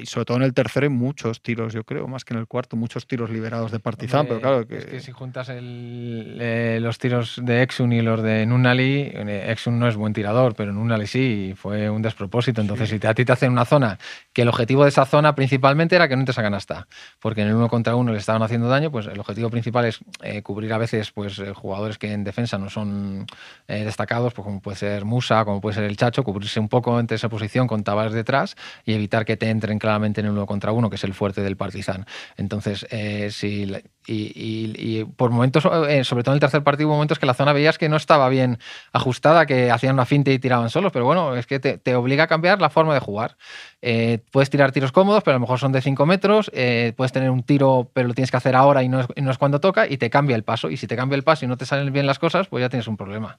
C: Y sobre todo en el tercero hay muchos tiros, yo creo, más que en el cuarto, muchos tiros liberados de Partizan, pero claro que,
D: Es que si juntas el- eh, los tiros de Exun y los de Nunali, eh, Exun no es buen tirador, pero Nunali sí, y fue un despropósito. Entonces, si te- a ti te hacen una zona, que el objetivo de esa zona principalmente era que no te sacan hasta, porque en el uno contra uno estaban haciendo daño, pues el objetivo principal es eh, cubrir a veces pues eh, jugadores que en defensa no son eh, destacados, pues como puede ser Musa, como puede ser el Chacho, cubrirse un poco entre esa posición con Tavares detrás y evitar que te entren claramente en el uno contra uno, que es el fuerte del Partizan. Entonces, si y, por momentos, eh, sobre todo en el tercer partido, hubo momentos que la zona veías que no estaba bien ajustada, que hacían una finta y tiraban solos, pero bueno, es que te, obliga a cambiar la forma de jugar. Eh, puedes tirar tiros cómodos, pero a lo mejor son de 5 metros, eh, puedes tener un tiro, pero lo tienes que hacer ahora y no, es, y no es cuando toca, y te cambia el paso. Y si te cambia el paso y no te salen bien las cosas, pues ya tienes un problema.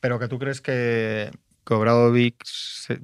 C: pero que tú crees que Obradovic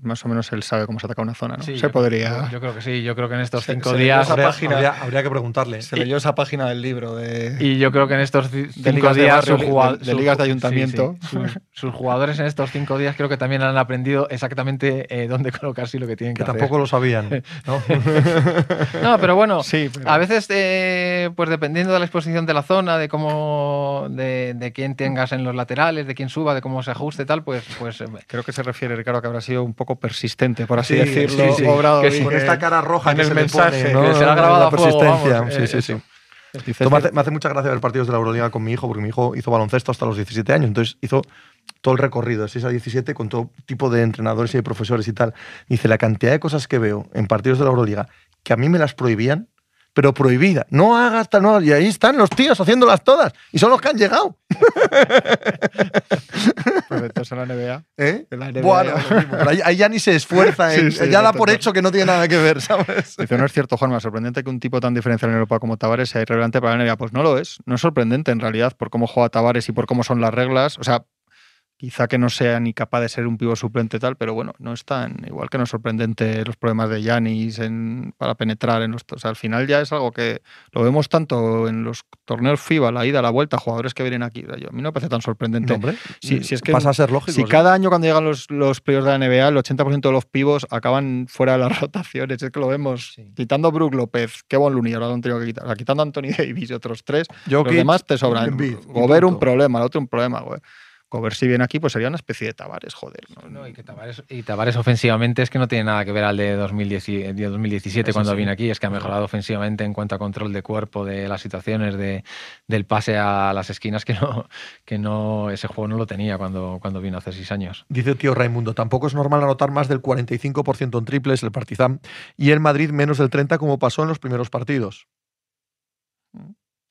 C: más o menos él sabe cómo se ataca una zona, ¿no?
D: Sí,
C: se
D: yo-
C: podría.
D: Yo, yo creo que sí, yo creo que en estos cinco
C: se
D: días.
B: habría,
C: página-
B: habría- habría que preguntarle.
C: se leyó esa página del libro de.
D: Y yo creo que en estos cinco
C: de
D: días
C: barrio, de- ligas de ayuntamiento.
D: sí. Sus, sus jugadores en estos cinco días creo que también han aprendido exactamente eh, dónde colocarse y lo que tienen que,
B: que
D: hacer.
B: tampoco lo sabían. ¿no?
D: No, pero bueno,
C: pero-
D: a veces, eh, pues dependiendo de la exposición de la zona, de cómo, de, de quién tengas en los laterales, de quién suba, de cómo se ajuste y tal, pues, pues eh,
C: Creo que se refiere, Ricardo, que habrá sido un poco persistente, por así
B: Sí,
C: decirlo.
B: sí, sí.
C: Obrado
D: Que.
B: Con esta cara roja
C: en
B: que
C: el
B: se le
C: mensaje,
B: pone, ¿no?
D: que se la ha
B: La
D: grabado a fuego,
B: persistencia.
D: vamos,
B: sí,
D: eh,
B: sí, sí. Me hace mucha gracia ver partidos de la Euroliga con mi hijo, porque mi hijo hizo baloncesto hasta los 17 años, entonces hizo todo el recorrido de 6 a 17 con todo tipo de entrenadores y de profesores y tal. Dice, la cantidad de cosas que veo en partidos de la Euroliga que a mí me las prohibían, pero prohibida. No hagas tal, no Y ahí están los tíos haciéndolas todas. Y son los que han llegado.
C: pues entonces en la NBA.
B: ¿eh?
C: En la NBA
B: Bueno, ahí, ahí ya ni se esfuerza. en-
C: Sí, sí,
B: ya da por hecho que no tiene nada que ver, ¿sabes?
C: Dice, no es cierto, Juanma, sorprendente que un tipo tan diferencial en Europa como Tavares sea irrelevante para la NBA. Pues no lo es. No es sorprendente en realidad por cómo juega Tavares y por cómo son las reglas. O sea, quizá que no sea ni capaz de ser un pivo suplente tal, pero bueno, no es tan igual que no es sorprendente los problemas de Yanis para penetrar en los... O sea, al final ya es algo que lo vemos tanto en los torneos FIBA, la ida, la vuelta, jugadores que vienen aquí. Yo- a mí no me parece tan sorprendente.
B: No, hombre,
C: Sí, sí, es que
B: pasa a ser lógico.
C: Si
B: sí.
C: cada año cuando llegan los, los playoffs de la NBA, el 80% de los pivos acaban fuera de las rotaciones. Es que lo vemos.
D: Sí.
C: Quitando Brook López, Kevon Looney, ahora lo han tenido que quitar. O sea, quitando Anthony Davis y otros tres,
B: Jokic,
C: los demás te sobran. Gobert un problema, el otro un problema. güey. Gobert si viene aquí, pues sería una especie de Tavares, joder. ¿no?
D: No, y que Tavares, y Tavares ofensivamente es que no tiene nada que ver al de 2010 y- de 2017
C: Eso
D: cuando
C: sí.
D: vino aquí, es que ha mejorado ofensivamente en cuanto a control de cuerpo, de las situaciones, de, del pase a las esquinas, que no, que no ese juego no lo tenía cuando, cuando vino hace seis años.
B: Dice el tío Raimundo, tampoco es normal anotar más del 45% en triples el Partizan y el Madrid menos del 30% como pasó en los primeros partidos.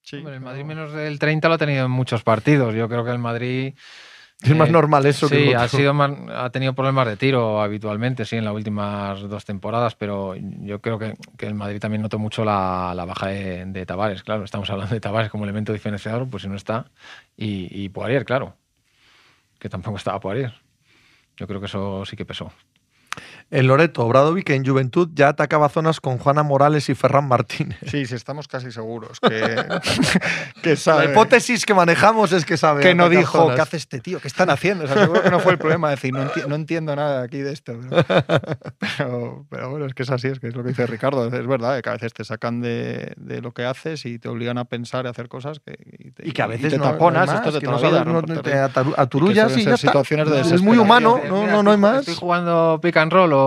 C: Sí,
D: Hombre, el
C: pero-
D: Madrid menos del 30 lo ha tenido en muchos partidos. Yo creo que el Madrid
B: Es más
D: Eh,
B: normal eso que
D: sí, ha,
B: otro.
D: sido más- ha tenido problemas de tiro habitualmente, sí, en las últimas dos temporadas, pero yo creo que, que el Madrid también notó mucho la, la baja de, de Tavares. Claro, estamos hablando de Tavares como elemento diferenciador, pues si no está. Y, y Poirier, claro, que tampoco estaba Poirier. Yo creo que eso sí que pesó.
B: En Loreto, Obradovic en Juventud ya atacaba zonas con Juana Morales y Ferran Martínez.
C: Sí, sí, estamos casi seguros que, que
B: La
C: sabe.
B: hipótesis que manejamos es que sabe.
C: que no dijo,
B: zonas.
C: ¿qué hace este tío? ¿Qué están haciendo? O sea, seguro que no fue el problema. decir, no, enti- no entiendo nada aquí de esto. Pero, pero, pero bueno, es que es así, es que es lo que dice Ricardo. Es verdad, que a veces te sacan de, de lo que haces y te obligan a pensar y a hacer cosas que, y, te,
B: Y que a veces
C: te
B: no,
C: taponas.
B: no
C: esto es de
B: más, que
C: toda
B: no
C: la vida,
B: sabes,
C: ¿no?
B: no
C: Por
B: te aturullas y ya está.
C: situaciones de
B: Es muy humano, no, no, no hay más.
D: Estoy jugando pick and roll o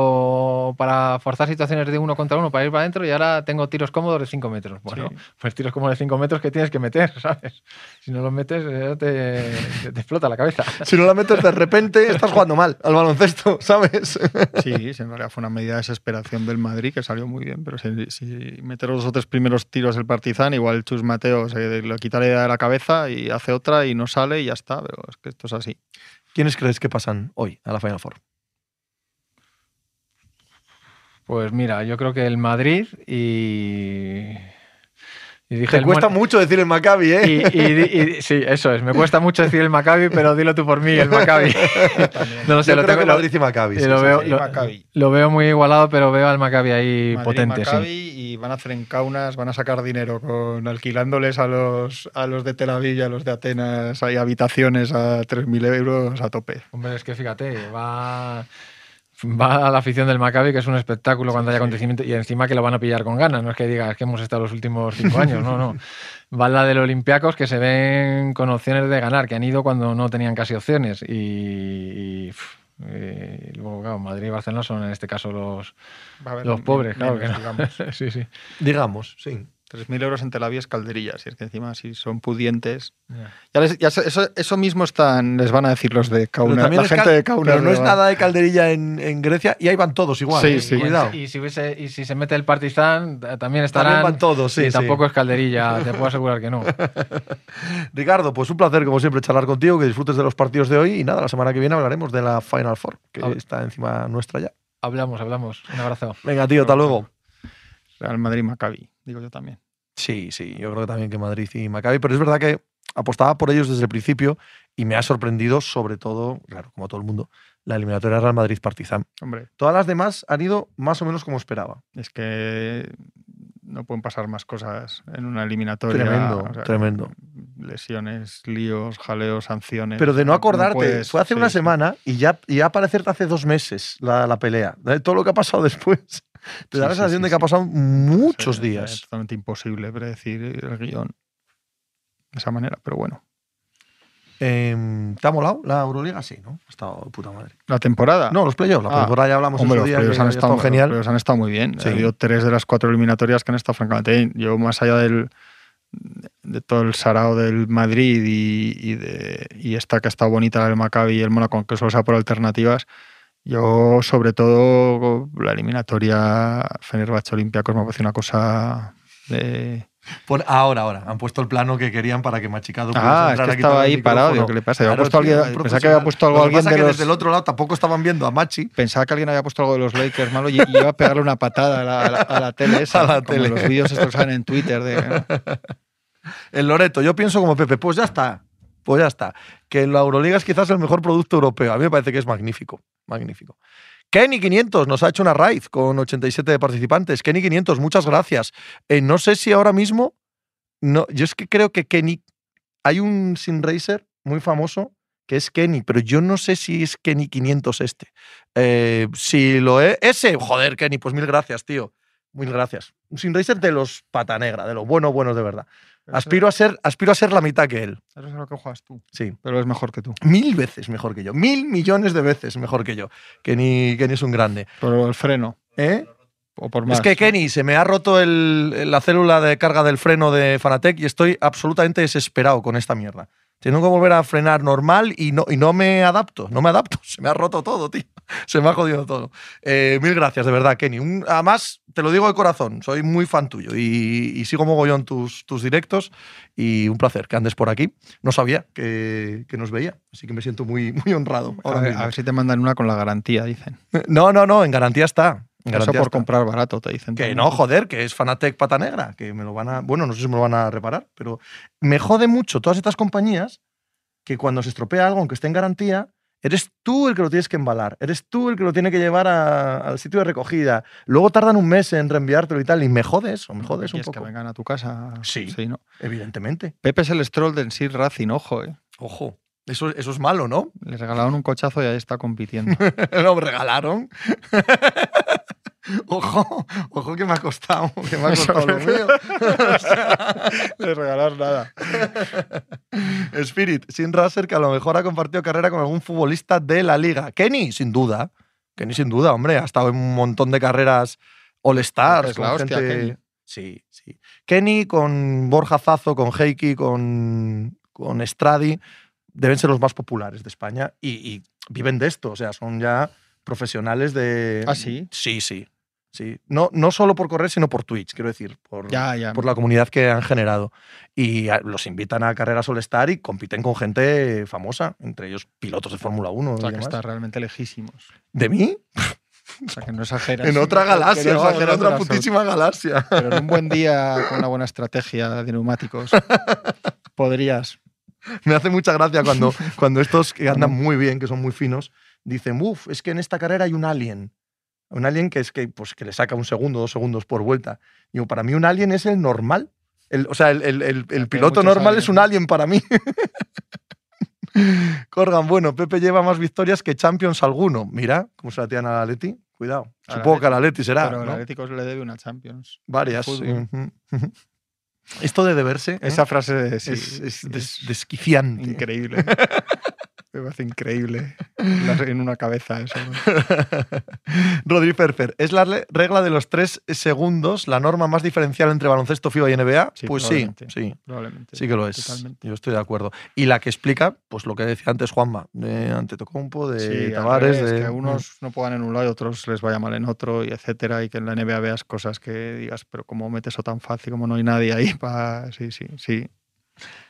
D: para forzar situaciones de uno contra uno para ir para adentro y ahora tengo tiros cómodos de 5 metros. Bueno,
C: Sí.
D: pues tiros cómodos de 5 metros que tienes que meter, ¿sabes? Si no los metes, eh, te, te- te explota la cabeza.
B: Si no la metes de repente, estás jugando mal al baloncesto, ¿sabes?
C: Sí, en realidad fue una medida de desesperación del Madrid que salió muy bien, pero si, si meter los dos o tres primeros tiros el Partizan, igual Chus Mateo se le quita la idea de la cabeza y hace otra y no sale y ya está, pero es que esto es así.
B: ¿Quiénes crees que pasan hoy a la Final Four?
D: Pues mira, yo creo que el Madrid y. y dije
B: Te
D: el
B: cuesta
D: Mon-
B: mucho decir el Maccabi, ¿eh?
D: Y, y- y- sí, eso es. Me cuesta mucho decir el Maccabi, pero dilo tú por mí, el Maccabi. no lo sé,
B: Yo
D: lo
B: creo
D: tengo-
B: que Madrid y Maccabi.
D: y
B: sí,
D: lo
B: sí,
D: veo,
B: sí.
D: lo,
C: Maccabi.
D: lo veo muy igualado, pero veo al Maccabi ahí
C: Madrid,
D: potente,
C: Maccabi,
D: sí.
C: y van a hacer en Kaunas, van a sacar dinero con alquilándoles a los, a los de Tel Aviv y a los de Atenas hay habitaciones a 3.000 euros a tope.
D: Hombre, es que fíjate, va, va a la afición del Maccabi, que es un espectáculo cuando hay acontecimiento, y encima que lo van a pillar con ganas. No es que digas que hemos estado los últimos cinco años, no, no. Va la del Olympiacos, que se ven con opciones de ganar, que han ido cuando no tenían casi opciones. Y, y, pf, y luego, claro, Madrid y Barcelona son en este caso los, los pobres, claro que no.
C: digamos.
D: sí, sí.
B: Digamos, sí.
C: 3.000 euros en Tel Aviv es calderilla, si es que encima si son pudientes.
D: Ya.
C: Ya les- ya se- eso, eso mismo están, les van a decir los de
B: también
C: la gente de Kaunas.
B: pero no es nada de calderilla en, en Grecia y ahí van todos igual.
C: Sí,
B: ¿eh?
C: sí.
B: Cuidado.
D: Y si, hubiese, y si se mete el Partizan, eh, también estarán.
B: También van todos, sí,
D: y
B: sí.
D: tampoco es calderilla, te puedo asegurar que no.
B: Ricardo, pues un placer, como siempre, charlar contigo, que disfrutes de los partidos de hoy y nada, la semana que viene hablaremos de la Final Four, que está encima nuestra ya.
D: Hablamos, hablamos. Un abrazo.
B: Venga, tío, hasta luego.
C: Real Madrid Maccabi, digo yo también.
B: Sí, sí, yo creo que también que Madrid y Maccabi, pero es verdad que apostaba por ellos desde el principio y me ha sorprendido, sobre todo, claro, como todo el mundo, la eliminatoria Real Madrid-Partizan.
C: Hombre,
B: Todas las demás han ido más o menos como esperaba.
C: es que no pueden pasar más cosas en una eliminatoria.
B: Tremendo,
C: o sea,
B: tremendo.
C: Lesiones, líos, jaleos, sanciones.
B: Pero de no acordarte,
C: puedes-
B: fue hace
C: sí,
B: una semana y ya, y ya parecerte hace dos meses la, la pelea. Todo lo que ha pasado después. Te da
C: Sí,
B: la
C: sí,
B: sensación
C: sí,
B: de que ha
C: sí.
B: pasado muchos
C: Sí,
B: días.
C: Es totalmente imposible predecir el guion de esa manera, pero bueno.
B: Em, ¿Te ha molado la Euroliga? Sí, ¿no? Ha estado de puta madre.
C: ¿La temporada?
B: No, los playoffs. La
C: Ah.
B: temporada ya hablamos
C: Hombre, los
B: día.
C: playoffs
B: que
C: han,
B: ha
C: estado,
B: genial.
C: los han estado muy bien.
B: Sí.
C: Ha habido tres de las cuatro eliminatorias que han estado francamente. Yo, más allá del, de todo el sarao del Madrid y, y de, y esta que ha estado bonita, la del Maccabi y el Mónaco, aunque solo sea por alternativas, yo, sobre todo, la eliminatoria Fenerbahce Olympiacos me parece una cosa de...
B: Pon- ahora, ahora. Han puesto el plano que querían para que Machicado pudiese
C: Ah, es
B: entrar
C: que
B: a quitar
C: estaba ahí parado. Digo, ¿Qué le pasa?
B: Claro,
C: puesto
B: tío,
C: alguien- pensaba que había puesto algo
B: Lo que
C: alguien
B: pasa
C: de
B: que
C: los...
B: desde el otro lado tampoco estaban viendo a Machi.
C: Pensaba que alguien había puesto algo de los Lakers malo y iba a pegarle una patada a la, a la- a la tele esa.
B: A la
C: como
B: tele.
C: los vídeos estos que salen en Twitter de...
B: El Loreto, yo pienso como Pepe, pues ya está. Pues ya está. Que la Euroliga es quizás el mejor producto europeo. A mí me parece que es magnífico. Magnífico. Kenny 500 nos ha hecho una raid con 87 participantes. Kenny 500, muchas gracias. Eh, no sé si ahora mismo. No, yo es que creo que Kenny. Hay un Sin Racer muy famoso que es Kenny, pero yo no sé si es Kenny 500 este. Eh, si lo es. Ese, joder, Kenny, pues mil gracias, tío. Mil gracias. Un Sin Racer de los pata negra, de los buenos, buenos de verdad. Aspiro a ser, aspiro a ser la mitad que él.
C: Eso es lo que juegas tú.
B: Sí.
C: Pero es mejor que tú.
B: Mil veces mejor que yo. Mil millones de veces mejor que yo. Kenny, Kenny es un grande.
C: Pero el freno.
B: ¿Eh?
C: O por más.
B: Es que Kenny, se me ha roto el- la célula de carga del freno de Fanatec y estoy absolutamente desesperado con esta mierda. Tengo que volver a frenar normal y no, y no me adapto. No me adapto. Se me ha roto todo, tío. Se me ha jodido todo. Eh, mil gracias, de verdad, Kenny. Un- además, te lo digo de corazón, soy muy fan tuyo y, y sigo mogollón tus, tus directos y un placer que andes por aquí. No sabía que, que nos veía, así que me siento muy, muy honrado.
C: A ver, a ver si te mandan una con la garantía, dicen.
B: No, no, no, en garantía está. En
C: Eso por comprar barato, te dicen.
B: Que
C: también.
B: no, joder, que es Fanatec pata negra, que me lo van a. Bueno, no sé si me lo van a reparar, pero me jode mucho todas estas compañías que cuando se estropea algo, aunque esté en garantía, eres tú el que lo tienes que embalar, eres tú el que lo tiene que llevar a- al sitio de recogida. Luego tardan un mes en reenviártelo y tal, y me jode eso, me
C: ¿Qué
B: jode eso un
C: quieres, que
B: poco.
C: vengan a tu casa.
B: Sí.
C: sí ¿no?
B: Evidentemente.
C: Pepe es el stroll del Sir Racing, ojo, ¿eh?
B: Ojo, eso, eso es malo, ¿no?
C: Le regalaron un cochazo y ahí está compitiendo.
B: Lo regalaron. ojo, ojo que me ha costado, que me ha costado lo mío.
C: Nada.
B: Spirit, sin Raser, que a lo mejor ha compartido carrera con algún futbolista de la liga. Kenny, sin duda. Kenny, sin duda, hombre. Ha estado en un montón de carreras All-Stars.
C: Es la
B: con
C: hostia,
B: gente-
C: Kenny.
B: Sí, sí. Kenny con Borja Zazo, con Heiki, con, con Stradi, deben ser los más populares de España y, y viven de esto. O sea, son ya profesionales de.
C: ¿Ah, sí?
B: Sí, sí. Sí. No, no solo por correr, sino por Twitch, quiero decir. Por,
C: Ya, ya.
B: por la comunidad que han generado. Y a- los invitan a carreras All-Star y compiten con gente famosa, entre ellos pilotos de Fórmula 1.
C: O sea,
B: y
C: que está realmente lejísimos.
B: ¿De mí?
C: O sea, que no exageras.
B: En otra galaxia,
C: no
B: en otra putísima galaxia.
C: Pero en un buen día, con una buena estrategia de neumáticos, podrías.
B: Me hace mucha gracia cuando, cuando estos que andan muy bien, que son muy finos, dicen, uff, es que en esta carrera hay un alien. Un alien que es que, pues, que le saca un segundo, dos segundos por vuelta. Digo, para mí un alien es el normal. El- o sea, el, el- el- el piloto normal es un alien para mí. Corgan, bueno, Pepe lleva más victorias que Champions alguno. Mira cómo se la tiran a la Leti. Cuidado. Supongo que a la Leti será.
C: pero el
B: ¿no?
C: Atlético le debe una Champions.
B: Varias. Esto de deberse ¿eh?
C: Esa frase sí,
B: es, es des-
C: es
B: desquiciante.
C: increíble. Me parece increíble. En una cabeza eso. ¿no?
B: Rodri Ferfer, ¿es la regla de los tres segundos la norma más diferencial entre baloncesto, FIBA y NBA?
C: Sí,
B: pues sí,
C: probablemente.
B: sí,
C: Probablemente.
B: sí que lo es.
C: Totalmente.
B: Yo estoy de acuerdo. Y la que explica, pues lo que decía antes Juanma, de Antetokounmpo, de
C: Sí,
B: Tavares, de...
C: que unos no puedan en un lado y otros les vaya mal en otro, y etcétera, y que en la NBA veas cosas que digas, pero ¿cómo metes eso tan fácil? como no hay nadie ahí para...? Sí, sí, sí.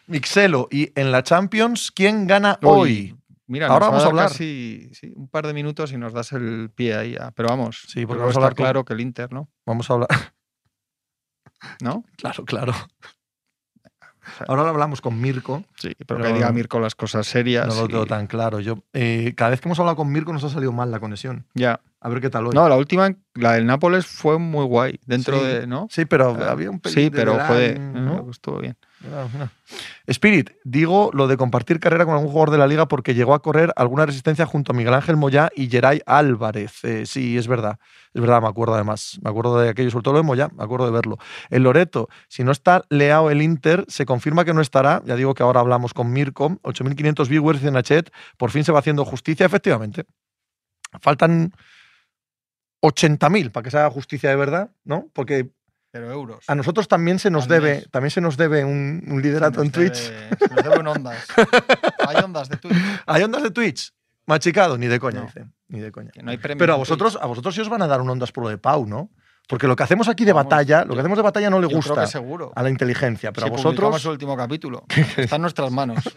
B: Mixelo, y en la Champions, ¿quién gana hoy?
C: Mira,
B: Ahora
C: va
B: vamos a hablar.
C: casi sí, un par de minutos y nos das el pie ahí. Pero vamos,
B: Sí, porque vamos a hablar
C: claro que el Inter, ¿no?
B: Vamos a hablar...
C: ¿No?
B: claro, claro. Ahora lo hablamos con Mirko,
C: Sí, pero,
B: Pero-
C: que diga Mirko las cosas serias.
B: no lo
C: y-
B: tengo tan claro. Yo, eh, cada vez que hemos hablado con Mirko nos ha salido mal la conexión.
C: Ya,
B: A ver qué tal hoy.
C: No, la última, la del Nápoles, fue muy guay. Dentro
B: Sí.
C: de. ¿No?
B: Sí, pero
C: Ah,
B: había un pelín
C: Sí,
B: de
C: pero
B: Verán,
C: joder,
B: ¿no?
C: estuvo bien.
B: No. Spirit, digo lo de compartir carrera con algún jugador de la liga porque llegó a correr alguna resistencia junto a Miguel Ángel Moyá y Geray Álvarez. Eh, sí, es verdad. Es verdad, me acuerdo además. Me acuerdo de aquello, sobre todo lo de Moyá, me acuerdo de verlo. El Loreto, si no está leao el Inter, se confirma que no estará. Ya digo que ahora hablamos con Mirko. 8.500 viewers en Nachet. Por fin se va haciendo justicia, efectivamente. Faltan 80.000 para que se haga justicia de verdad, ¿no? Porque
C: Pero euros.
B: a nosotros también se nos debe, también se nos debe un, un liderato en Twitch.
C: Se nos deben ondas. Hay ondas de Twitch.
B: ¿Hay ondas de Twitch? Machicado, ni de coña,
C: No.
B: dicen. Ni de coña.
C: Que no hay
B: Pero a vosotros, a vosotros sí os van a dar un ondas por lo de Pau, ¿no? Porque lo que hacemos aquí de
C: Vamos,
B: batalla, lo que hacemos de batalla no le gusta a la inteligencia, pero
C: Si
B: a vosotros.
C: el último capítulo. Está en nuestras manos.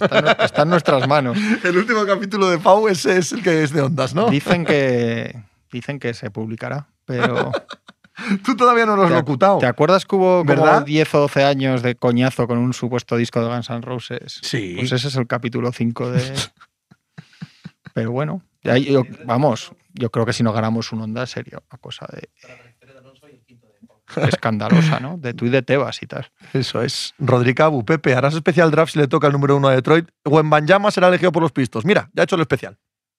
C: Está en, está en nuestras manos.
B: El último capítulo de Pau ese es el que es de ondas, ¿no?
C: Dicen que dicen que se publicará, pero
B: Tú todavía no lo has locutado.
C: ¿te acuerdas que hubo como
B: ¿Verdad?
C: 10 o 12 años de coñazo con un supuesto disco de Guns N' Roses?
B: Sí.
C: Pues ese es el capítulo 5 de Pero bueno, de ahí yo- vamos, yo creo que si no ganamos un onda sería una cosa de escandalosa, ¿no? De tú y de Tebas y tal.
B: Eso es. Rodrigo Abu, Pepe, harás especial draft si le toca el número uno a Detroit. Wembanyama será elegido por los pistos. Mira, ya he hecho el especial.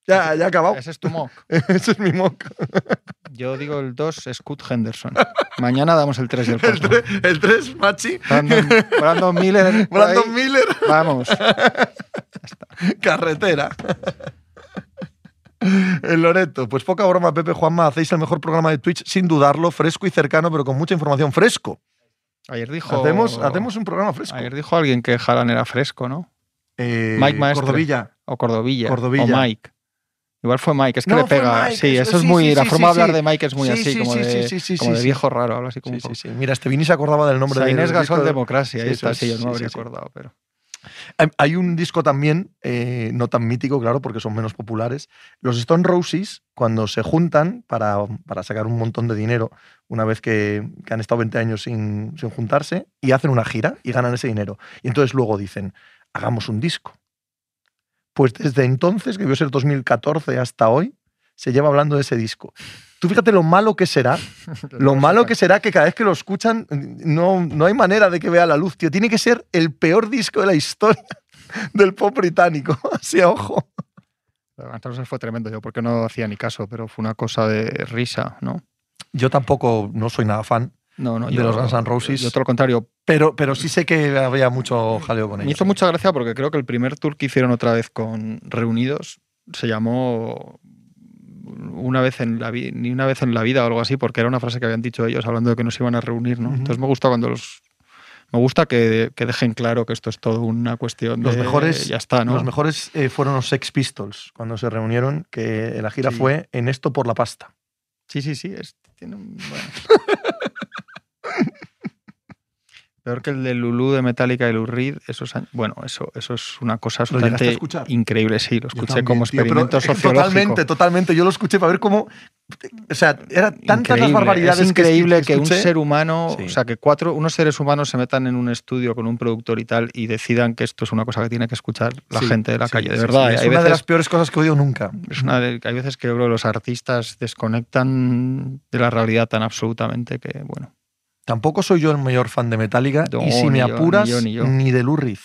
B: Ya, ya ha acabado.
C: Ese es tu mock.
B: Ese es mi mock.
C: Yo digo el 2, Scott Henderson. Mañana damos el 3 y el
B: El
C: 4.
B: 3, el tres, Machi.
C: Brandon, Brandon Miller. ahí.
B: Brandon Miller,
C: Vamos.
B: carretera. El Loreto, pues poca broma, Pepe Juanma, hacéis el mejor programa de Twitch sin dudarlo, fresco y cercano, pero con mucha información fresco.
C: Ayer dijo.
B: Hacemos, hacemos un programa fresco.
C: Ayer dijo alguien que Haaland era fresco, ¿no?
B: Eh,
C: Mike Maestre.
B: Cordovilla.
C: O Cordovilla.
B: Cordovilla.
C: O Mike. Igual fue Mike, es que
B: No,
C: le pega.
B: Mike,
C: sí,
B: eso
C: es muy.
B: sí,
C: la forma de hablar de Mike es muy
B: Sí,
C: así,
B: sí,
C: como,
B: sí,
C: de,
B: sí, sí, sí,
C: como de viejo raro, habla así como.
B: Sí,
C: un
B: sí,
C: poco.
B: Mira, este Vini se acordaba del nombre
C: O sea,
B: del
C: Inés Gasol
B: de-
C: Democracia, ahí está, sí, yo no me habría acordado, pero.
B: Hay- Hay un disco también, eh, no tan mítico, claro, porque son menos populares. Los Stone Roses, cuando se juntan para, para sacar un montón de dinero, una vez que, que han estado 20 años sin, sin juntarse, y hacen una gira y ganan ese dinero. Y entonces luego dicen, hagamos un disco. Pues desde entonces, que debió ser 2014 hasta hoy, se lleva hablando de ese disco. Tú fíjate lo malo que será lo malo que será que cada vez que lo escuchan no, no hay manera de que vea la luz, tío. Tiene que ser el peor disco de la historia del pop británico. Así a ojo.
C: Roses fue tremendo, yo porque no hacía ni caso, pero fue una cosa de risa, ¿no?
B: Yo tampoco no soy nada fan,
C: No, no,
B: De
C: yo-
B: los Guns N' Roses.
C: Yo todo lo contrario.
B: Pero, pero sí sé que había mucho jaleo con
C: Me
B: ellos.
C: hizo mucha gracia porque creo que el primer tour que hicieron otra vez con Reunidos se llamó una vez en la ni una vez en la vida o algo así, porque era una frase que habían dicho ellos hablando de que no se iban a reunir, ¿no? Entonces me gusta cuando los me gusta que, que dejen claro que esto es todo una cuestión
B: Los
C: de
B: mejores-
C: ya está, ¿no?
B: Los mejores eh, fueron los Sex Pistols cuando se reunieron, que la gira
C: Sí.
B: fue en esto por la pasta.
C: Sí, sí, sí, es- tiene un- bueno. Peor que el de Lulu de Metallica y Lou Reed, esos años- bueno, eso, eso es una cosa absolutamente increíble, sí, lo escuché
B: también,
C: como
B: tío, pero,
C: experimento
B: eh,
C: sociológico.
B: Totalmente, totalmente. Yo lo escuché para ver cómo. O sea, eran tantas las barbaridades
C: es increíble que, un ser humano,
B: Sí.
C: o sea, que cuatro, unos seres humanos se metan en un estudio con un productor y tal y decidan que esto es una cosa que tiene que escuchar la
B: Sí,
C: gente de la
B: sí,
C: calle. De
B: sí,
C: verdad,
B: sí.
C: ¿eh?
B: Es
C: hay,
B: una de las peores cosas que odio nunca.
C: es una de- hay veces que creo que los artistas desconectan de la realidad tan absolutamente que, bueno,
B: Tampoco soy yo el mayor fan de Metallica
C: No,
B: y si me
C: ni yo, ni
B: apuras,
C: yo, ni
B: de Lou Reed.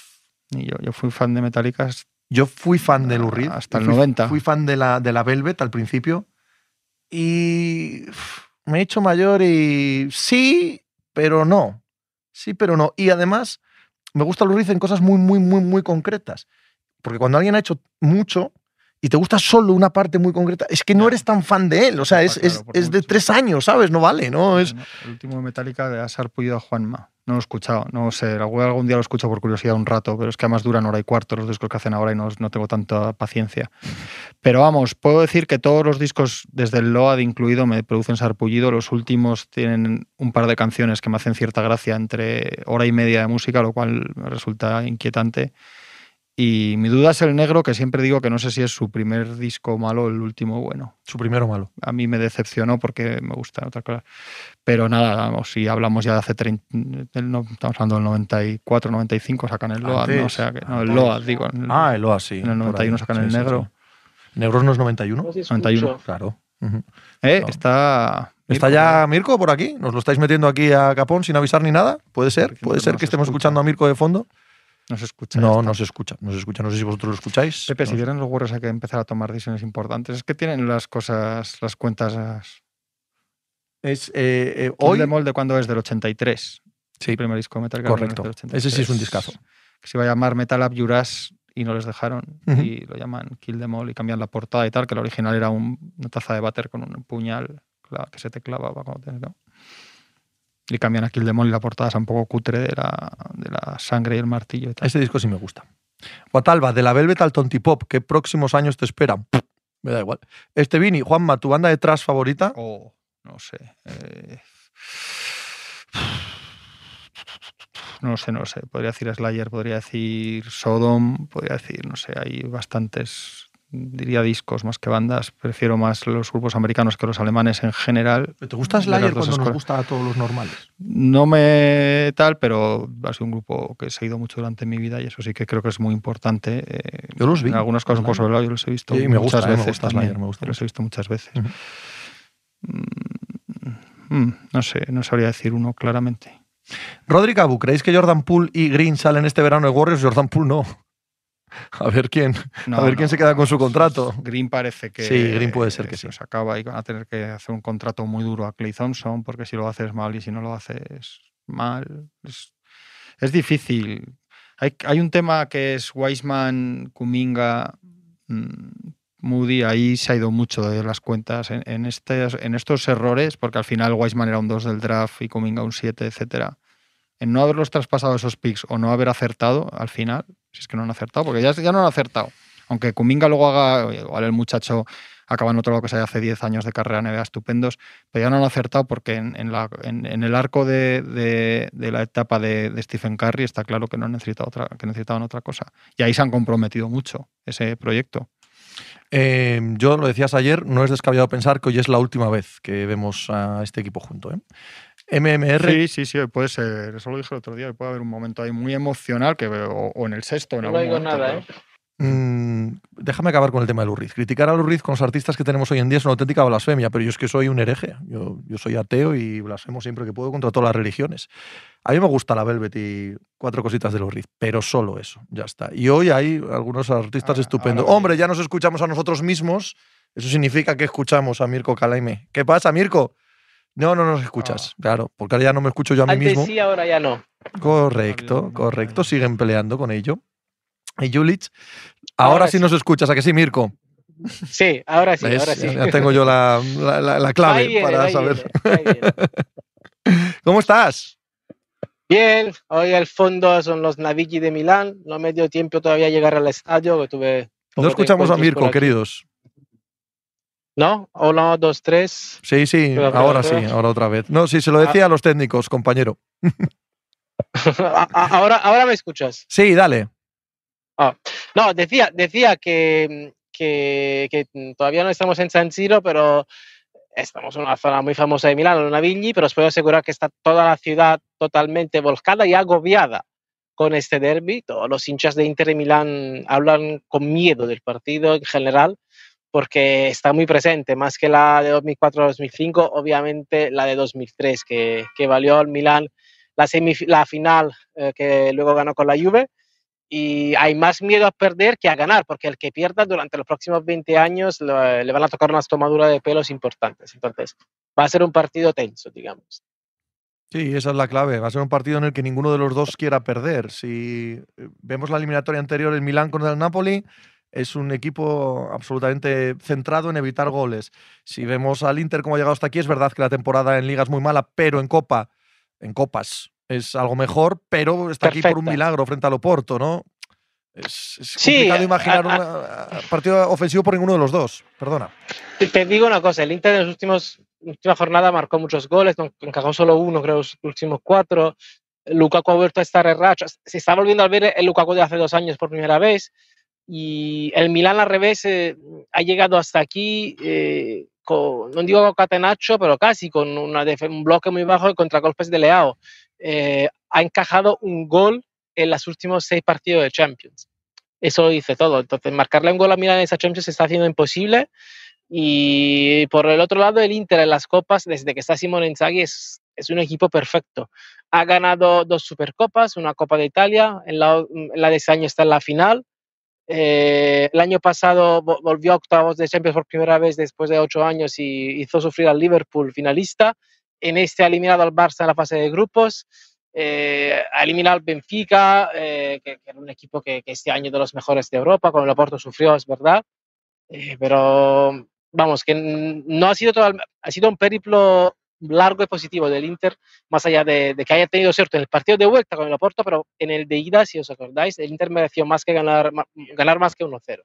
C: ni yo, yo fui fan de Metallica
B: Yo fui fan de Lou Reed.
C: Hasta el
B: Fui-
C: 90.
B: Fui fan de la, de la Velvet al principio. Y me he hecho mayor y sí, pero no. Sí, pero no. Y además, me gusta Lou Reed en cosas muy, muy, muy, muy concretas. Porque cuando alguien ha hecho mucho y te gusta solo una parte muy concreta, es que no eres tan fan de él. O sea, es,
C: Está
B: es, es de tres años, ¿sabes? No vale, ¿no? Es.
C: El último de Metallica de Asar Puido a Juanma. No lo he escuchado, no sé, algún algún día lo escucho por curiosidad un rato, pero es que además duran hora y cuarto los discos que hacen ahora y no, no tengo tanta paciencia. Pero vamos, puedo decir que todos los discos, desde el Load incluido, me producen sarpullido. Los últimos tienen un par de canciones que me hacen cierta gracia entre hora y media de música, lo cual me resulta inquietante. Y mi duda es el negro, que siempre digo que no sé si es su primer disco malo o el último bueno
B: su primero malo.
C: a mí me decepcionó porque me gusta otra cosa. Pero nada, vamos, si hablamos ya de hace 30, del no- estamos hablando del 94, 95, sacan el Load,
B: Antes,
C: ¿no? O sea, que, no, el. Load, digo. en el-
B: Ah, el OA, sí.
C: en el
B: por
C: 91
B: ahí.
C: sacan
B: Sí,
C: el
B: sí,
C: negro.
B: sí. ¿Negros no es 91?
C: 91.
B: Claro. Ujú.
C: Eh,
B: No.
C: Está.
B: ¿Está ya Mirko por aquí? ¿Nos lo estáis metiendo aquí a Capón sin avisar ni nada? ¿Puede ser? ¿Puede
C: que
B: ser que estemos
C: escucha.
B: escuchando a Mirko de fondo?
C: No se escucha.
B: No, no se escucha. No se escucha. No sé si vosotros lo escucháis.
C: Pepe, si vienen los Warriors hay que empezar a tomar decisiones importantes. Es que tienen las cosas, las cuentas.
B: Es, eh, eh,
C: Hoy. de molde cuando es del 83.
B: Sí,
C: El primer disco de Metal Gear
B: correcto.
C: del
B: Ese sí es un
C: 83,
B: discazo.
C: Que se iba a llamar Metal Up Juras y no les dejaron. Y lo llaman Kill Them All y cambian la portada y tal, que la original era un- una taza de váter con un puñal que se te clavaba cuando te- ¿no? Y cambian a Kill Them All y la portada es un poco cutre de la, de la sangre y el martillo y tal.
B: Ese disco sí me gusta. Guatalba, de la Velvet al Tontipop, ¿qué próximos años te esperan? Me da igual. Este Vini, Juanma, ¿tu banda de trash favorita?
C: O, no sé. eh, no lo sé, no lo sé. Podría decir Slayer, podría decir Sodom, podría decir, no sé, hay bastantes, diría discos más que bandas. Prefiero más los grupos americanos que los alemanes en general.
B: ¿Te gusta Slayer cuando nos gusta a todos los normales?
C: No me tal, pero ha sido un grupo que he seguido mucho durante mi vida y eso sí que creo que es muy importante. eh,
B: Yo los vi,
C: En algunas cosas un poco sobrelado, yo los he visto
B: Sí, me
C: muchas
B: gusta, eh, me
C: veces.
B: gusta
C: también.
B: Slayer, me gusta
C: Los he visto muchas veces. Mm, mm, no sé, no sabría decir uno claramente.
B: Rodri Cabu, ¿creéis que Jordan Poole y Green salen este verano de Warriors? Jordan Poole no. A ver quién.
C: No,
B: a ver quién se queda con su contrato.
C: Green parece que.
B: Sí, Green puede ser que
C: se
B: sí.
C: acaba y van a tener que hacer un contrato muy duro a Clay Thompson, porque si lo haces mal y si no lo haces mal. Es, es difícil. Hay, hay un tema que es Wiseman, Kuminga, mm, Moody, ahí se ha ido mucho de las cuentas en, en, estes- en estos errores, porque al final Wiseman era un 2 del draft y Kuminga un 7, etcétera. En no haberlos traspasado esos picks o no haber acertado al final, si es que no han acertado, porque ya, ya no han acertado. Aunque Kuminga luego haga, igual el muchacho acaba en otro lado que sea hace 10 años de carrera NBA estupendos, pero ya no han acertado porque en, en el arco de, de- la etapa de, Stephen Curry está claro que no han necesitado otra, que necesitaban otra cosa. Y ahí se han comprometido mucho ese proyecto.
B: Eh, yo lo decías ayer, no es descabellado pensar que hoy es la última vez que vemos a este equipo junto. ¿eh? MMR,
C: Sí, sí, sí, puede ser. Eso lo dije el otro día. Puede haber un momento ahí muy emocional que veo, o, o en el sexto. En
E: No
C: algún momento,
E: nada, ¿eh?
B: Mm, déjame acabar con el tema de Lurriz. Criticar a Lurriz con los artistas que tenemos hoy en día es una auténtica blasfemia, pero yo es que soy un hereje. Yo, yo soy ateo y blasfemo siempre que puedo contra todas las religiones. A mí me gusta la Velvet y cuatro cositas de Lurriz, pero solo eso, ya está. Y hoy hay algunos artistas
C: Ahora-
B: estupendos. Hombre, ya nos escuchamos a nosotros mismos. Eso significa que escuchamos a Mirko Calaime. ¿Qué pasa, Mirko? No, no nos escuchas. Claro, porque ahora ya no me escucho yo a mí
E: Antes
B: mismo.
E: sí, ahora ya no.
B: Correcto, correcto. Siguen peleando con ello. Y Julich, ahora,
E: Ahora
B: sí
E: sí.
B: nos escuchas, ¿a que sí, Mirko?
E: Sí, ahora sí,
B: ¿Ves?
E: ahora sí.
B: Ya, tengo yo la, la- la- la clave
E: viene,
B: para saber.
E: viene, ahí viene.
B: ¿Cómo estás?
E: Bien, hoy al fondo son los Navigli de Milán. No me dio tiempo todavía llegar al estadio, que tuve.
B: No escuchamos a Mirko, queridos.
E: ¿No? Hola, dos, tres.
B: Sí, sí, ahora sí, ahora otra vez. No, sí, se lo decía a los técnicos, compañero.
E: Ahora, ahora me escuchas.
B: Sí, dale.
E: No, decía, decía que, que, que todavía no estamos en San Siro, pero estamos en una zona muy famosa de Milán, en Navigli, pero os puedo asegurar que está toda la ciudad totalmente volcada y agobiada con este derby. Todos los hinchas de Inter de Milán hablan con miedo del partido en general, porque está muy presente, más que la de 2004-2005, obviamente la de 2003, que, que valió al Milán la, la final eh, que luego ganó con la Juve y hay más miedo a perder que a ganar, porque el que pierda durante los próximos 20 años lo- le van a tocar unas tomaduras de pelos importantes. Entonces, va a ser un partido tenso, digamos.
B: Sí, esa es la clave. Va a ser un partido en el que ninguno de los dos quiera perder. Si eh, vemos la eliminatoria anterior, el Milán con el Napoli, es un equipo absolutamente centrado en evitar goles. Si vemos al Inter como ha llegado hasta aquí, es verdad que la temporada en Liga es muy mala, pero en Copa, en Copas, es algo mejor, pero está aquí por un milagro frente al Oporto, ¿no? Es, es
E: Sí,
B: complicado
E: a-
B: imaginar un partido ofensivo por ninguno de los dos. Perdona.
E: Te, digo una cosa, el Inter en las últimas última jornada marcó muchos goles, encajó solo uno, creo, los últimos cuatro. Lukaku ha vuelto a estar en racha. Se está volviendo a ver el Lukaku de hace dos años por primera vez. Y el Milan al revés eh, ha llegado hasta aquí, eh, con, no digo catenacho, pero casi con una un bloque muy bajo de contragolpes de Leao. Eh, ha encajado un gol en los últimos seis partidos de Champions. Eso dice todo. Entonces, marcarle un gol a Milan en esa Champions se está haciendo imposible. Y por el otro lado, el Inter en las copas, desde que está Simone Inzaghi, es, es un equipo perfecto. Ha ganado dos Supercopas, una Copa de Italia, en la, en la de ese año está en la final. Eh, el año pasado volvió a octavos de Champions por primera vez después de ocho años y hizo sufrir al Liverpool finalista. En este ha eliminado al Barça en la fase de grupos. Eh, ha eliminado al Benfica, eh, que, era un equipo que, que, este año de los mejores de Europa, con el Oporto sufrió, es verdad. Eh, pero vamos, que no ha sido todo, ha sido un periplo largo y positivo del Inter, más allá de, de, que haya tenido cierto en el partido de vuelta con el Oporto, pero en el de ida, si os acordáis, el Inter mereció más que ganar, ganar más que 1-0.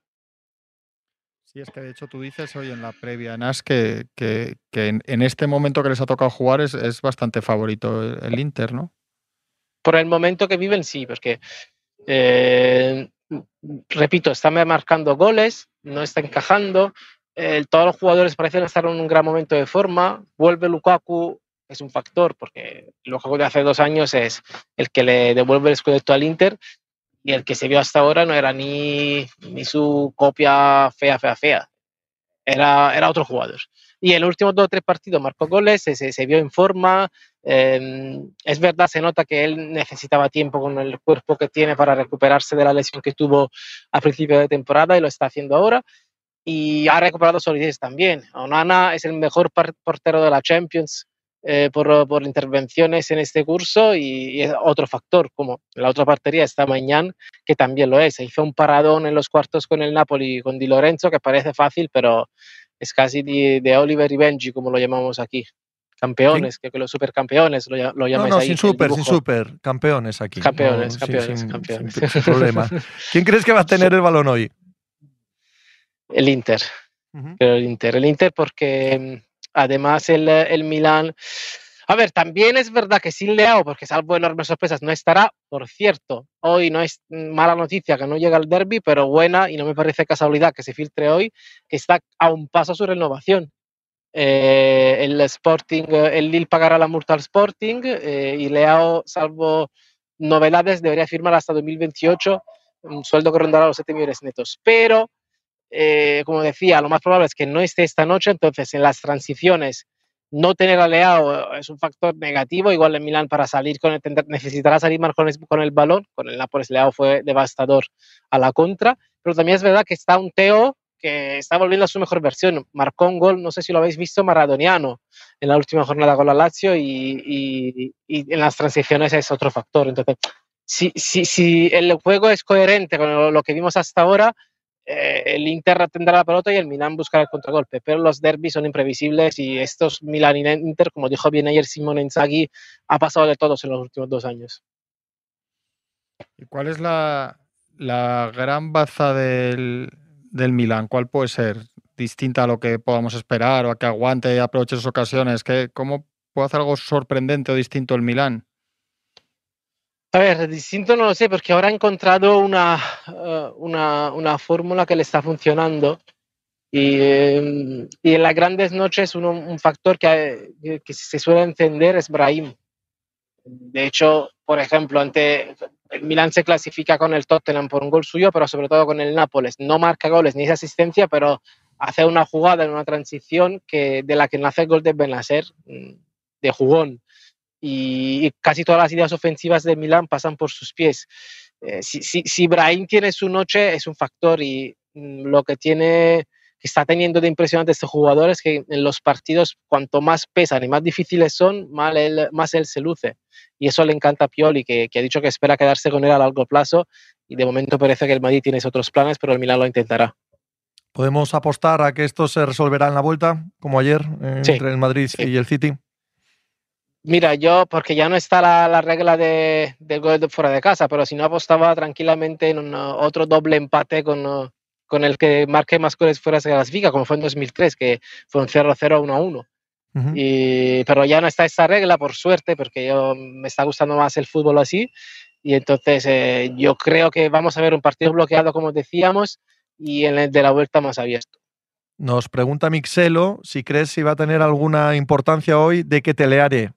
C: Sí, es que de hecho tú dices hoy en la previa, Nas, que, que, que en, en, este momento que les ha tocado jugar es, es, bastante favorito el Inter, ¿no?
E: Por el momento que viven, sí, porque, eh, repito, está marcando goles, no está encajando, eh, todos los jugadores parecen estar en un gran momento de forma. Vuelve Lukaku, es un factor, porque Lukaku de hace dos años es el que le devuelve el escudeto al Inter y el que se vio hasta ahora no era ni, ni su copia fea, fea, fea. Era, era otro jugador. Y en los últimos dos o tres partidos marcó goles, se, se, vio en forma. Eh, es verdad, se nota que él necesitaba tiempo con el cuerpo que tiene para recuperarse de la lesión que tuvo a principio de temporada y lo está haciendo ahora y ha recuperado solidez también. Onana es el mejor portero de la Champions eh, por, por, intervenciones en este curso y, y, es otro factor, como la otra partería está mañana, que también lo es. Hizo un paradón en los cuartos con el Napoli, con Di Lorenzo, que parece fácil, pero es casi de, de Oliver y Benji, como lo llamamos aquí. Campeones, ¿Sí? que, que los supercampeones lo, lo llamáis
B: no, no,
E: ahí.
B: sin super, sin super, campeones aquí.
E: Campeones,
B: no,
E: campeones,
B: sin,
E: campeones.
B: Sin, sin problema. ¿Quién crees que va a tener el balón hoy?
E: El Inter. Uh -huh. el Inter. El Inter porque además el, el Milan... A ver, también es verdad que sin Leao, porque salvo enormes sorpresas, no estará. Por cierto, hoy no es mala noticia que no llega al derby, pero buena, y no me parece casualidad que se filtre hoy, que está a un paso su renovación. Eh, el Sporting, el Lille pagará la multa al Sporting eh, y Leao, salvo novedades, debería firmar hasta 2028 un sueldo que rondará los 7 millones netos. Pero eh, como decía, lo más probable es que no esté esta noche, entonces en las transiciones no tener a Leao es un factor negativo, igual en Milán para salir con el, necesitará salir más con el, con el balón, con el Nápoles Leao fue devastador a la contra, pero también es verdad que está un Teo que está volviendo a su mejor versión, marcó un gol, no sé si lo habéis visto, maradoniano en la última jornada con la Lazio y, y, y en las transiciones es otro factor, entonces si, si, si el juego es coherente con lo, lo que vimos hasta ahora, eh, el Inter tendrá la pelota y el Milan buscará el contragolpe, pero los derbis son imprevisibles y estos Milan y Inter, como dijo bien ayer Simón Inzaghi, ha pasado de todos en los últimos dos años.
C: ¿Y cuál es la, la gran baza del, del Milan? ¿Cuál puede ser? Distinta a lo que podamos esperar o a que aguante y aproveche sus ocasiones. ¿Qué, ¿Cómo puede hacer algo sorprendente o distinto el Milan?
E: A ver, distinto no lo sé, porque ahora ha encontrado una, uh, una, una fórmula que le está funcionando. Y, eh, y en las grandes noches un factor que, que, se suele encender es Brahim. De hecho, por ejemplo, ante el Milan se clasifica con el Tottenham por un gol suyo, pero sobre todo con el Nápoles. No marca goles ni esa asistencia, pero hace una jugada en una transición que, de la que nace el gol de Benacer, mm, de jugón y casi todas las ideas ofensivas de Milán pasan por sus pies. Eh, si, si, si, Brahim tiene su noche es un factor y mm, lo que tiene que está teniendo de impresionante este jugador es que en los partidos cuanto más pesan y más difíciles son, más él, más él se luce. Y eso le encanta a Pioli, que, que, ha dicho que espera quedarse con él a largo plazo y de momento parece que el Madrid tiene otros planes, pero el Milán lo intentará.
B: ¿Podemos apostar a que esto se resolverá en la vuelta, como ayer, eh, sí, entre el Madrid sí. y el City?
E: Mira, yo, porque ya no está la, la regla de, del gol de fuera de casa, pero si no apostaba tranquilamente en un, otro doble empate con, con el que marque más goles fuera de las Vigas, como fue en 2003, que fue un 0-0 1-1. Uh -huh. y, pero ya no está esa regla, por suerte, porque yo me está gustando más el fútbol así. Y entonces eh, yo creo que vamos a ver un partido bloqueado, como decíamos, y en el de la vuelta más abierto.
B: Nos pregunta Mixelo si crees si va a tener alguna importancia hoy de que Teleare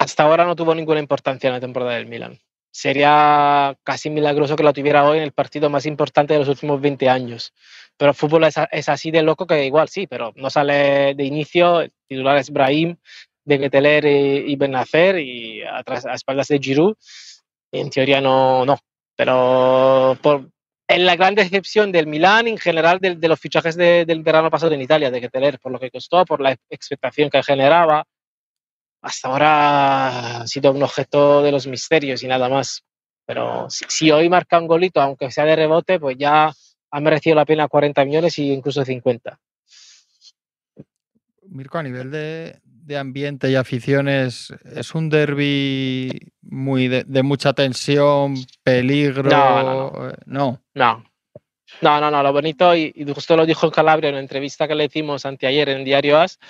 E: hasta ahora no tuvo ninguna importancia en la temporada del Milan. sería casi milagroso que la tuviera hoy en el partido más importante de los últimos 20 años. Pero el fútbol es, así de loco que igual sí, pero no sale de inicio. El titular es Brahim, de Geteler y, y Benacer y atrás, a espaldas de Giroud. En teoría no, no. Pero por, en la gran decepción del Milán, en general de, los fichajes de, del verano pasado en Italia, de Geteler, por lo que costó, por la expectación que generaba, hasta ahora ha sido un objeto de los misterios y nada más. Pero si, si hoy marca un golito, aunque sea de rebote, pues ya ha merecido la pena 40 millones e incluso 50.
C: Mirko, a nivel de, de ambiente y aficiones, ¿es un derby muy de, de mucha tensión, peligro?
E: No, no,
C: Eh, no.
E: No. No, no, no, lo bonito, y, y justo lo dijo en Calabria en una entrevista que le hicimos anteayer en Diario As,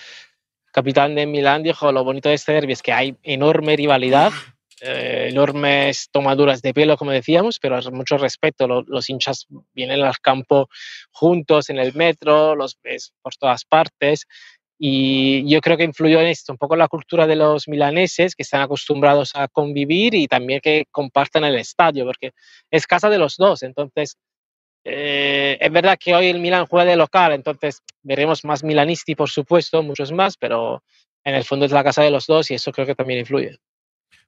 E: capitán de Milán dijo, lo bonito de este derby es que hay enorme rivalidad, eh, enormes tomaduras de pelo, como decíamos, pero mucho respeto. Lo- los hinchas vienen al campo juntos en el metro, los ves por todas partes. Y yo creo que influyó en esto un poco la cultura de los milaneses, que están acostumbrados a convivir y también que compartan el estadio, porque es casa de los dos. Entonces, eh, es verdad que hoy el Milan juega de local, entonces veremos más milanisti, por supuesto, muchos más, pero en el fondo es la casa de los dos y eso creo que también influye.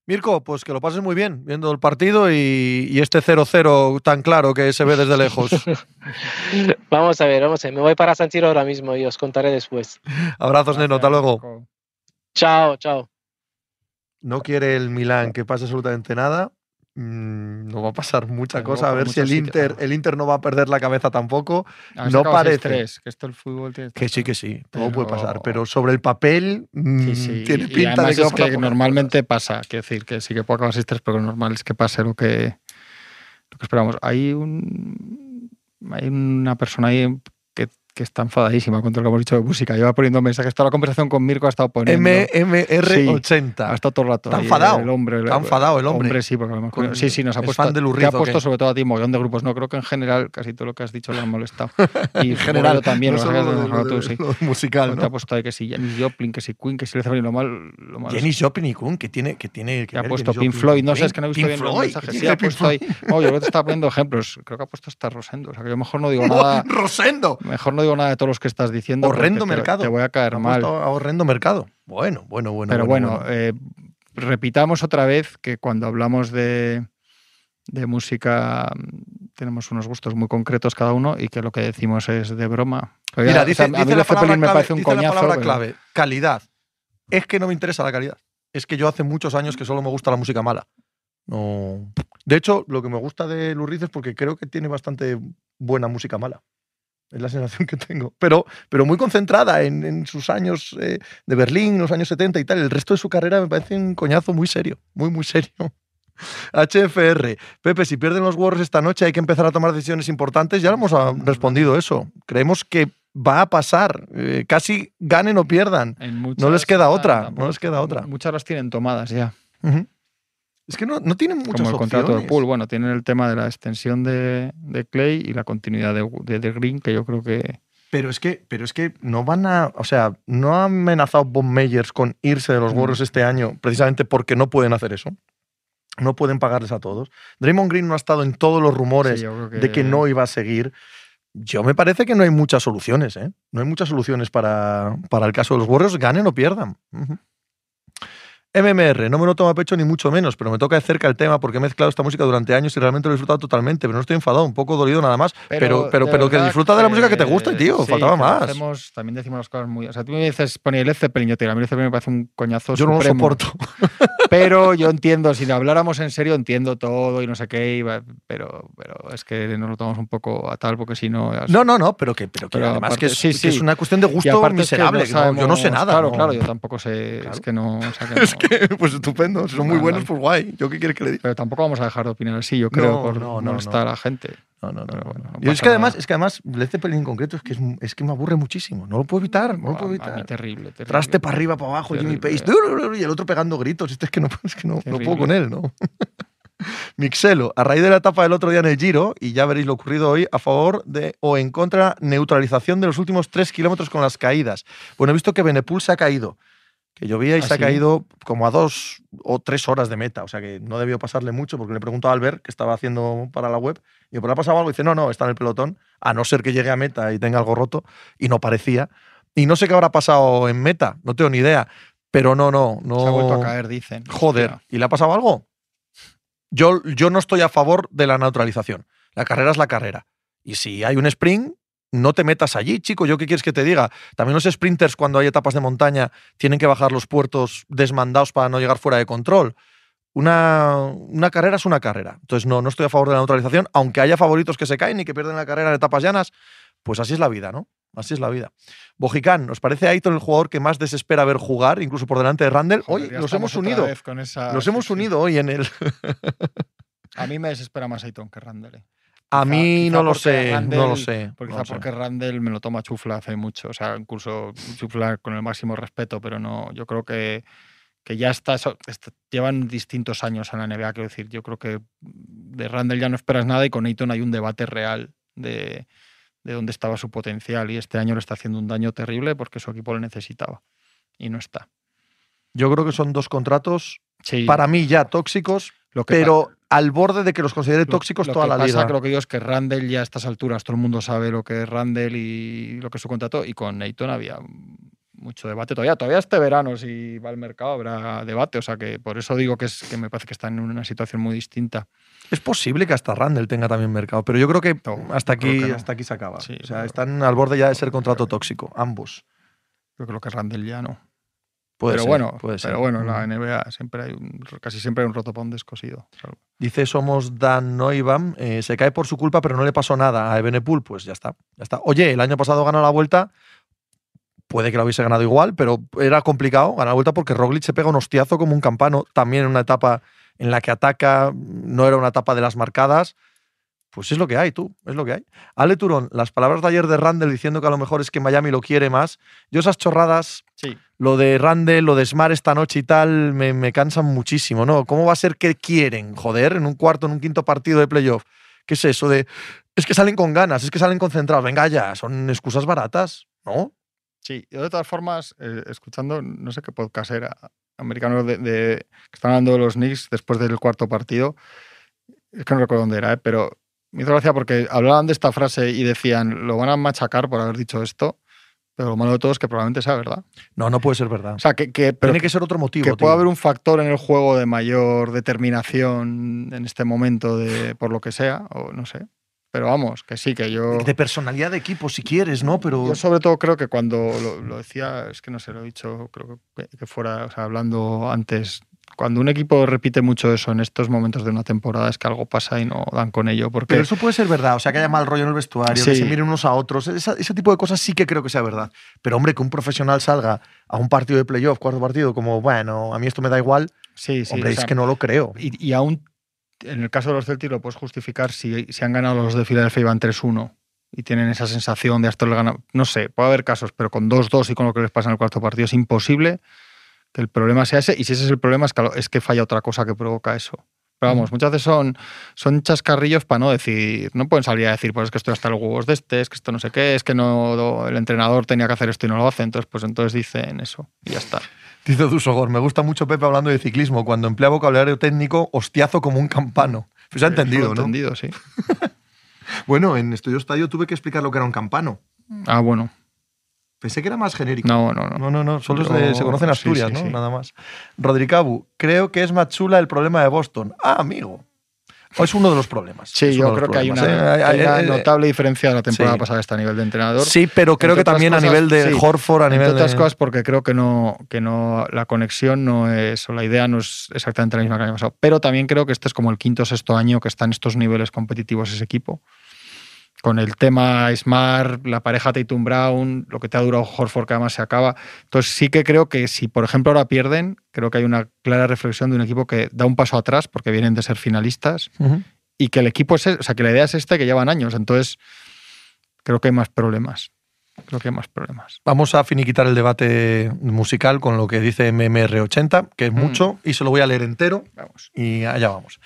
B: Mirko, pues que lo pases muy bien viendo el partido y, y este 0-0 tan claro que se ve desde lejos.
E: vamos a ver, vamos a ver. Me voy para San Siro ahora mismo y os contaré después.
B: Abrazos, Neno, hasta luego.
E: Chao, chao.
B: No quiere el Milán que pase absolutamente nada. Mm, no va a pasar mucha cosa. A ver si el Inter, el Inter no va a perder la cabeza tampoco. No parece.
C: 6-3, que esto el fútbol tiene
B: Que sí, que sí, todo puede pasar.
C: Pero-
B: sobre el papel mm,
C: Sí, sí.
B: tiene pinta de que
C: es que normalmente pasa, quiero decir que sí que puede acabar 6-3, pero lo normal es que pase lo que, lo que esperamos. Hay un hay una persona ahí que, está enfadadísima contra lo que hemos dicho de música. Lleva poniendo mensajes. Toda la conversación con Mirko ha estado poniendo.
B: MMR80.
C: ha estado todo el rato.
B: Está
C: ahí,
B: enfadado,
C: El hombre,
B: está enfadado el hombre.
C: sí, porque lo
B: Con-
C: sí, sí, nos ha
B: es
C: puesto.
B: fan de
C: te
B: Lurriz,
C: ha
B: ¿o
C: puesto sobre todo a ti mogollón de grupos. No, creo que en general casi todo lo que has dicho le ha molestado. Y
B: en general
C: también,
B: no
C: lo tú, sí.
B: musical,
C: Te
B: ¿no?
C: ha puesto ahí que si Janis Joplin, que si Queen, que si Led Zeppelin, lo mal. Lo malo
B: Jenny Joplin y Kun, que tiene que tiene que
C: ha puesto
B: Janis
C: Pink Floyd, no sé, es que no he visto bien los mensajes.
B: ¿qué
C: Sí, ha puesto ahí. No, yo creo que te estaba poniendo ejemplos. Creo que ha puesto hasta Rosendo. O sea, que yo mejor no digo nada.
B: Rosendo.
C: Mejor no digo nada de todos los que estás diciendo.
B: Horrendo mercado.
C: Te voy a caer mal.
B: a horrendo mercado. Bueno, bueno, bueno.
C: Pero bueno, eh, repitamos otra vez que cuando hablamos de, de música tenemos unos gustos muy concretos cada uno y que lo que decimos es de broma.
B: Mira,
C: o
B: dice,
C: sea, a mí
B: dice la palabra
C: me
B: clave,
C: parece un
B: dice la
C: coñazo.
B: palabra
C: pero-
B: clave, calidad. Es que no me interesa la calidad. Es que yo hace muchos años que solo me gusta la música mala. No. De hecho, lo que me gusta de Lurriz es porque creo que tiene bastante buena música mala. Es la sensación que tengo. Pero, pero muy concentrada en, en sus años eh, de Berlín, los años 70 y tal. El resto de su carrera me parece un coñazo muy serio. Muy, muy serio. HFR. Pepe, si pierden los Warriors esta noche hay que empezar a tomar decisiones importantes. Ya lo hemos ah, respondido eso. Creemos que va a pasar. Eh, casi ganen o pierdan. No les queda otra, no les
C: es-
B: queda otra.
C: Muchas las tienen tomadas ya.
B: Ujú. Es que no, no tienen muchas
C: como el contrato de
B: opciones.
C: Pool. Bueno, tienen el tema de la extensión de, de Clay y la continuidad de, de, de Green, que yo creo que.
B: Pero es que, pero es que no van a, o sea, no ha amenazado Bob Meyers con irse de los
C: Mm.
B: Warriors este año precisamente porque no pueden hacer eso. No pueden pagarles a todos. Draymond Green no ha estado en todos los rumores
C: sí,
B: de que no iba a seguir. Yo me parece que no hay muchas soluciones, ¿eh? No hay muchas soluciones para, para el caso de los Warriors, ganen o pierdan. Ujú. MMR, no me lo tomo a pecho ni mucho menos, pero me toca de cerca el tema porque he mezclado esta música durante años y realmente lo he disfrutado totalmente, pero no estoy enfadado, un poco dolido nada más. Pero, pero, pero que disfruta de la música que te gusta, tío,
C: sí,
B: faltaba más.
C: hacemos- también decimos las cosas muy. O sea, tú me dices, ponía Led Zeppelin, yo te digo, a mí Led Zeppelin me parece un coñazo
B: Yo no lo soporto.
C: Pero yo entiendo, si habláramos en serio, entiendo todo y no sé qué, y va- pero, pero es que nos lo tomamos un poco a tal, porque si no.
B: No, no, no, pero que, pero que
C: Pero
B: además
C: aparte-
B: que es,
C: sí,
B: que
C: sí.
B: es una cuestión de gusto
C: aparte es que
B: miserable.
C: no
B: yo no sé nada.
C: Claro,
B: no.
C: claro, yo tampoco sé.
B: Claro.
C: Es que no. o sea, que
B: Es
C: no-
B: que, pues estupendo, si son muy buenos, pues guay. ¿Yo qué quieres que le diga?
C: Pero tampoco vamos a dejar de opinar así, yo creo,
B: No,
C: por
B: no, no,
C: molestar
B: no.
C: a la gente.
B: No, no, no.
C: Bueno,
B: Yo es que además, es que además, Led Zeppelin en concreto es que, es, es que me aburre muchísimo. No lo puedo evitar, no lo puedo
C: A- a mí
B: evitar.
C: terrible, terrible.
B: Traste para arriba, para abajo, Jimmy
C: Terrible.
B: Pace. Y el otro pegando gritos. Este es que no, es que no, no puedo con él, ¿no? Mixelo, a raíz de la etapa del otro día en el Giro, y ya veréis lo ocurrido hoy, a favor de o en contra neutralización de los últimos tres kilómetros con las caídas. Bueno, he visto que Benepul se ha caído. Que llovía y
C: ¿Ah,
B: se ha
C: sí?
B: caído como a dos o tres horas de meta. O sea que no debió pasarle mucho porque le preguntó a Albert, que estaba haciendo para la web, y ¿por le ha pasado algo? Y dice, no, no, está en el pelotón, a no ser que llegue a meta y tenga algo roto, y no parecía. Y no sé qué habrá pasado en meta, no tengo ni idea. Pero no, no, no.
C: Se ha vuelto a caer, dicen.
B: Joder,
C: Hostia.
B: ¿y le ha pasado algo? Yo, yo no estoy a favor de la neutralización. La carrera es la carrera. Y si hay un sprint, no te metas allí, chico. ¿Yo qué quieres que te diga? También los sprinters, cuando hay etapas de montaña, tienen que bajar los puertos desmandados para no llegar fuera de control. Una, una carrera es una carrera. Entonces, no, no estoy a favor de la neutralización, aunque haya favoritos que se caen y que pierden la carrera en etapas llanas. Pues así es la vida, ¿no? Así es la vida. Bojicán, ¿nos parece Aiton el jugador que más desespera ver jugar, incluso por delante de Randall?
C: Joder,
B: Hoy
C: estamos
B: hemos unido.
C: con esa- sí,
B: hemos
C: sí.
B: unido hoy en el.
C: A mí me desespera más Ayton que Randall. eh.
B: A mí
C: quizá
B: no lo
C: porque
B: sé, no
C: Randall-
B: lo sé.
C: Porque
B: no
C: quizá
B: lo sé.
C: porque Randall me lo toma chufla hace mucho. O sea, incluso chufla con el máximo respeto, pero no. Yo creo que, que ya está, eso- est- Llevan distintos años en la NBA, quiero decir. Yo creo que de Randall ya no esperas nada y con Ayton hay un debate real de, de dónde estaba su potencial. Y este año le está haciendo un daño terrible porque su equipo le necesitaba. Y no está.
B: Yo creo que son dos contratos,
C: Sí,
B: para mí ya tóxicos,
C: lo que
B: pero al borde de que los considere
C: Lo-
B: tóxicos
C: lo
B: toda
C: que
B: la
C: pasa,
B: liga.
C: que lo que es que Randall ya a estas alturas todo el mundo sabe lo que es Randall y lo que es su contrato y con Neyton había mucho debate todavía. Todavía este verano si va al mercado habrá debate, o sea que por eso digo que, es, que me parece que está en una situación muy distinta.
B: Es posible que hasta Randall tenga también mercado, pero yo creo que
C: No,
B: hasta
C: creo
B: aquí,
C: que no.
B: hasta aquí se acaba.
C: Sí,
B: o sea,
C: creo-
B: están al borde ya de ser contrato tóxico, ambos.
C: Yo creo que Randall ya no.
B: Puede
C: pero
B: ser,
C: bueno,
B: puede ser.
C: pero bueno, en la
B: Mm.
C: NBA siempre hay un, casi siempre hay un roto para un descosido. salvo-
B: Dice Somos Dan Noibam, eh, se cae por su culpa, pero no le pasó nada a Ebenepool, pues ya está, ya está. Oye, el año pasado ganó la vuelta, puede que lo hubiese ganado igual, pero era complicado ganar la vuelta porque Roglic se pega un hostiazo como un campano, también en una etapa en la que ataca, no era una etapa de las marcadas. Pues es lo que hay, tú, es lo que hay. Ale Turón, las palabras de ayer de Randall diciendo que a lo mejor es que Miami lo quiere más. Yo esas chorradas,
C: Sí,
B: lo de Randall, lo de Smart esta noche y tal, me, cansan muchísimo, ¿no? ¿Cómo va a ser que quieren, joder, en un cuarto, en un quinto partido de playoff? ¿Qué es eso de.? Es que salen con ganas, es que salen concentrados. Venga ya, son excusas baratas, ¿no?
C: Sí, yo de todas formas, eh, escuchando, no sé qué podcast era, americano de, que estaban hablando de los Knicks después del cuarto partido, es que no recuerdo dónde era, eh, pero me hizo gracia porque hablaban de esta frase y decían, lo van a machacar por haber dicho esto, pero lo malo de todo es que probablemente sea verdad.
B: No, no puede ser verdad.
C: O sea, que, que- pero
B: Tiene que ser otro motivo.
C: que
B: tío.
C: puede haber un factor en el juego de mayor determinación en este momento, de, por lo que sea, o no sé. Pero vamos, que sí, que yo...
B: De personalidad de equipo, si quieres, ¿no? Pero.
C: Yo sobre todo creo que cuando lo, lo decía, es que no sé, lo he dicho, creo que, que fuera, o sea, hablando antes, cuando un equipo repite mucho eso en estos momentos de una temporada es que algo pasa y no dan con ello. Porque
B: Pero eso puede ser verdad, o sea, que haya mal rollo en el vestuario, que
C: Sí.
B: se miren unos a otros, esa- ese tipo de cosas sí que creo que sea verdad. Pero hombre, que un profesional salga a un partido de playoff, cuarto partido, como, bueno, a mí esto me da igual,
C: sí, sí,
B: hombre,
C: o
B: es
C: sea,
B: que no lo creo.
C: y, y aún en el caso de los Celtics lo puedes justificar si, si han ganado los de Filadelfia y van 3-1 y tienen esa sensación de hasta le ganan. No sé, puede haber casos, pero con 2-2 y con lo que les pasa en el cuarto partido es imposible que el problema sea ese. Y si ese es el problema, es que, es que falla otra cosa que provoca eso. Pero vamos, muchas veces son, son chascarrillos para no decir, no pueden salir a decir, pues es que estoy hasta los huevos de este, es que esto no sé qué, es que no el entrenador tenía que hacer esto y no lo hace, entonces pues entonces dicen eso y ya está.
B: Dice Dusogor, me gusta mucho Pepe hablando de ciclismo, cuando emplea vocabulario técnico, hostiazo como un campano. Pues se ha entendido, ¿no?
C: entendido, sí.
B: Bueno, en Estudio Estadio tuve que explicar lo que era un campano.
C: Ah, bueno.
B: Pensé que era más genérico.
C: No, no, no.
B: No, no, no, solo
C: Yo-
B: se conoce en
C: sí,
B: Asturias,
C: sí,
B: ¿no?
C: sí.
B: Nada más. Rodricabu, creo que es más chula el problema de Boston. Ah, amigo. O es uno de los problemas.
C: Sí, yo creo que hay una,
B: ¿eh?
C: hay una
B: Eh, eh,
C: notable diferencia de la temporada
B: sí.
C: pasada a este nivel de entrenador.
B: Sí, pero creo
C: Entre
B: que también a
C: cosas,
B: nivel de
C: sí.
B: Horford, a
C: Entre
B: nivel
C: otras
B: de...
C: cosas porque creo que no, que no la conexión no es, o la idea no es exactamente la misma que el año pasado. Pero también creo que este es como el quinto o sexto año que está en estos niveles competitivos ese equipo. Con el tema Smart, la pareja Tatum Brown, lo que te ha durado Horford que además se acaba. Entonces sí que creo que si por ejemplo ahora pierden, creo que hay una clara reflexión de un equipo que da un paso atrás porque vienen de ser finalistas
B: Ujú.
C: y que el equipo es, o sea, que la idea es esta que llevan años. Entonces, creo que hay más problemas. Creo que hay más problemas.
B: Vamos a finiquitar el debate musical con lo que dice MMR80, que es
C: Mm.
B: mucho, y se lo voy a leer entero
C: Vamos.
B: y allá vamos.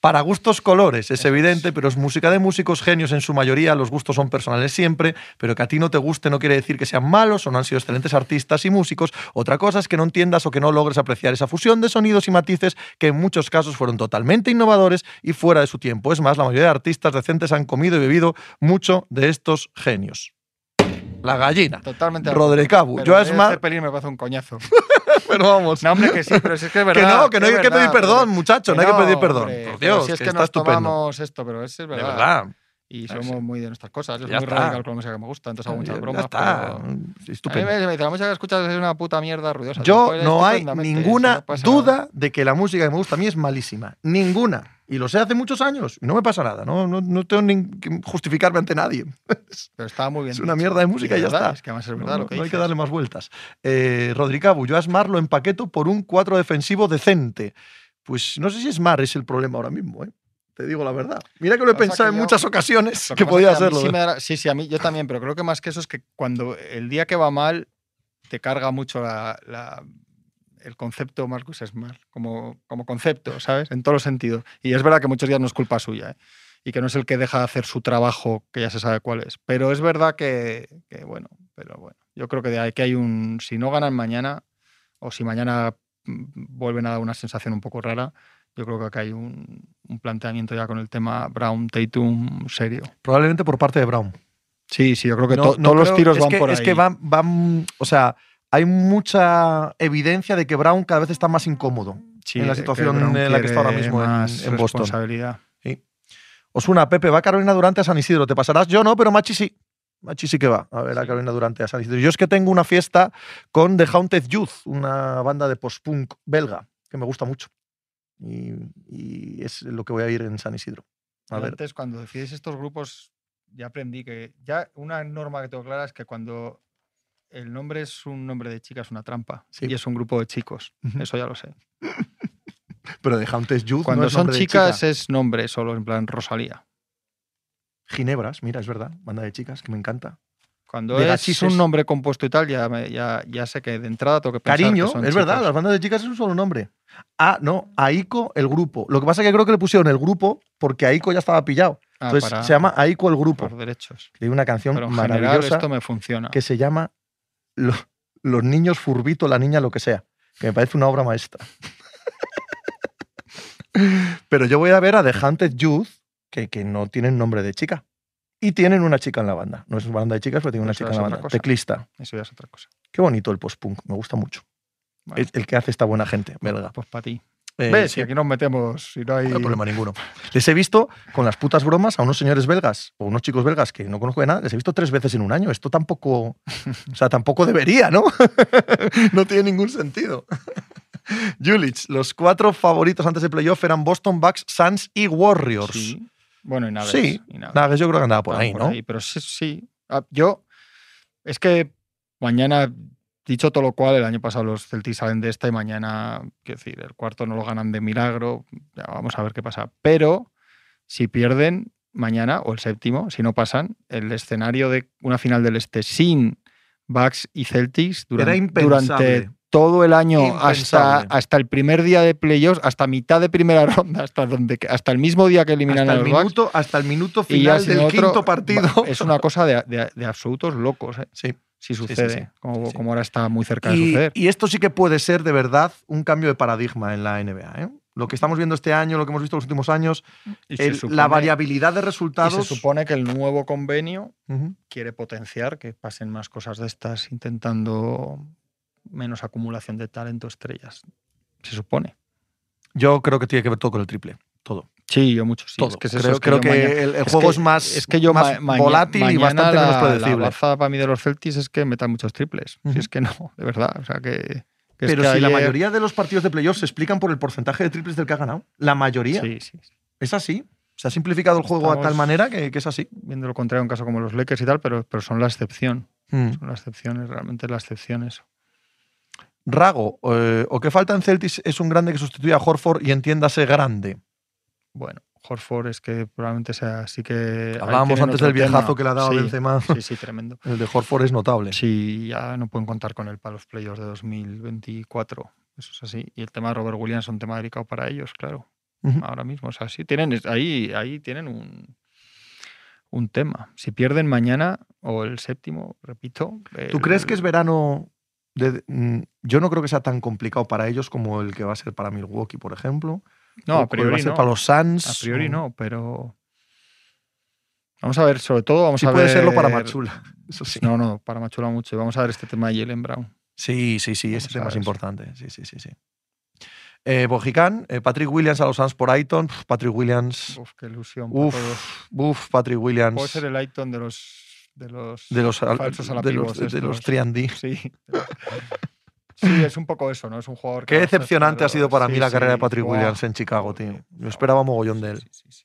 B: Para gustos colores, es evidente, pero es música de músicos genios en su mayoría, los gustos son personales siempre, pero que a ti no te guste no quiere decir que sean malos o no han sido excelentes artistas y músicos. Otra cosa es que no entiendas o que no logres apreciar esa fusión de sonidos y matices que en muchos casos fueron totalmente innovadores y fuera de su tiempo. Es más, la mayoría de artistas decentes han comido y bebido mucho de estos genios. La gallina.
C: Totalmente.
B: Roderick Abu.
C: Pero
B: Yo
C: ese
B: Esmar-
C: pelín me parece un coñazo.
B: Pero vamos.
C: No, hombre, que sí, pero si es que es
B: que
C: verdad.
B: no, que no hay que pedir
C: verdad,
B: perdón,
C: pero-
B: muchacho, no hay que pedir perdón.
C: hombre,
B: Por Dios,
C: si es
B: que
C: que,
B: está
C: nos
B: estupendo.
C: tomamos esto, pero es, es
B: De
C: verdad.
B: verdad.
C: Y somos
B: sí.
C: muy de nuestras cosas. Yo soy muy
B: está.
C: radical con la música que me gusta, entonces hago muchas
B: Ya
C: bromas.
B: está.
C: pero- A mí
B: Estupendo.
C: me, me dice, la música que escuchas es una puta mierda ruidosa.
B: Yo
C: Pues
B: no hay ninguna duda de que la música que me gusta a mí es malísima. Ninguna. Y lo sé hace muchos años. Y no me pasa nada. No, no, no tengo ni que justificarme ante nadie.
C: Pero estaba muy bien.
B: Es una
C: dicho.
B: mierda de música y ya
C: verdad,
B: está.
C: Es que además es
B: No,
C: verdad
B: no-
C: lo que
B: no hay que
C: dices.
B: darle más vueltas. Eh, Rodrigo Abu, yo a Smart lo empaqueto por un 4 defensivo decente. Pues no sé si Smart es el problema ahora mismo, ¿eh? Te digo la verdad. Mira que lo he
C: Pasa
B: pensado en
C: yo-
B: muchas ocasiones que, podía
C: que a mí
B: hacerlo.
C: Sí, me da- sí, sí, a mí yo también, pero creo que más que eso es que cuando el día que va mal te carga mucho la, la- el concepto Marcus Smart como, como concepto, ¿sabes? En todos los sentidos. Y es verdad que muchos días no es culpa suya, ¿eh? Y que no es el que deja de hacer su trabajo, que ya se sabe cuál es. Pero es verdad que, que, bueno, pero bueno, yo creo que de ahí que hay un, si no ganan mañana, o si mañana mm, vuelven a dar una sensación un poco rara, yo creo que acá hay un, un planteamiento ya con el tema Brown Tatum serio.
B: Probablemente por parte de Brown.
C: Sí, sí, yo creo que
B: No-
C: to-
B: no
C: todos los tiros
B: es
C: van
B: que,
C: por
B: Es
C: ahí.
B: que van, van, o sea, hay mucha evidencia de que Brown cada vez está más incómodo.
C: Sí,
B: en la situación en la que está ahora mismo en-
C: más
B: en Boston.
C: responsabilidad.
B: Osuna, Pepe, va Carolina Durante a San Isidro. ¿Te pasarás? Yo no, pero Machi sí. Machi sí que va a ver a
C: Sí.
B: Carolina Durante a San Isidro. Yo es que tengo una fiesta con The Haunted Youth, una banda de post-punk belga que me gusta mucho. Y, y es lo que voy a ir en San Isidro. A ver.
C: Antes, cuando decides estos grupos, ya aprendí que ya una norma que tengo clara es que cuando el nombre es un nombre de chica es una trampa
B: Sí.
C: y es un grupo de chicos. Eso ya lo sé.
B: Pero The Haunted Youth
C: Cuando
B: no es
C: son
B: de
C: chicas
B: chica.
C: es nombre solo, en plan Rosalía.
B: Ginebras, mira, es verdad. Banda de chicas que me encanta.
C: Cuando
B: De
C: es
B: gachis
C: un
B: es-
C: nombre compuesto y tal, ya, ya, ya sé que de entrada tengo que pensar
B: Cariño,
C: que son
B: es verdad, las bandas de chicas es un solo nombre. Ah, no, Aiko el grupo. Lo que pasa es que creo que le pusieron el grupo porque Aiko ya estaba pillado.
C: Ah,
B: Entonces
C: para-
B: se llama Aiko el grupo.
C: por derechos.
B: Hay una canción
C: Pero en general
B: maravillosa
C: esto me funciona.
B: que se llama Lo- Los niños furbito, la niña lo que sea, que me parece una obra maestra. Pero yo voy a ver a The Haunted Youth, que, que no tienen nombre de chica. Y tienen una chica en la banda. No es una banda de chicas, pero tiene una
C: Eso
B: chica en la banda.
C: cosa.
B: Teclista.
C: Eso ya es otra cosa.
B: Qué bonito el post-punk, me gusta mucho.
C: Bueno,
B: Es el que hace esta buena gente, belga.
C: Pues para ti.
B: Eh,
C: ¿Ves?
B: sí,
C: aquí nos metemos, si no hay.
B: no hay problema ninguno. Les he visto con las putas bromas a unos señores belgas o unos chicos belgas que no conozco de nada, les he visto tres veces en un año. Esto tampoco, o sea, tampoco debería, ¿no? no tiene ningún sentido. Julich, los cuatro favoritos antes de playoff eran Boston Bucks, Suns y Warriors.
C: Sí. Bueno, y nada.
B: Sí,
C: y
B: que yo creo que andaba por ahí, ¿no?
C: pero sí, sí. Ah, yo, es que mañana, dicho todo lo cual, el año pasado los Celtics salen de esta y mañana, quiero decir, el cuarto no lo ganan de milagro. Ya vamos a ver qué pasa. Pero si pierden mañana o el séptimo, si no pasan, el escenario de una final del Este sin Bucks y Celtics durante, todo el año hasta,
B: Impensable.
C: hasta el primer día de playoffs, hasta mitad de primera ronda, hasta, donde, hasta el mismo día que eliminan
B: Hasta
C: a
B: el,
C: los Bucks,
B: minuto, hasta el minuto final del
C: otro,
B: quinto partido.
C: Es una cosa de, de- de absolutos locos, ¿eh?
B: Sí.
C: Si sucede,
B: sí.
C: Como,
B: Sí,
C: como ahora está muy cerca de
B: Y,
C: suceder.
B: y esto sí que puede ser de verdad un cambio de paradigma en la NBA. ¿eh? Lo que estamos viendo este año, lo que hemos visto en los últimos años, el-
C: supone-
B: la variabilidad de
C: y
B: resultados.
C: se supone que el nuevo convenio quiere potenciar que pasen más cosas de estas, intentando menos acumulación de talento estrellas. Se supone.
B: Yo creo que tiene que ver todo con el triple. Todo.
C: Sí, yo mucho sí.
B: todo.
C: Es que es eso,
B: creo
C: es que
B: creo el, juego
C: que-
B: es más,
C: es que yo
B: más volátil y bastante
C: la,
B: menos
C: La
B: predecible.
C: baza para mí de los Celtics es que metan muchos triples. Si es que no, de verdad. O sea que.
B: Pero si la mayoría de los partidos de playoffs se explican por el porcentaje de triples del que ha ganado. La mayoría.
C: Sí, sí.
B: Es así. Se ha simplificado el juego a tal
C: Estamos-
B: manera que, que es así.
C: Viendo lo contrario, un caso como los Lakers y tal, pero, pero son la excepción.
B: Mm.
C: Son las excepciones, realmente la excepción eso.
B: Rago, eh, o que falta en Celtics es un grande que sustituya a Horford y entiéndase grande.
C: Bueno, Horford es que probablemente sea así que.
B: Hablábamos antes del viejazo
C: tema.
B: que le ha dado
C: sí,
B: Benzema.
C: Sí, sí, tremendo.
B: El de Horford es notable.
C: Sí, ya no pueden contar con él para los playoffs de 2024. Eso es así. Y el tema de Robert Williams es un tema delicado para ellos, claro. Ahora mismo. O sea, sí tienen, ahí, ahí tienen un, un tema. Si pierden mañana o el séptimo, repito.
B: ¿Tú crees que es verano? de- mm, yo no creo que sea tan complicado para ellos como el que va a ser para Milwaukee, por ejemplo.
C: No, a priori
B: a ser
C: no.
B: para los Suns.
C: A priori no, pero. Vamos a ver, sobre todo vamos
B: Sí
C: a
B: puede
C: ver.
B: serlo para Machula. Eso sí.
C: No, no, para Machula mucho. Vamos a ver este tema de Jalen Brown.
B: Sí, sí, sí, ese
C: Vamos a
B: tema es importante. Sí, sí, sí, sí. Eh, Bojicán, eh, Patrick Williams a los Suns por Aiton. Patrick Williams.
C: Uf, qué ilusión. para
B: Uf,
C: todos.
B: uf, Patrick Williams.
C: Puede ser el Aiton de los. De los,
B: de los, al-
C: falsos
B: de los, de los
C: estos.
B: 3D.
C: Sí. Sí, es un poco eso, ¿no? Es un jugador que
B: Qué decepcionante ha sido para mí
C: sí,
B: la carrera de. Patrick. Williams en Chicago, tío. Yo esperaba mogollón de él.
C: Sí, sí, sí.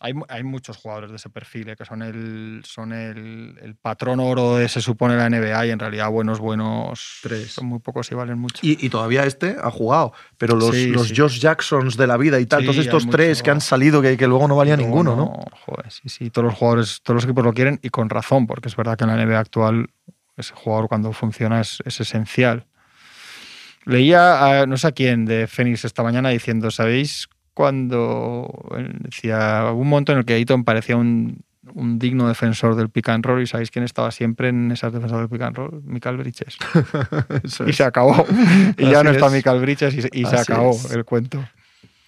C: Hay, hay muchos jugadores de ese perfil eh, que son el son el, el patrón oro de se supone la NBA y en realidad buenos, buenos
B: Tres.
C: son muy pocos y valen mucho.
B: Y, y todavía este ha jugado. Pero los,
C: Sí,
B: los
C: sí.
B: Josh Jacksons de la vida y tal,
C: Sí,
B: todos estos tres
C: mucho-
B: que han salido que, que luego no valía
C: Luego
B: ninguno, ¿no?
C: Joder, sí, sí, todos los jugadores, todos los equipos lo quieren y con razón, porque es verdad que en la NBA actual ese jugador cuando funciona es, es esencial. Leía, a, no sé a quién, de Phoenix esta mañana diciendo, ¿sabéis cuando decía, algún momento en el que Ayton parecía un, un digno defensor del pick and roll y sabéis quién estaba siempre en esas defensas del pick and roll? Michael Bridges.
B: Eso
C: Y se acabó. y ya no está
B: es.
C: Michael Bridges y, se- y se
B: Así
C: acabó
B: es.
C: el cuento.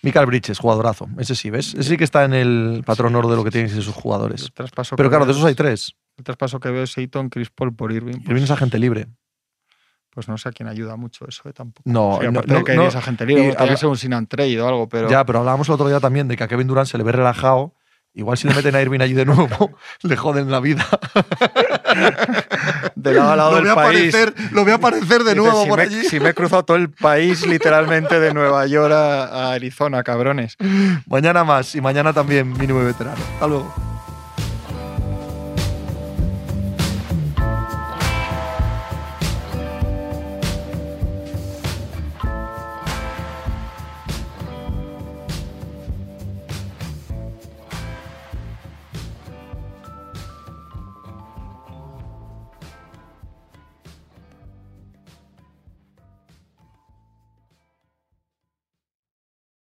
B: Michael Bridges, jugadorazo. Ese sí, ¿ves? Ese sí que está en el patrón oro de lo que tienen esos jugadores. Pero claro, de esos hay
C: es-
B: tres.
C: El traspaso que veo es Ayton, Chris Paul por Irving.
B: Irving es agente libre.
C: Pues no sé a quién ayuda mucho eso, eh, tampoco.
B: No, no,
C: aparte
B: no,
C: de que
B: no.
C: eres agente libre,
B: Y habla-
C: un sin trade o algo, pero.
B: Ya, pero hablábamos el otro día también de que a Kevin Durant se le ve relajado. Igual si le meten a Irving allí de nuevo, le joden la vida.
C: de lado a lado
B: lo,
C: del
B: voy a
C: país.
B: aparecer, lo voy a aparecer de
C: Dice,
B: nuevo
C: si
B: por
C: me,
B: allí.
C: Si me he cruzado todo el país, literalmente, de Nueva York a, a Arizona, cabrones.
B: Mañana más y mañana también mínimo veterano. Hasta luego.